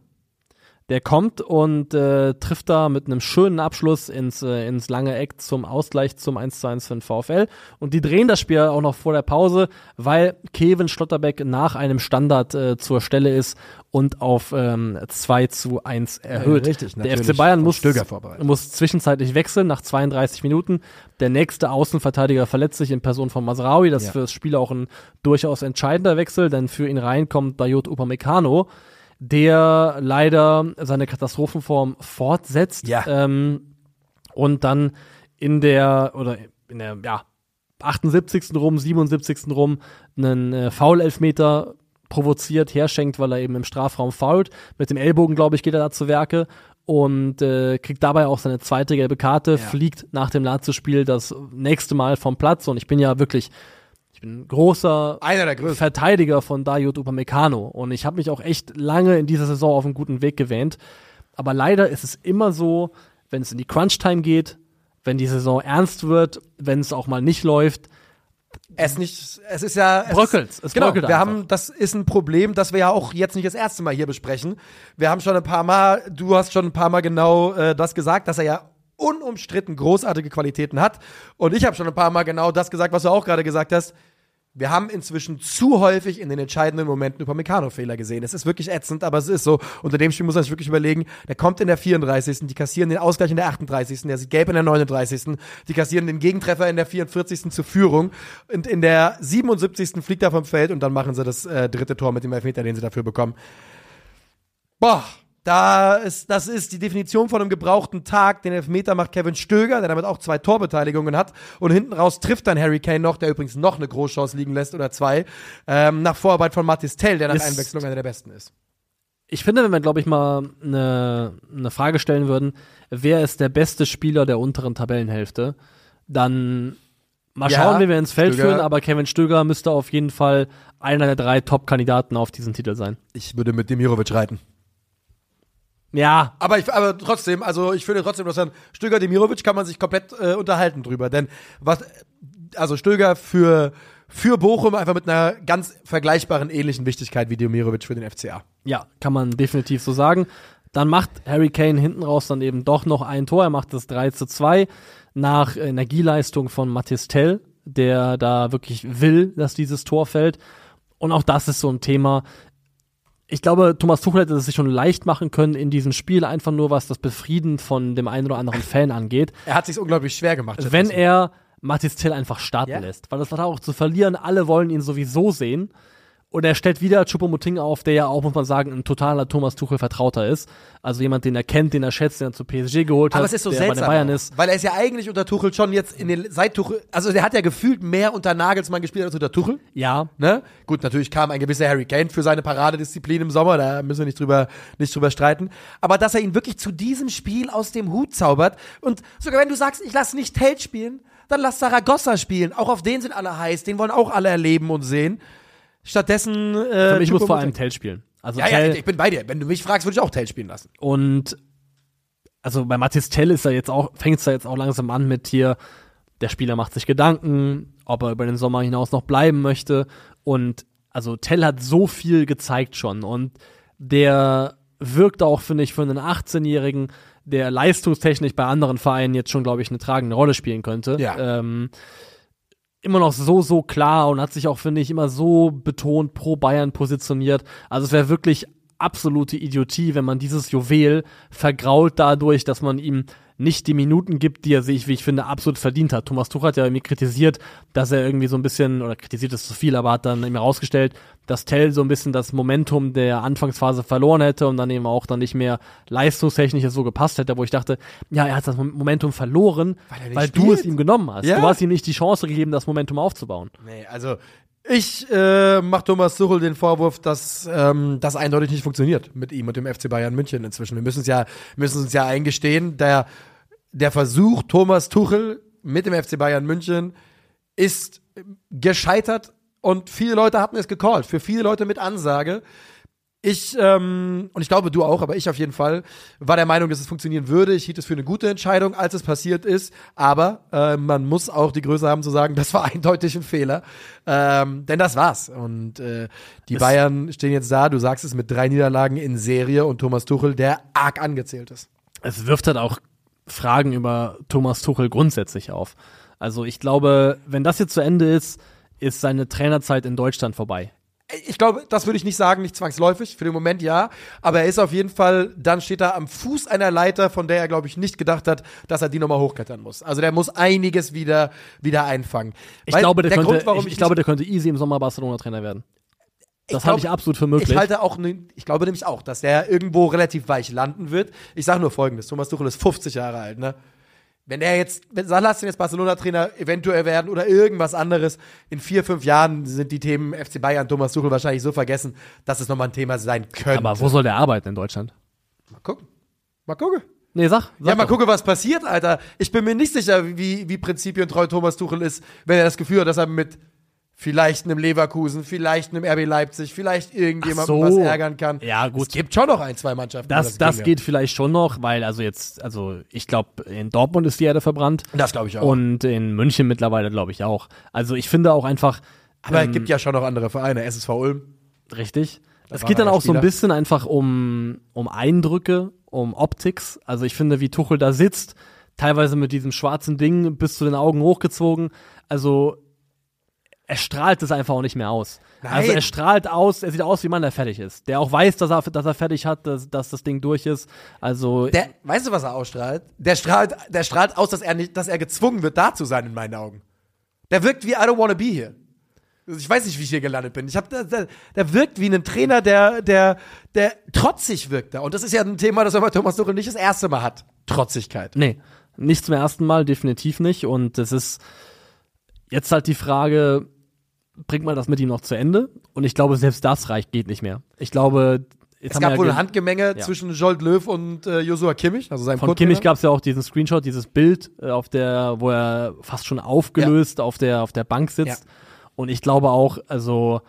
Speaker 3: Der kommt und äh, trifft da mit einem schönen Abschluss ins, äh, ins lange Eck zum Ausgleich zum 1 zu 1 für den VfL. Und die drehen das Spiel auch noch vor der Pause, weil Kevin Schlotterbeck nach einem Standard äh, zur Stelle ist und auf ähm, 2 zu 1 erhöht.
Speaker 2: richtig,
Speaker 3: der. FC Bayern muss, muss zwischenzeitlich wechseln nach 32 Minuten. Der nächste Außenverteidiger verletzt sich in Person von Masraoui. Das ist
Speaker 2: Ja.
Speaker 3: für das Spiel auch ein durchaus entscheidender Wechsel, denn für ihn reinkommt Dayot Upamecano der leider seine Katastrophenform fortsetzt
Speaker 2: Ja.
Speaker 3: ähm, und dann in der oder in der ja 78. rum, 77. rum einen äh, Foul-Elfmeter provoziert, herschenkt, weil er eben im Strafraum fault. Mit dem Ellbogen, glaube ich, geht er da zu Werke und äh, kriegt dabei auch seine zweite gelbe Karte, fliegt nach dem Lazio-Spiel das nächste Mal vom Platz und ich bin ja wirklich, ich bin ein großer
Speaker 2: Einer der größten.
Speaker 3: Verteidiger von Dayot Upamecano und ich habe mich auch echt lange in dieser Saison auf einen guten Weg gewähnt. Aber leider ist es immer so, wenn es in die Crunch-Time geht, wenn die Saison ernst wird, wenn es auch mal nicht läuft,
Speaker 2: Es nicht, es ist ja. Es
Speaker 3: Bröckelt's.
Speaker 2: Ist,
Speaker 3: Es
Speaker 2: genau,
Speaker 3: bröckelt
Speaker 2: wir
Speaker 3: einfach.
Speaker 2: haben, das ist ein Problem, das wir ja auch jetzt nicht das erste Mal hier besprechen. Wir haben schon ein paar Mal, du hast schon ein paar Mal genau äh, das gesagt, dass er ja unumstritten großartige Qualitäten hat. Und ich habe schon ein paar Mal genau das gesagt, was du auch gerade gesagt hast. Wir haben inzwischen zu häufig in den entscheidenden Momenten über Meccano-Fehler gesehen. Es ist wirklich ätzend, aber es ist so. Unter dem Spiel muss man sich wirklich überlegen, der kommt in der 34., die kassieren den Ausgleich in der 38., der sieht gelb in der 39., die kassieren den Gegentreffer in der 44. zur Führung und in der 77. fliegt er vom Feld und dann machen sie das äh, dritte Tor mit dem Elfmeter, den sie dafür bekommen. Boah, Da ist, das ist die Definition von einem gebrauchten Tag. Den Elfmeter macht Kevin Stöger, der damit auch zwei Torbeteiligungen hat. Und hinten raus trifft dann Harry Kane noch, der übrigens noch eine Großchance liegen lässt oder zwei. Ähm, nach Vorarbeit von Mathis Tell, der nach
Speaker 3: Ist-
Speaker 2: Einwechslung einer der besten ist.
Speaker 3: Ich finde, wenn wir, glaube ich, mal eine, eine Frage stellen würden, wer ist der beste Spieler der unteren Tabellenhälfte, dann mal
Speaker 2: Ja,
Speaker 3: schauen, wie wir ins Feld
Speaker 2: Stöger.
Speaker 3: führen, aber Kevin Stöger müsste auf jeden Fall einer der drei Top-Kandidaten auf diesen Titel sein.
Speaker 2: Ich würde mit Demirovic reiten.
Speaker 3: Ja,
Speaker 2: Aber, ich, aber trotzdem, also ich finde trotzdem, dass dann Stöger Demirovic kann man sich komplett äh, unterhalten drüber. Denn was, also Stöger für, für Bochum einfach mit einer ganz vergleichbaren ähnlichen Wichtigkeit wie Demirovic für den FCA.
Speaker 3: Ja, kann man definitiv so sagen. Dann macht Harry Kane hinten raus dann eben doch noch ein Tor. Er macht das 3 zu 2 nach Energieleistung von Mathis Tell, der da wirklich will, dass dieses Tor fällt. Und auch das ist so ein Thema. Ich glaube, Thomas Tuchel hätte es sich schon leicht machen können in diesem Spiel, einfach nur was das Befrieden von dem einen oder anderen Fan angeht.
Speaker 2: Er hat sich unglaublich schwer gemacht.
Speaker 3: Wenn er Mathis Tell einfach starten
Speaker 2: Ja.
Speaker 3: lässt. Weil das war auch zu verlieren, alle wollen ihn sowieso sehen. Und er stellt wieder Choupo-Moting auf, der ja auch, muss man sagen, ein totaler Thomas Tuchel-Vertrauter ist. Also jemand, den er kennt, den er schätzt, den er zu PSG geholt hat,
Speaker 2: aber es ist so
Speaker 3: der bei den
Speaker 2: seltsam,
Speaker 3: Bayern ist.
Speaker 2: weil er ist ja eigentlich unter Tuchel schon jetzt in den seit Tuchel, also der hat ja gefühlt mehr unter Nagelsmann gespielt als unter Tuchel.
Speaker 3: Ja,
Speaker 2: Ne? Gut, natürlich kam ein gewisser Harry Kane für seine Paradedisziplin im Sommer, da müssen wir nicht drüber, nicht drüber streiten. Aber dass er ihn wirklich zu diesem Spiel aus dem Hut zaubert und sogar wenn du sagst, ich lass nicht Tell spielen, dann lass Saragossa spielen. Auch auf den sind alle heiß, den wollen auch alle erleben und sehen. Stattdessen. Äh,
Speaker 3: mich muss vor allem Tell spielen. Also
Speaker 2: Ja,
Speaker 3: Tell
Speaker 2: ja, ich bin bei dir. Wenn du mich fragst, würde ich auch Tell spielen lassen.
Speaker 3: und also bei Mathis Tell ist er jetzt auch, fängt es da jetzt auch langsam an mit hier, der Spieler macht sich Gedanken, ob er über den Sommer hinaus noch bleiben möchte. Und also Tell hat so viel gezeigt schon und der wirkt auch, finde ich, für einen 18-Jährigen, der leistungstechnisch bei anderen Vereinen jetzt schon, glaube ich, eine tragende Rolle spielen könnte.
Speaker 2: Ja.
Speaker 3: Ähm, immer noch so, so klar und hat sich auch, finde ich, immer so betont pro Bayern positioniert. Also es wäre wirklich absolute Idiotie, wenn man dieses Juwel vergrault dadurch, dass man ihm nicht die Minuten gibt, die er sich, wie ich finde, absolut verdient hat. Thomas Tuchel hat ja irgendwie kritisiert, dass er irgendwie so ein bisschen, oder kritisiert ist zu viel, aber hat dann eben herausgestellt, dass Tell so ein bisschen das Momentum der Anfangsphase verloren hätte und dann eben auch dann nicht mehr leistungstechnisch so gepasst hätte, wo ich dachte, ja, er hat das Momentum verloren,
Speaker 2: Weil
Speaker 3: weil du es ihm genommen hast.
Speaker 2: Ja.
Speaker 3: Du hast ihm nicht die Chance gegeben, das Momentum aufzubauen.
Speaker 2: Nee, also ich äh, mache Thomas Tuchel den Vorwurf, dass ähm, das eindeutig nicht funktioniert mit ihm und dem FC Bayern München inzwischen. Wir müssen es ja, müssen uns ja eingestehen, der, der Versuch Thomas Tuchel mit dem FC Bayern München ist gescheitert und viele Leute hatten es gecallt. Für viele Leute mit Ansage. Ich, ähm, und ich glaube du auch, aber ich auf jeden Fall, war der Meinung, dass es funktionieren würde. Ich hielt es für eine gute Entscheidung, als es passiert ist. Aber äh, man muss auch die Größe haben zu sagen, [LAUGHS] das war eindeutig ein Fehler. Ähm, denn das war's. Und äh, die
Speaker 3: Es-
Speaker 2: Bayern stehen jetzt da, du sagst es, mit drei Niederlagen in Serie und Thomas Tuchel, der arg angezählt ist.
Speaker 3: es wirft halt auch Fragen über Thomas Tuchel grundsätzlich auf. Also ich glaube, wenn das jetzt zu Ende ist, ist seine Trainerzeit in Deutschland vorbei.
Speaker 2: Ich glaube, das würde ich nicht sagen, nicht zwangsläufig. Für den Moment ja. Aber er ist auf jeden Fall, dann steht er am Fuß einer Leiter, von der er, glaube ich, nicht gedacht hat, dass er die nochmal hochklettern muss. Also der muss einiges wieder, wieder einfangen.
Speaker 3: Ich
Speaker 2: Weil
Speaker 3: glaube, der
Speaker 2: der
Speaker 3: könnte,
Speaker 2: Grund,
Speaker 3: ich,
Speaker 2: ich,
Speaker 3: ich glaube, der könnte easy im Sommer Barcelona-Trainer werden. Das halte ich absolut für möglich.
Speaker 2: Ich halte auch, ne, ich glaube nämlich auch, dass der irgendwo relativ weich landen wird. Ich sage nur Folgendes: Thomas Tuchel ist 50 Jahre alt, ne? Wenn er jetzt, wenn ihn jetzt Barcelona-Trainer eventuell werden oder irgendwas anderes, in vier, fünf Jahren sind die Themen FC Bayern, Thomas Tuchel wahrscheinlich so vergessen, dass es nochmal ein Thema sein könnte.
Speaker 3: Aber wo soll der arbeiten in Deutschland?
Speaker 2: Mal gucken. Mal gucken.
Speaker 3: Nee, sag. sag
Speaker 2: Ja, mal gucken, was passiert, Alter. Ich bin mir nicht sicher, wie, wie prinzipientreu Thomas Tuchel ist, wenn er das Gefühl hat, dass er mit vielleicht einem Leverkusen, vielleicht einem RB Leipzig, vielleicht irgendjemandem
Speaker 3: so.
Speaker 2: was ärgern kann.
Speaker 3: Ja, gut.
Speaker 2: Es gibt schon noch ein, zwei Mannschaften.
Speaker 3: Das, das
Speaker 2: ginge.
Speaker 3: geht vielleicht schon noch, weil also jetzt, also ich glaube, in Dortmund ist die Erde verbrannt.
Speaker 2: Das glaube ich auch.
Speaker 3: Und in München mittlerweile, glaube ich, auch. Also ich finde auch einfach.
Speaker 2: Aber
Speaker 3: ähm,
Speaker 2: es gibt ja schon noch andere Vereine. SSV Ulm.
Speaker 3: Richtig. Es
Speaker 2: war
Speaker 3: geht dann auch so ein
Speaker 2: Spieler.
Speaker 3: bisschen einfach um, um Eindrücke, um Optics. Also ich finde, wie Tuchel da sitzt, teilweise mit diesem schwarzen Ding bis zu den Augen hochgezogen. Also er strahlt es einfach auch nicht mehr aus.
Speaker 2: Nein.
Speaker 3: Also er strahlt aus, er sieht aus wie ein Mann, der fertig ist. Der auch weiß, dass er, dass er fertig hat, dass, dass das Ding durch ist. Also
Speaker 2: Der, weißt du, was er ausstrahlt? Der strahlt, der strahlt aus, dass er nicht, dass er gezwungen wird, da zu sein, in meinen Augen. Der wirkt wie I don't wanna be here. Ich weiß nicht, wie ich hier gelandet bin. Ich hab, der, der, der wirkt wie ein Trainer, der, der, der trotzig wirkt da. Und das ist ja ein Thema, das aber Thomas Tuchel nicht das erste Mal hat. Trotzigkeit.
Speaker 3: Nee, nicht zum ersten Mal, definitiv nicht. Und es ist jetzt halt die Frage, bringt man das mit ihm noch zu Ende? Und ich glaube, selbst das reicht, geht nicht mehr. Ich glaube, jetzt
Speaker 2: Es gab
Speaker 3: wir
Speaker 2: wohl
Speaker 3: ja
Speaker 2: ein Handgemenge
Speaker 3: Ja.
Speaker 2: zwischen Jolt Löw und äh, Joshua Kimmich, also seinem
Speaker 3: Von. Kimmich gab es ja auch diesen Screenshot, dieses Bild, äh, auf der, wo er fast schon aufgelöst auf der auf der Bank sitzt. Und ich glaube auch, also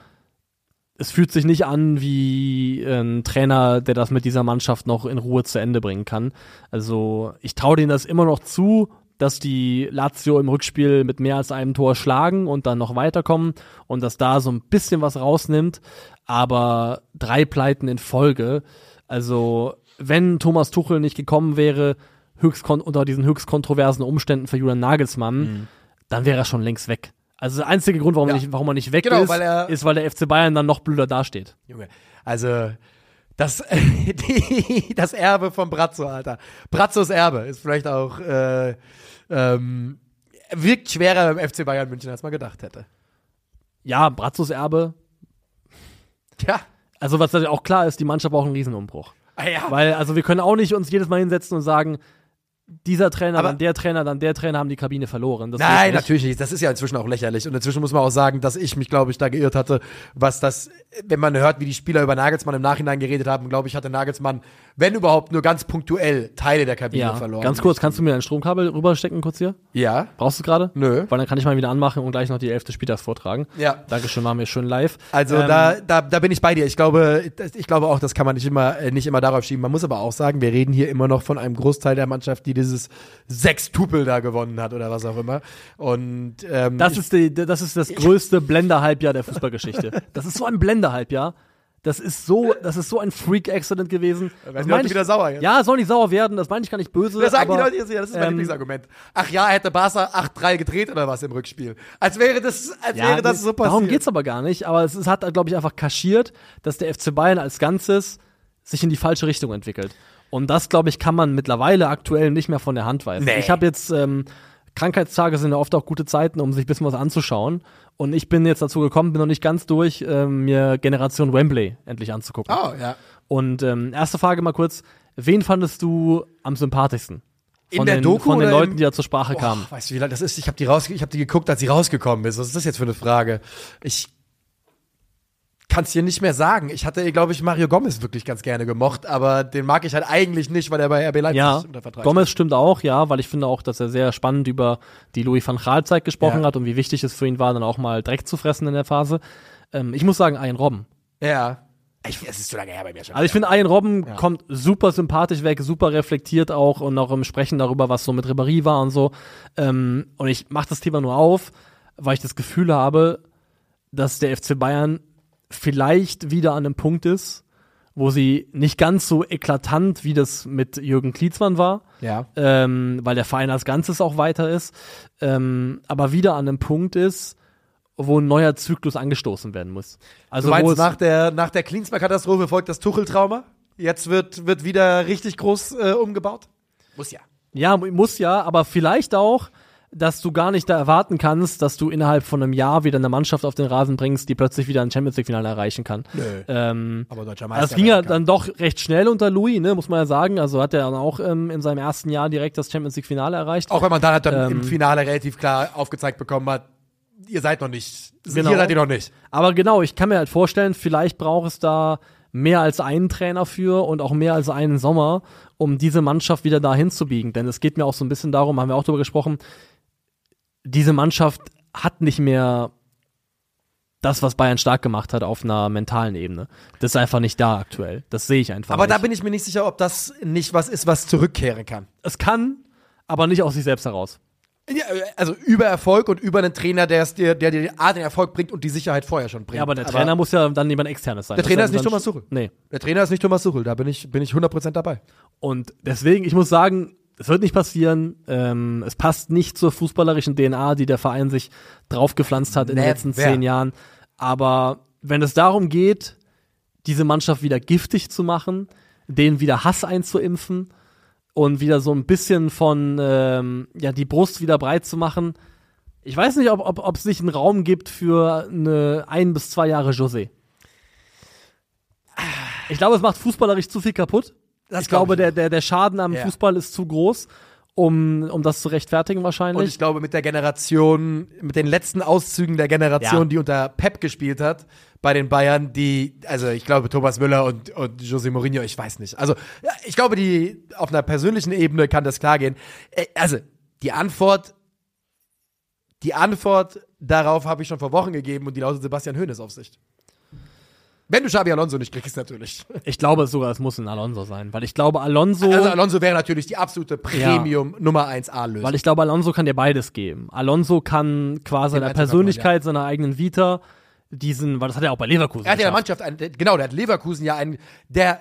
Speaker 3: es fühlt sich nicht an wie ein Trainer, der das mit dieser Mannschaft noch in Ruhe zu Ende bringen kann. Also ich traue denen das immer noch zu, dass die Lazio im Rückspiel mit mehr als einem Tor schlagen und dann noch weiterkommen und dass da so ein bisschen was rausnimmt. Aber drei Pleiten in Folge, also wenn Thomas Tuchel nicht gekommen wäre, höchst unter diesen höchst kontroversen Umständen für Julian Nagelsmann, dann wäre er schon längst weg. Also der einzige Grund, warum,
Speaker 2: Ja.
Speaker 3: er nicht, warum er nicht weg
Speaker 2: Genau,
Speaker 3: ist,
Speaker 2: weil
Speaker 3: ist, weil der FC Bayern dann noch blöder dasteht.
Speaker 2: Junge, also das, [LAUGHS] die, das Erbe von Brazzo, Alter. Brazzos Erbe ist vielleicht auch äh, ähm, wirkt schwerer beim FC Bayern München, als man gedacht hätte.
Speaker 3: Ja, Brazzos Erbe.
Speaker 2: Ja.
Speaker 3: Also was natürlich auch klar ist, die Mannschaft braucht einen Riesenumbruch.
Speaker 2: Ah, ja.
Speaker 3: Weil, also wir können auch nicht uns jedes Mal hinsetzen und sagen, dieser Trainer,
Speaker 2: Aber-
Speaker 3: dann der Trainer, dann der Trainer haben die Kabine verloren. Das
Speaker 2: Nein, natürlich nicht. Das ist ja inzwischen auch lächerlich. Und inzwischen muss man auch sagen, dass ich mich, glaube ich, da geirrt hatte, was das, wenn man hört, wie die Spieler über Nagelsmann im Nachhinein geredet haben, glaube ich, hatte Nagelsmann, wenn überhaupt, nur ganz punktuell Teile der Kabine
Speaker 3: Ja,
Speaker 2: verloren.
Speaker 3: ganz kurz, kannst du mir ein Stromkabel rüberstecken kurz hier?
Speaker 2: Ja.
Speaker 3: Brauchst du gerade?
Speaker 2: Nö.
Speaker 3: Weil dann kann ich mal wieder anmachen und gleich noch die elfte Spieltags vortragen.
Speaker 2: Ja.
Speaker 3: Dankeschön, machen wir schön live.
Speaker 2: Also
Speaker 3: Ähm,
Speaker 2: da, da, da bin ich bei dir. Ich glaube, ich glaube auch, das kann man nicht immer, äh, nicht immer darauf schieben. Man muss aber auch sagen, wir reden hier immer noch von einem Großteil der Mannschaft, die dieses Sechstupel da gewonnen hat oder was auch immer. Und ähm,
Speaker 3: Das ist, die, das ist das größte Blender-Halbjahr der Fußballgeschichte. [LAUGHS] Das ist so ein Blender-Halbjahr. Das ist so, das ist so ein Freak-Accident gewesen.
Speaker 2: werden
Speaker 3: Das meine
Speaker 2: Leute
Speaker 3: ich-
Speaker 2: wieder sauer jetzt.
Speaker 3: Ja, soll nicht sauer werden, das meine ich gar nicht böse.
Speaker 2: das sagen
Speaker 3: aber,
Speaker 2: die Leute das ist mein
Speaker 3: ähm,
Speaker 2: Lieblingsargument. Ach ja, hätte Barca 8-3 gedreht oder was im Rückspiel. Als wäre das, als
Speaker 3: Ja,
Speaker 2: wäre das so passiert.
Speaker 3: Darum geht's aber gar nicht. Aber es, es hat, glaube ich, einfach kaschiert, dass der FC Bayern als Ganzes sich in die falsche Richtung entwickelt. Und das, glaube ich, kann man mittlerweile aktuell nicht mehr von der Hand weisen.
Speaker 2: Nee.
Speaker 3: Ich habe jetzt ähm, Krankheitstage sind ja oft auch gute Zeiten, um sich ein bisschen was anzuschauen. Und ich bin jetzt dazu gekommen, bin noch nicht ganz durch, ähm, mir Generation Wembley endlich anzugucken.
Speaker 2: Oh, ja.
Speaker 3: Und ähm, erste Frage mal kurz: Wen fandest du am sympathischsten?
Speaker 2: In
Speaker 3: Von
Speaker 2: der
Speaker 3: den,
Speaker 2: Doku
Speaker 3: von den Leuten,
Speaker 2: im-
Speaker 3: die da zur Sprache
Speaker 2: Boah,
Speaker 3: kamen.
Speaker 2: weißt du, wie lange das ist? Ich habe die, raus, ich hab die geguckt, als sie rausgekommen ist. Was ist das jetzt für eine Frage? Ich kann es dir nicht mehr sagen. Ich hatte, glaube ich, Mario Gomez wirklich ganz gerne gemocht, aber den mag ich halt eigentlich nicht, weil er bei RB Leipzig
Speaker 3: Ja,
Speaker 2: unter Vertrag
Speaker 3: Gomez stimmt auch, ja, weil ich finde auch, dass er sehr spannend über die Louis van Gaal Zeit gesprochen
Speaker 2: Ja.
Speaker 3: hat und wie wichtig es für ihn war, dann auch mal Dreck zu fressen in der Phase. Ähm, ich muss sagen, Ian Robben.
Speaker 2: steht. Ja. Ich, es ist zu lange her bei mir schon.
Speaker 3: Also ich finde, Ian Robben kommt super sympathisch weg, super reflektiert auch und auch im Sprechen darüber, was so mit Ribéry war und so. Ähm, und ich mache das Thema nur auf, weil ich das Gefühl habe, dass der FC Bayern vielleicht wieder an einem Punkt ist, wo sie nicht ganz so eklatant, wie das mit Jürgen Klinsmann war,
Speaker 2: ja.
Speaker 3: ähm, weil der Verein als Ganzes auch weiter ist, ähm, aber wieder an einem Punkt ist, wo ein neuer Zyklus angestoßen werden muss. Also
Speaker 2: Du
Speaker 3: wo
Speaker 2: meinst, nach der, nach der Klinsmann-Katastrophe folgt das Tuchel-Trauma? Jetzt wird, wird wieder richtig groß äh, umgebaut? Muss ja.
Speaker 3: ja, muss ja, aber vielleicht auch, dass du gar nicht da erwarten kannst, dass du innerhalb von einem Jahr wieder eine Mannschaft auf den Rasen bringst, die plötzlich wieder ein Champions League-Finale erreichen kann.
Speaker 2: Nö.
Speaker 3: Ähm,
Speaker 2: Aber deutscher
Speaker 3: also
Speaker 2: Meister.
Speaker 3: es ging ja dann doch recht schnell unter Louis, ne, muss man ja sagen. Also hat er dann auch ähm, in seinem ersten Jahr direkt das Champions League-Finale erreicht.
Speaker 2: Auch wenn man dann, halt dann
Speaker 3: Ähm,
Speaker 2: im Finale relativ klar aufgezeigt bekommen hat, ihr seid noch nicht.
Speaker 3: Genau.
Speaker 2: Hier seid ihr noch nicht.
Speaker 3: Aber genau, ich kann mir halt vorstellen, vielleicht braucht es da mehr als einen Trainer für und auch mehr als einen Sommer, um diese Mannschaft wieder da hinzubiegen. Denn es geht mir auch so ein bisschen darum, haben wir auch darüber gesprochen, diese Mannschaft hat nicht mehr das, was Bayern stark gemacht hat auf einer mentalen Ebene. Das ist einfach nicht da aktuell. Das sehe ich einfach
Speaker 2: Aber
Speaker 3: nicht.
Speaker 2: da bin ich mir nicht sicher, ob das nicht was ist, was zurückkehren kann.
Speaker 3: es kann, aber nicht aus sich selbst heraus.
Speaker 2: Ja, also über Erfolg und über einen Trainer, der dir, der dir A, den Erfolg bringt und die Sicherheit vorher schon bringt.
Speaker 3: Ja, aber der Trainer muss ja dann jemand externes sein.
Speaker 2: Der Trainer ist nicht Thomas Tuchel.
Speaker 3: Nee.
Speaker 2: Der Trainer ist nicht Thomas Tuchel, da bin ich, bin ich 100% dabei.
Speaker 3: Und deswegen, ich muss sagen, es wird nicht passieren. Ähm, es passt nicht zur fußballerischen DNA, die der Verein sich draufgepflanzt hat in den
Speaker 2: Never.
Speaker 3: letzten zehn Jahren. Aber wenn es darum geht, diese Mannschaft wieder giftig zu machen, denen wieder Hass einzuimpfen und wieder so ein bisschen von, ähm, ja, die Brust wieder breit zu machen, Ich weiß nicht, ob ob ob es nicht einen Raum gibt für eine ein bis zwei Jahre José. Ich glaube, es macht fußballerisch zu viel kaputt.
Speaker 2: Das
Speaker 3: ich glaube,
Speaker 2: glaub ich
Speaker 3: der, der, der Schaden am
Speaker 2: Ja.
Speaker 3: Fußball ist zu groß, um, um das zu rechtfertigen
Speaker 2: Und
Speaker 3: wahrscheinlich.
Speaker 2: ich glaube, mit der Generation, mit den letzten Auszügen der Generation,
Speaker 3: Ja.
Speaker 2: die unter Pep gespielt hat, bei den Bayern, die, also ich glaube, Thomas Müller und, und José Mourinho, ich weiß nicht. Also, ich glaube, die, auf einer persönlichen Ebene kann das klar gehen. Äh, Also, die Antwort, die Antwort darauf habe ich schon vor Wochen gegeben und die lautet Sebastian Hoeneß auf Sicht. Wenn du Xabi Alonso nicht kriegst, natürlich.
Speaker 3: Ich glaube sogar, es muss ein Alonso sein, weil ich glaube, Alonso,
Speaker 2: Also Alonso wäre natürlich die absolute Premium Nummer 1A Lösung.
Speaker 3: weil ich glaube, Alonso kann dir beides geben. Alonso kann qua seiner Persönlichkeit, seiner eigenen Vita, diesen, weil das hat er auch bei Leverkusen
Speaker 2: Er hat ja der. Mannschaft, einen, genau, der hat Leverkusen ja einen der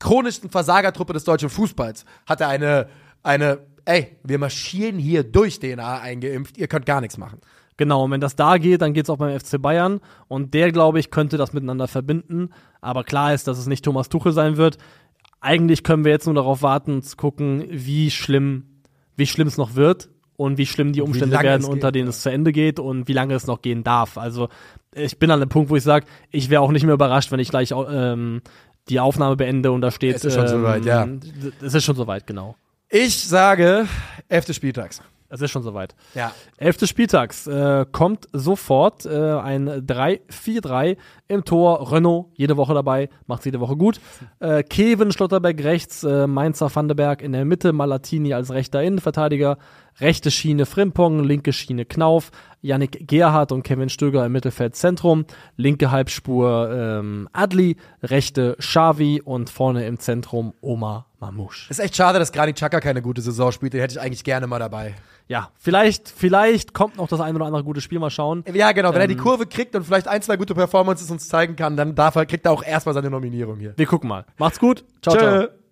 Speaker 2: chronischsten Versagertruppe des deutschen Fußballs. Hat er eine, eine, ey, wir marschieren hier durch DNA eingeimpft, ihr könnt gar nichts machen.
Speaker 3: Genau, und wenn das da geht, dann geht's auch beim FC Bayern. Und der, glaube ich, könnte das miteinander verbinden. Aber klar ist, dass es nicht Thomas Tuchel sein wird. Eigentlich können wir jetzt nur darauf warten, zu gucken, wie schlimm, wie schlimm es noch wird und wie schlimm die Umstände werden,
Speaker 2: es
Speaker 3: unter
Speaker 2: geht,
Speaker 3: denen es zu Ende geht und wie lange es noch gehen darf. Also ich bin an dem Punkt, wo ich sage, ich wäre auch nicht mehr überrascht, wenn ich gleich ähm, die Aufnahme beende und da steht.
Speaker 2: Es ist schon
Speaker 3: ähm,
Speaker 2: soweit, ja.
Speaker 3: Es ist schon soweit, genau.
Speaker 2: Ich sage, elfte Spieltags.
Speaker 3: Es ist schon soweit.
Speaker 2: Ja.
Speaker 3: Elfte Spieltags äh, kommt sofort äh, ein 3-4-3 im Tor. Renault jede Woche dabei, macht jede Woche gut. Äh, Kevin Schlotterbeck rechts, äh, Mainzer Vandenberg in der Mitte, Malatini als rechter Innenverteidiger, rechte Schiene Frimpong, linke Schiene Knauf, Yannick Gerhardt und Kevin Stöger im Mittelfeld Zentrum, linke Halbspur ähm, Adli, rechte Xavi und vorne im Zentrum Omar Mamouche.
Speaker 2: Ist echt schade, dass Granit Xhaka keine gute Saison spielt, den hätte ich eigentlich gerne mal dabei.
Speaker 3: Ja, vielleicht, vielleicht kommt noch das ein oder andere gute Spiel, mal schauen.
Speaker 2: Ja, genau, wenn er
Speaker 3: Ähm.
Speaker 2: die Kurve kriegt und vielleicht ein, zwei gute Performances uns zeigen kann, dann darf er, kriegt er auch erstmal seine Nominierung hier.
Speaker 3: Wir gucken mal. Macht's gut. Ciao, ciao.
Speaker 2: Tschö.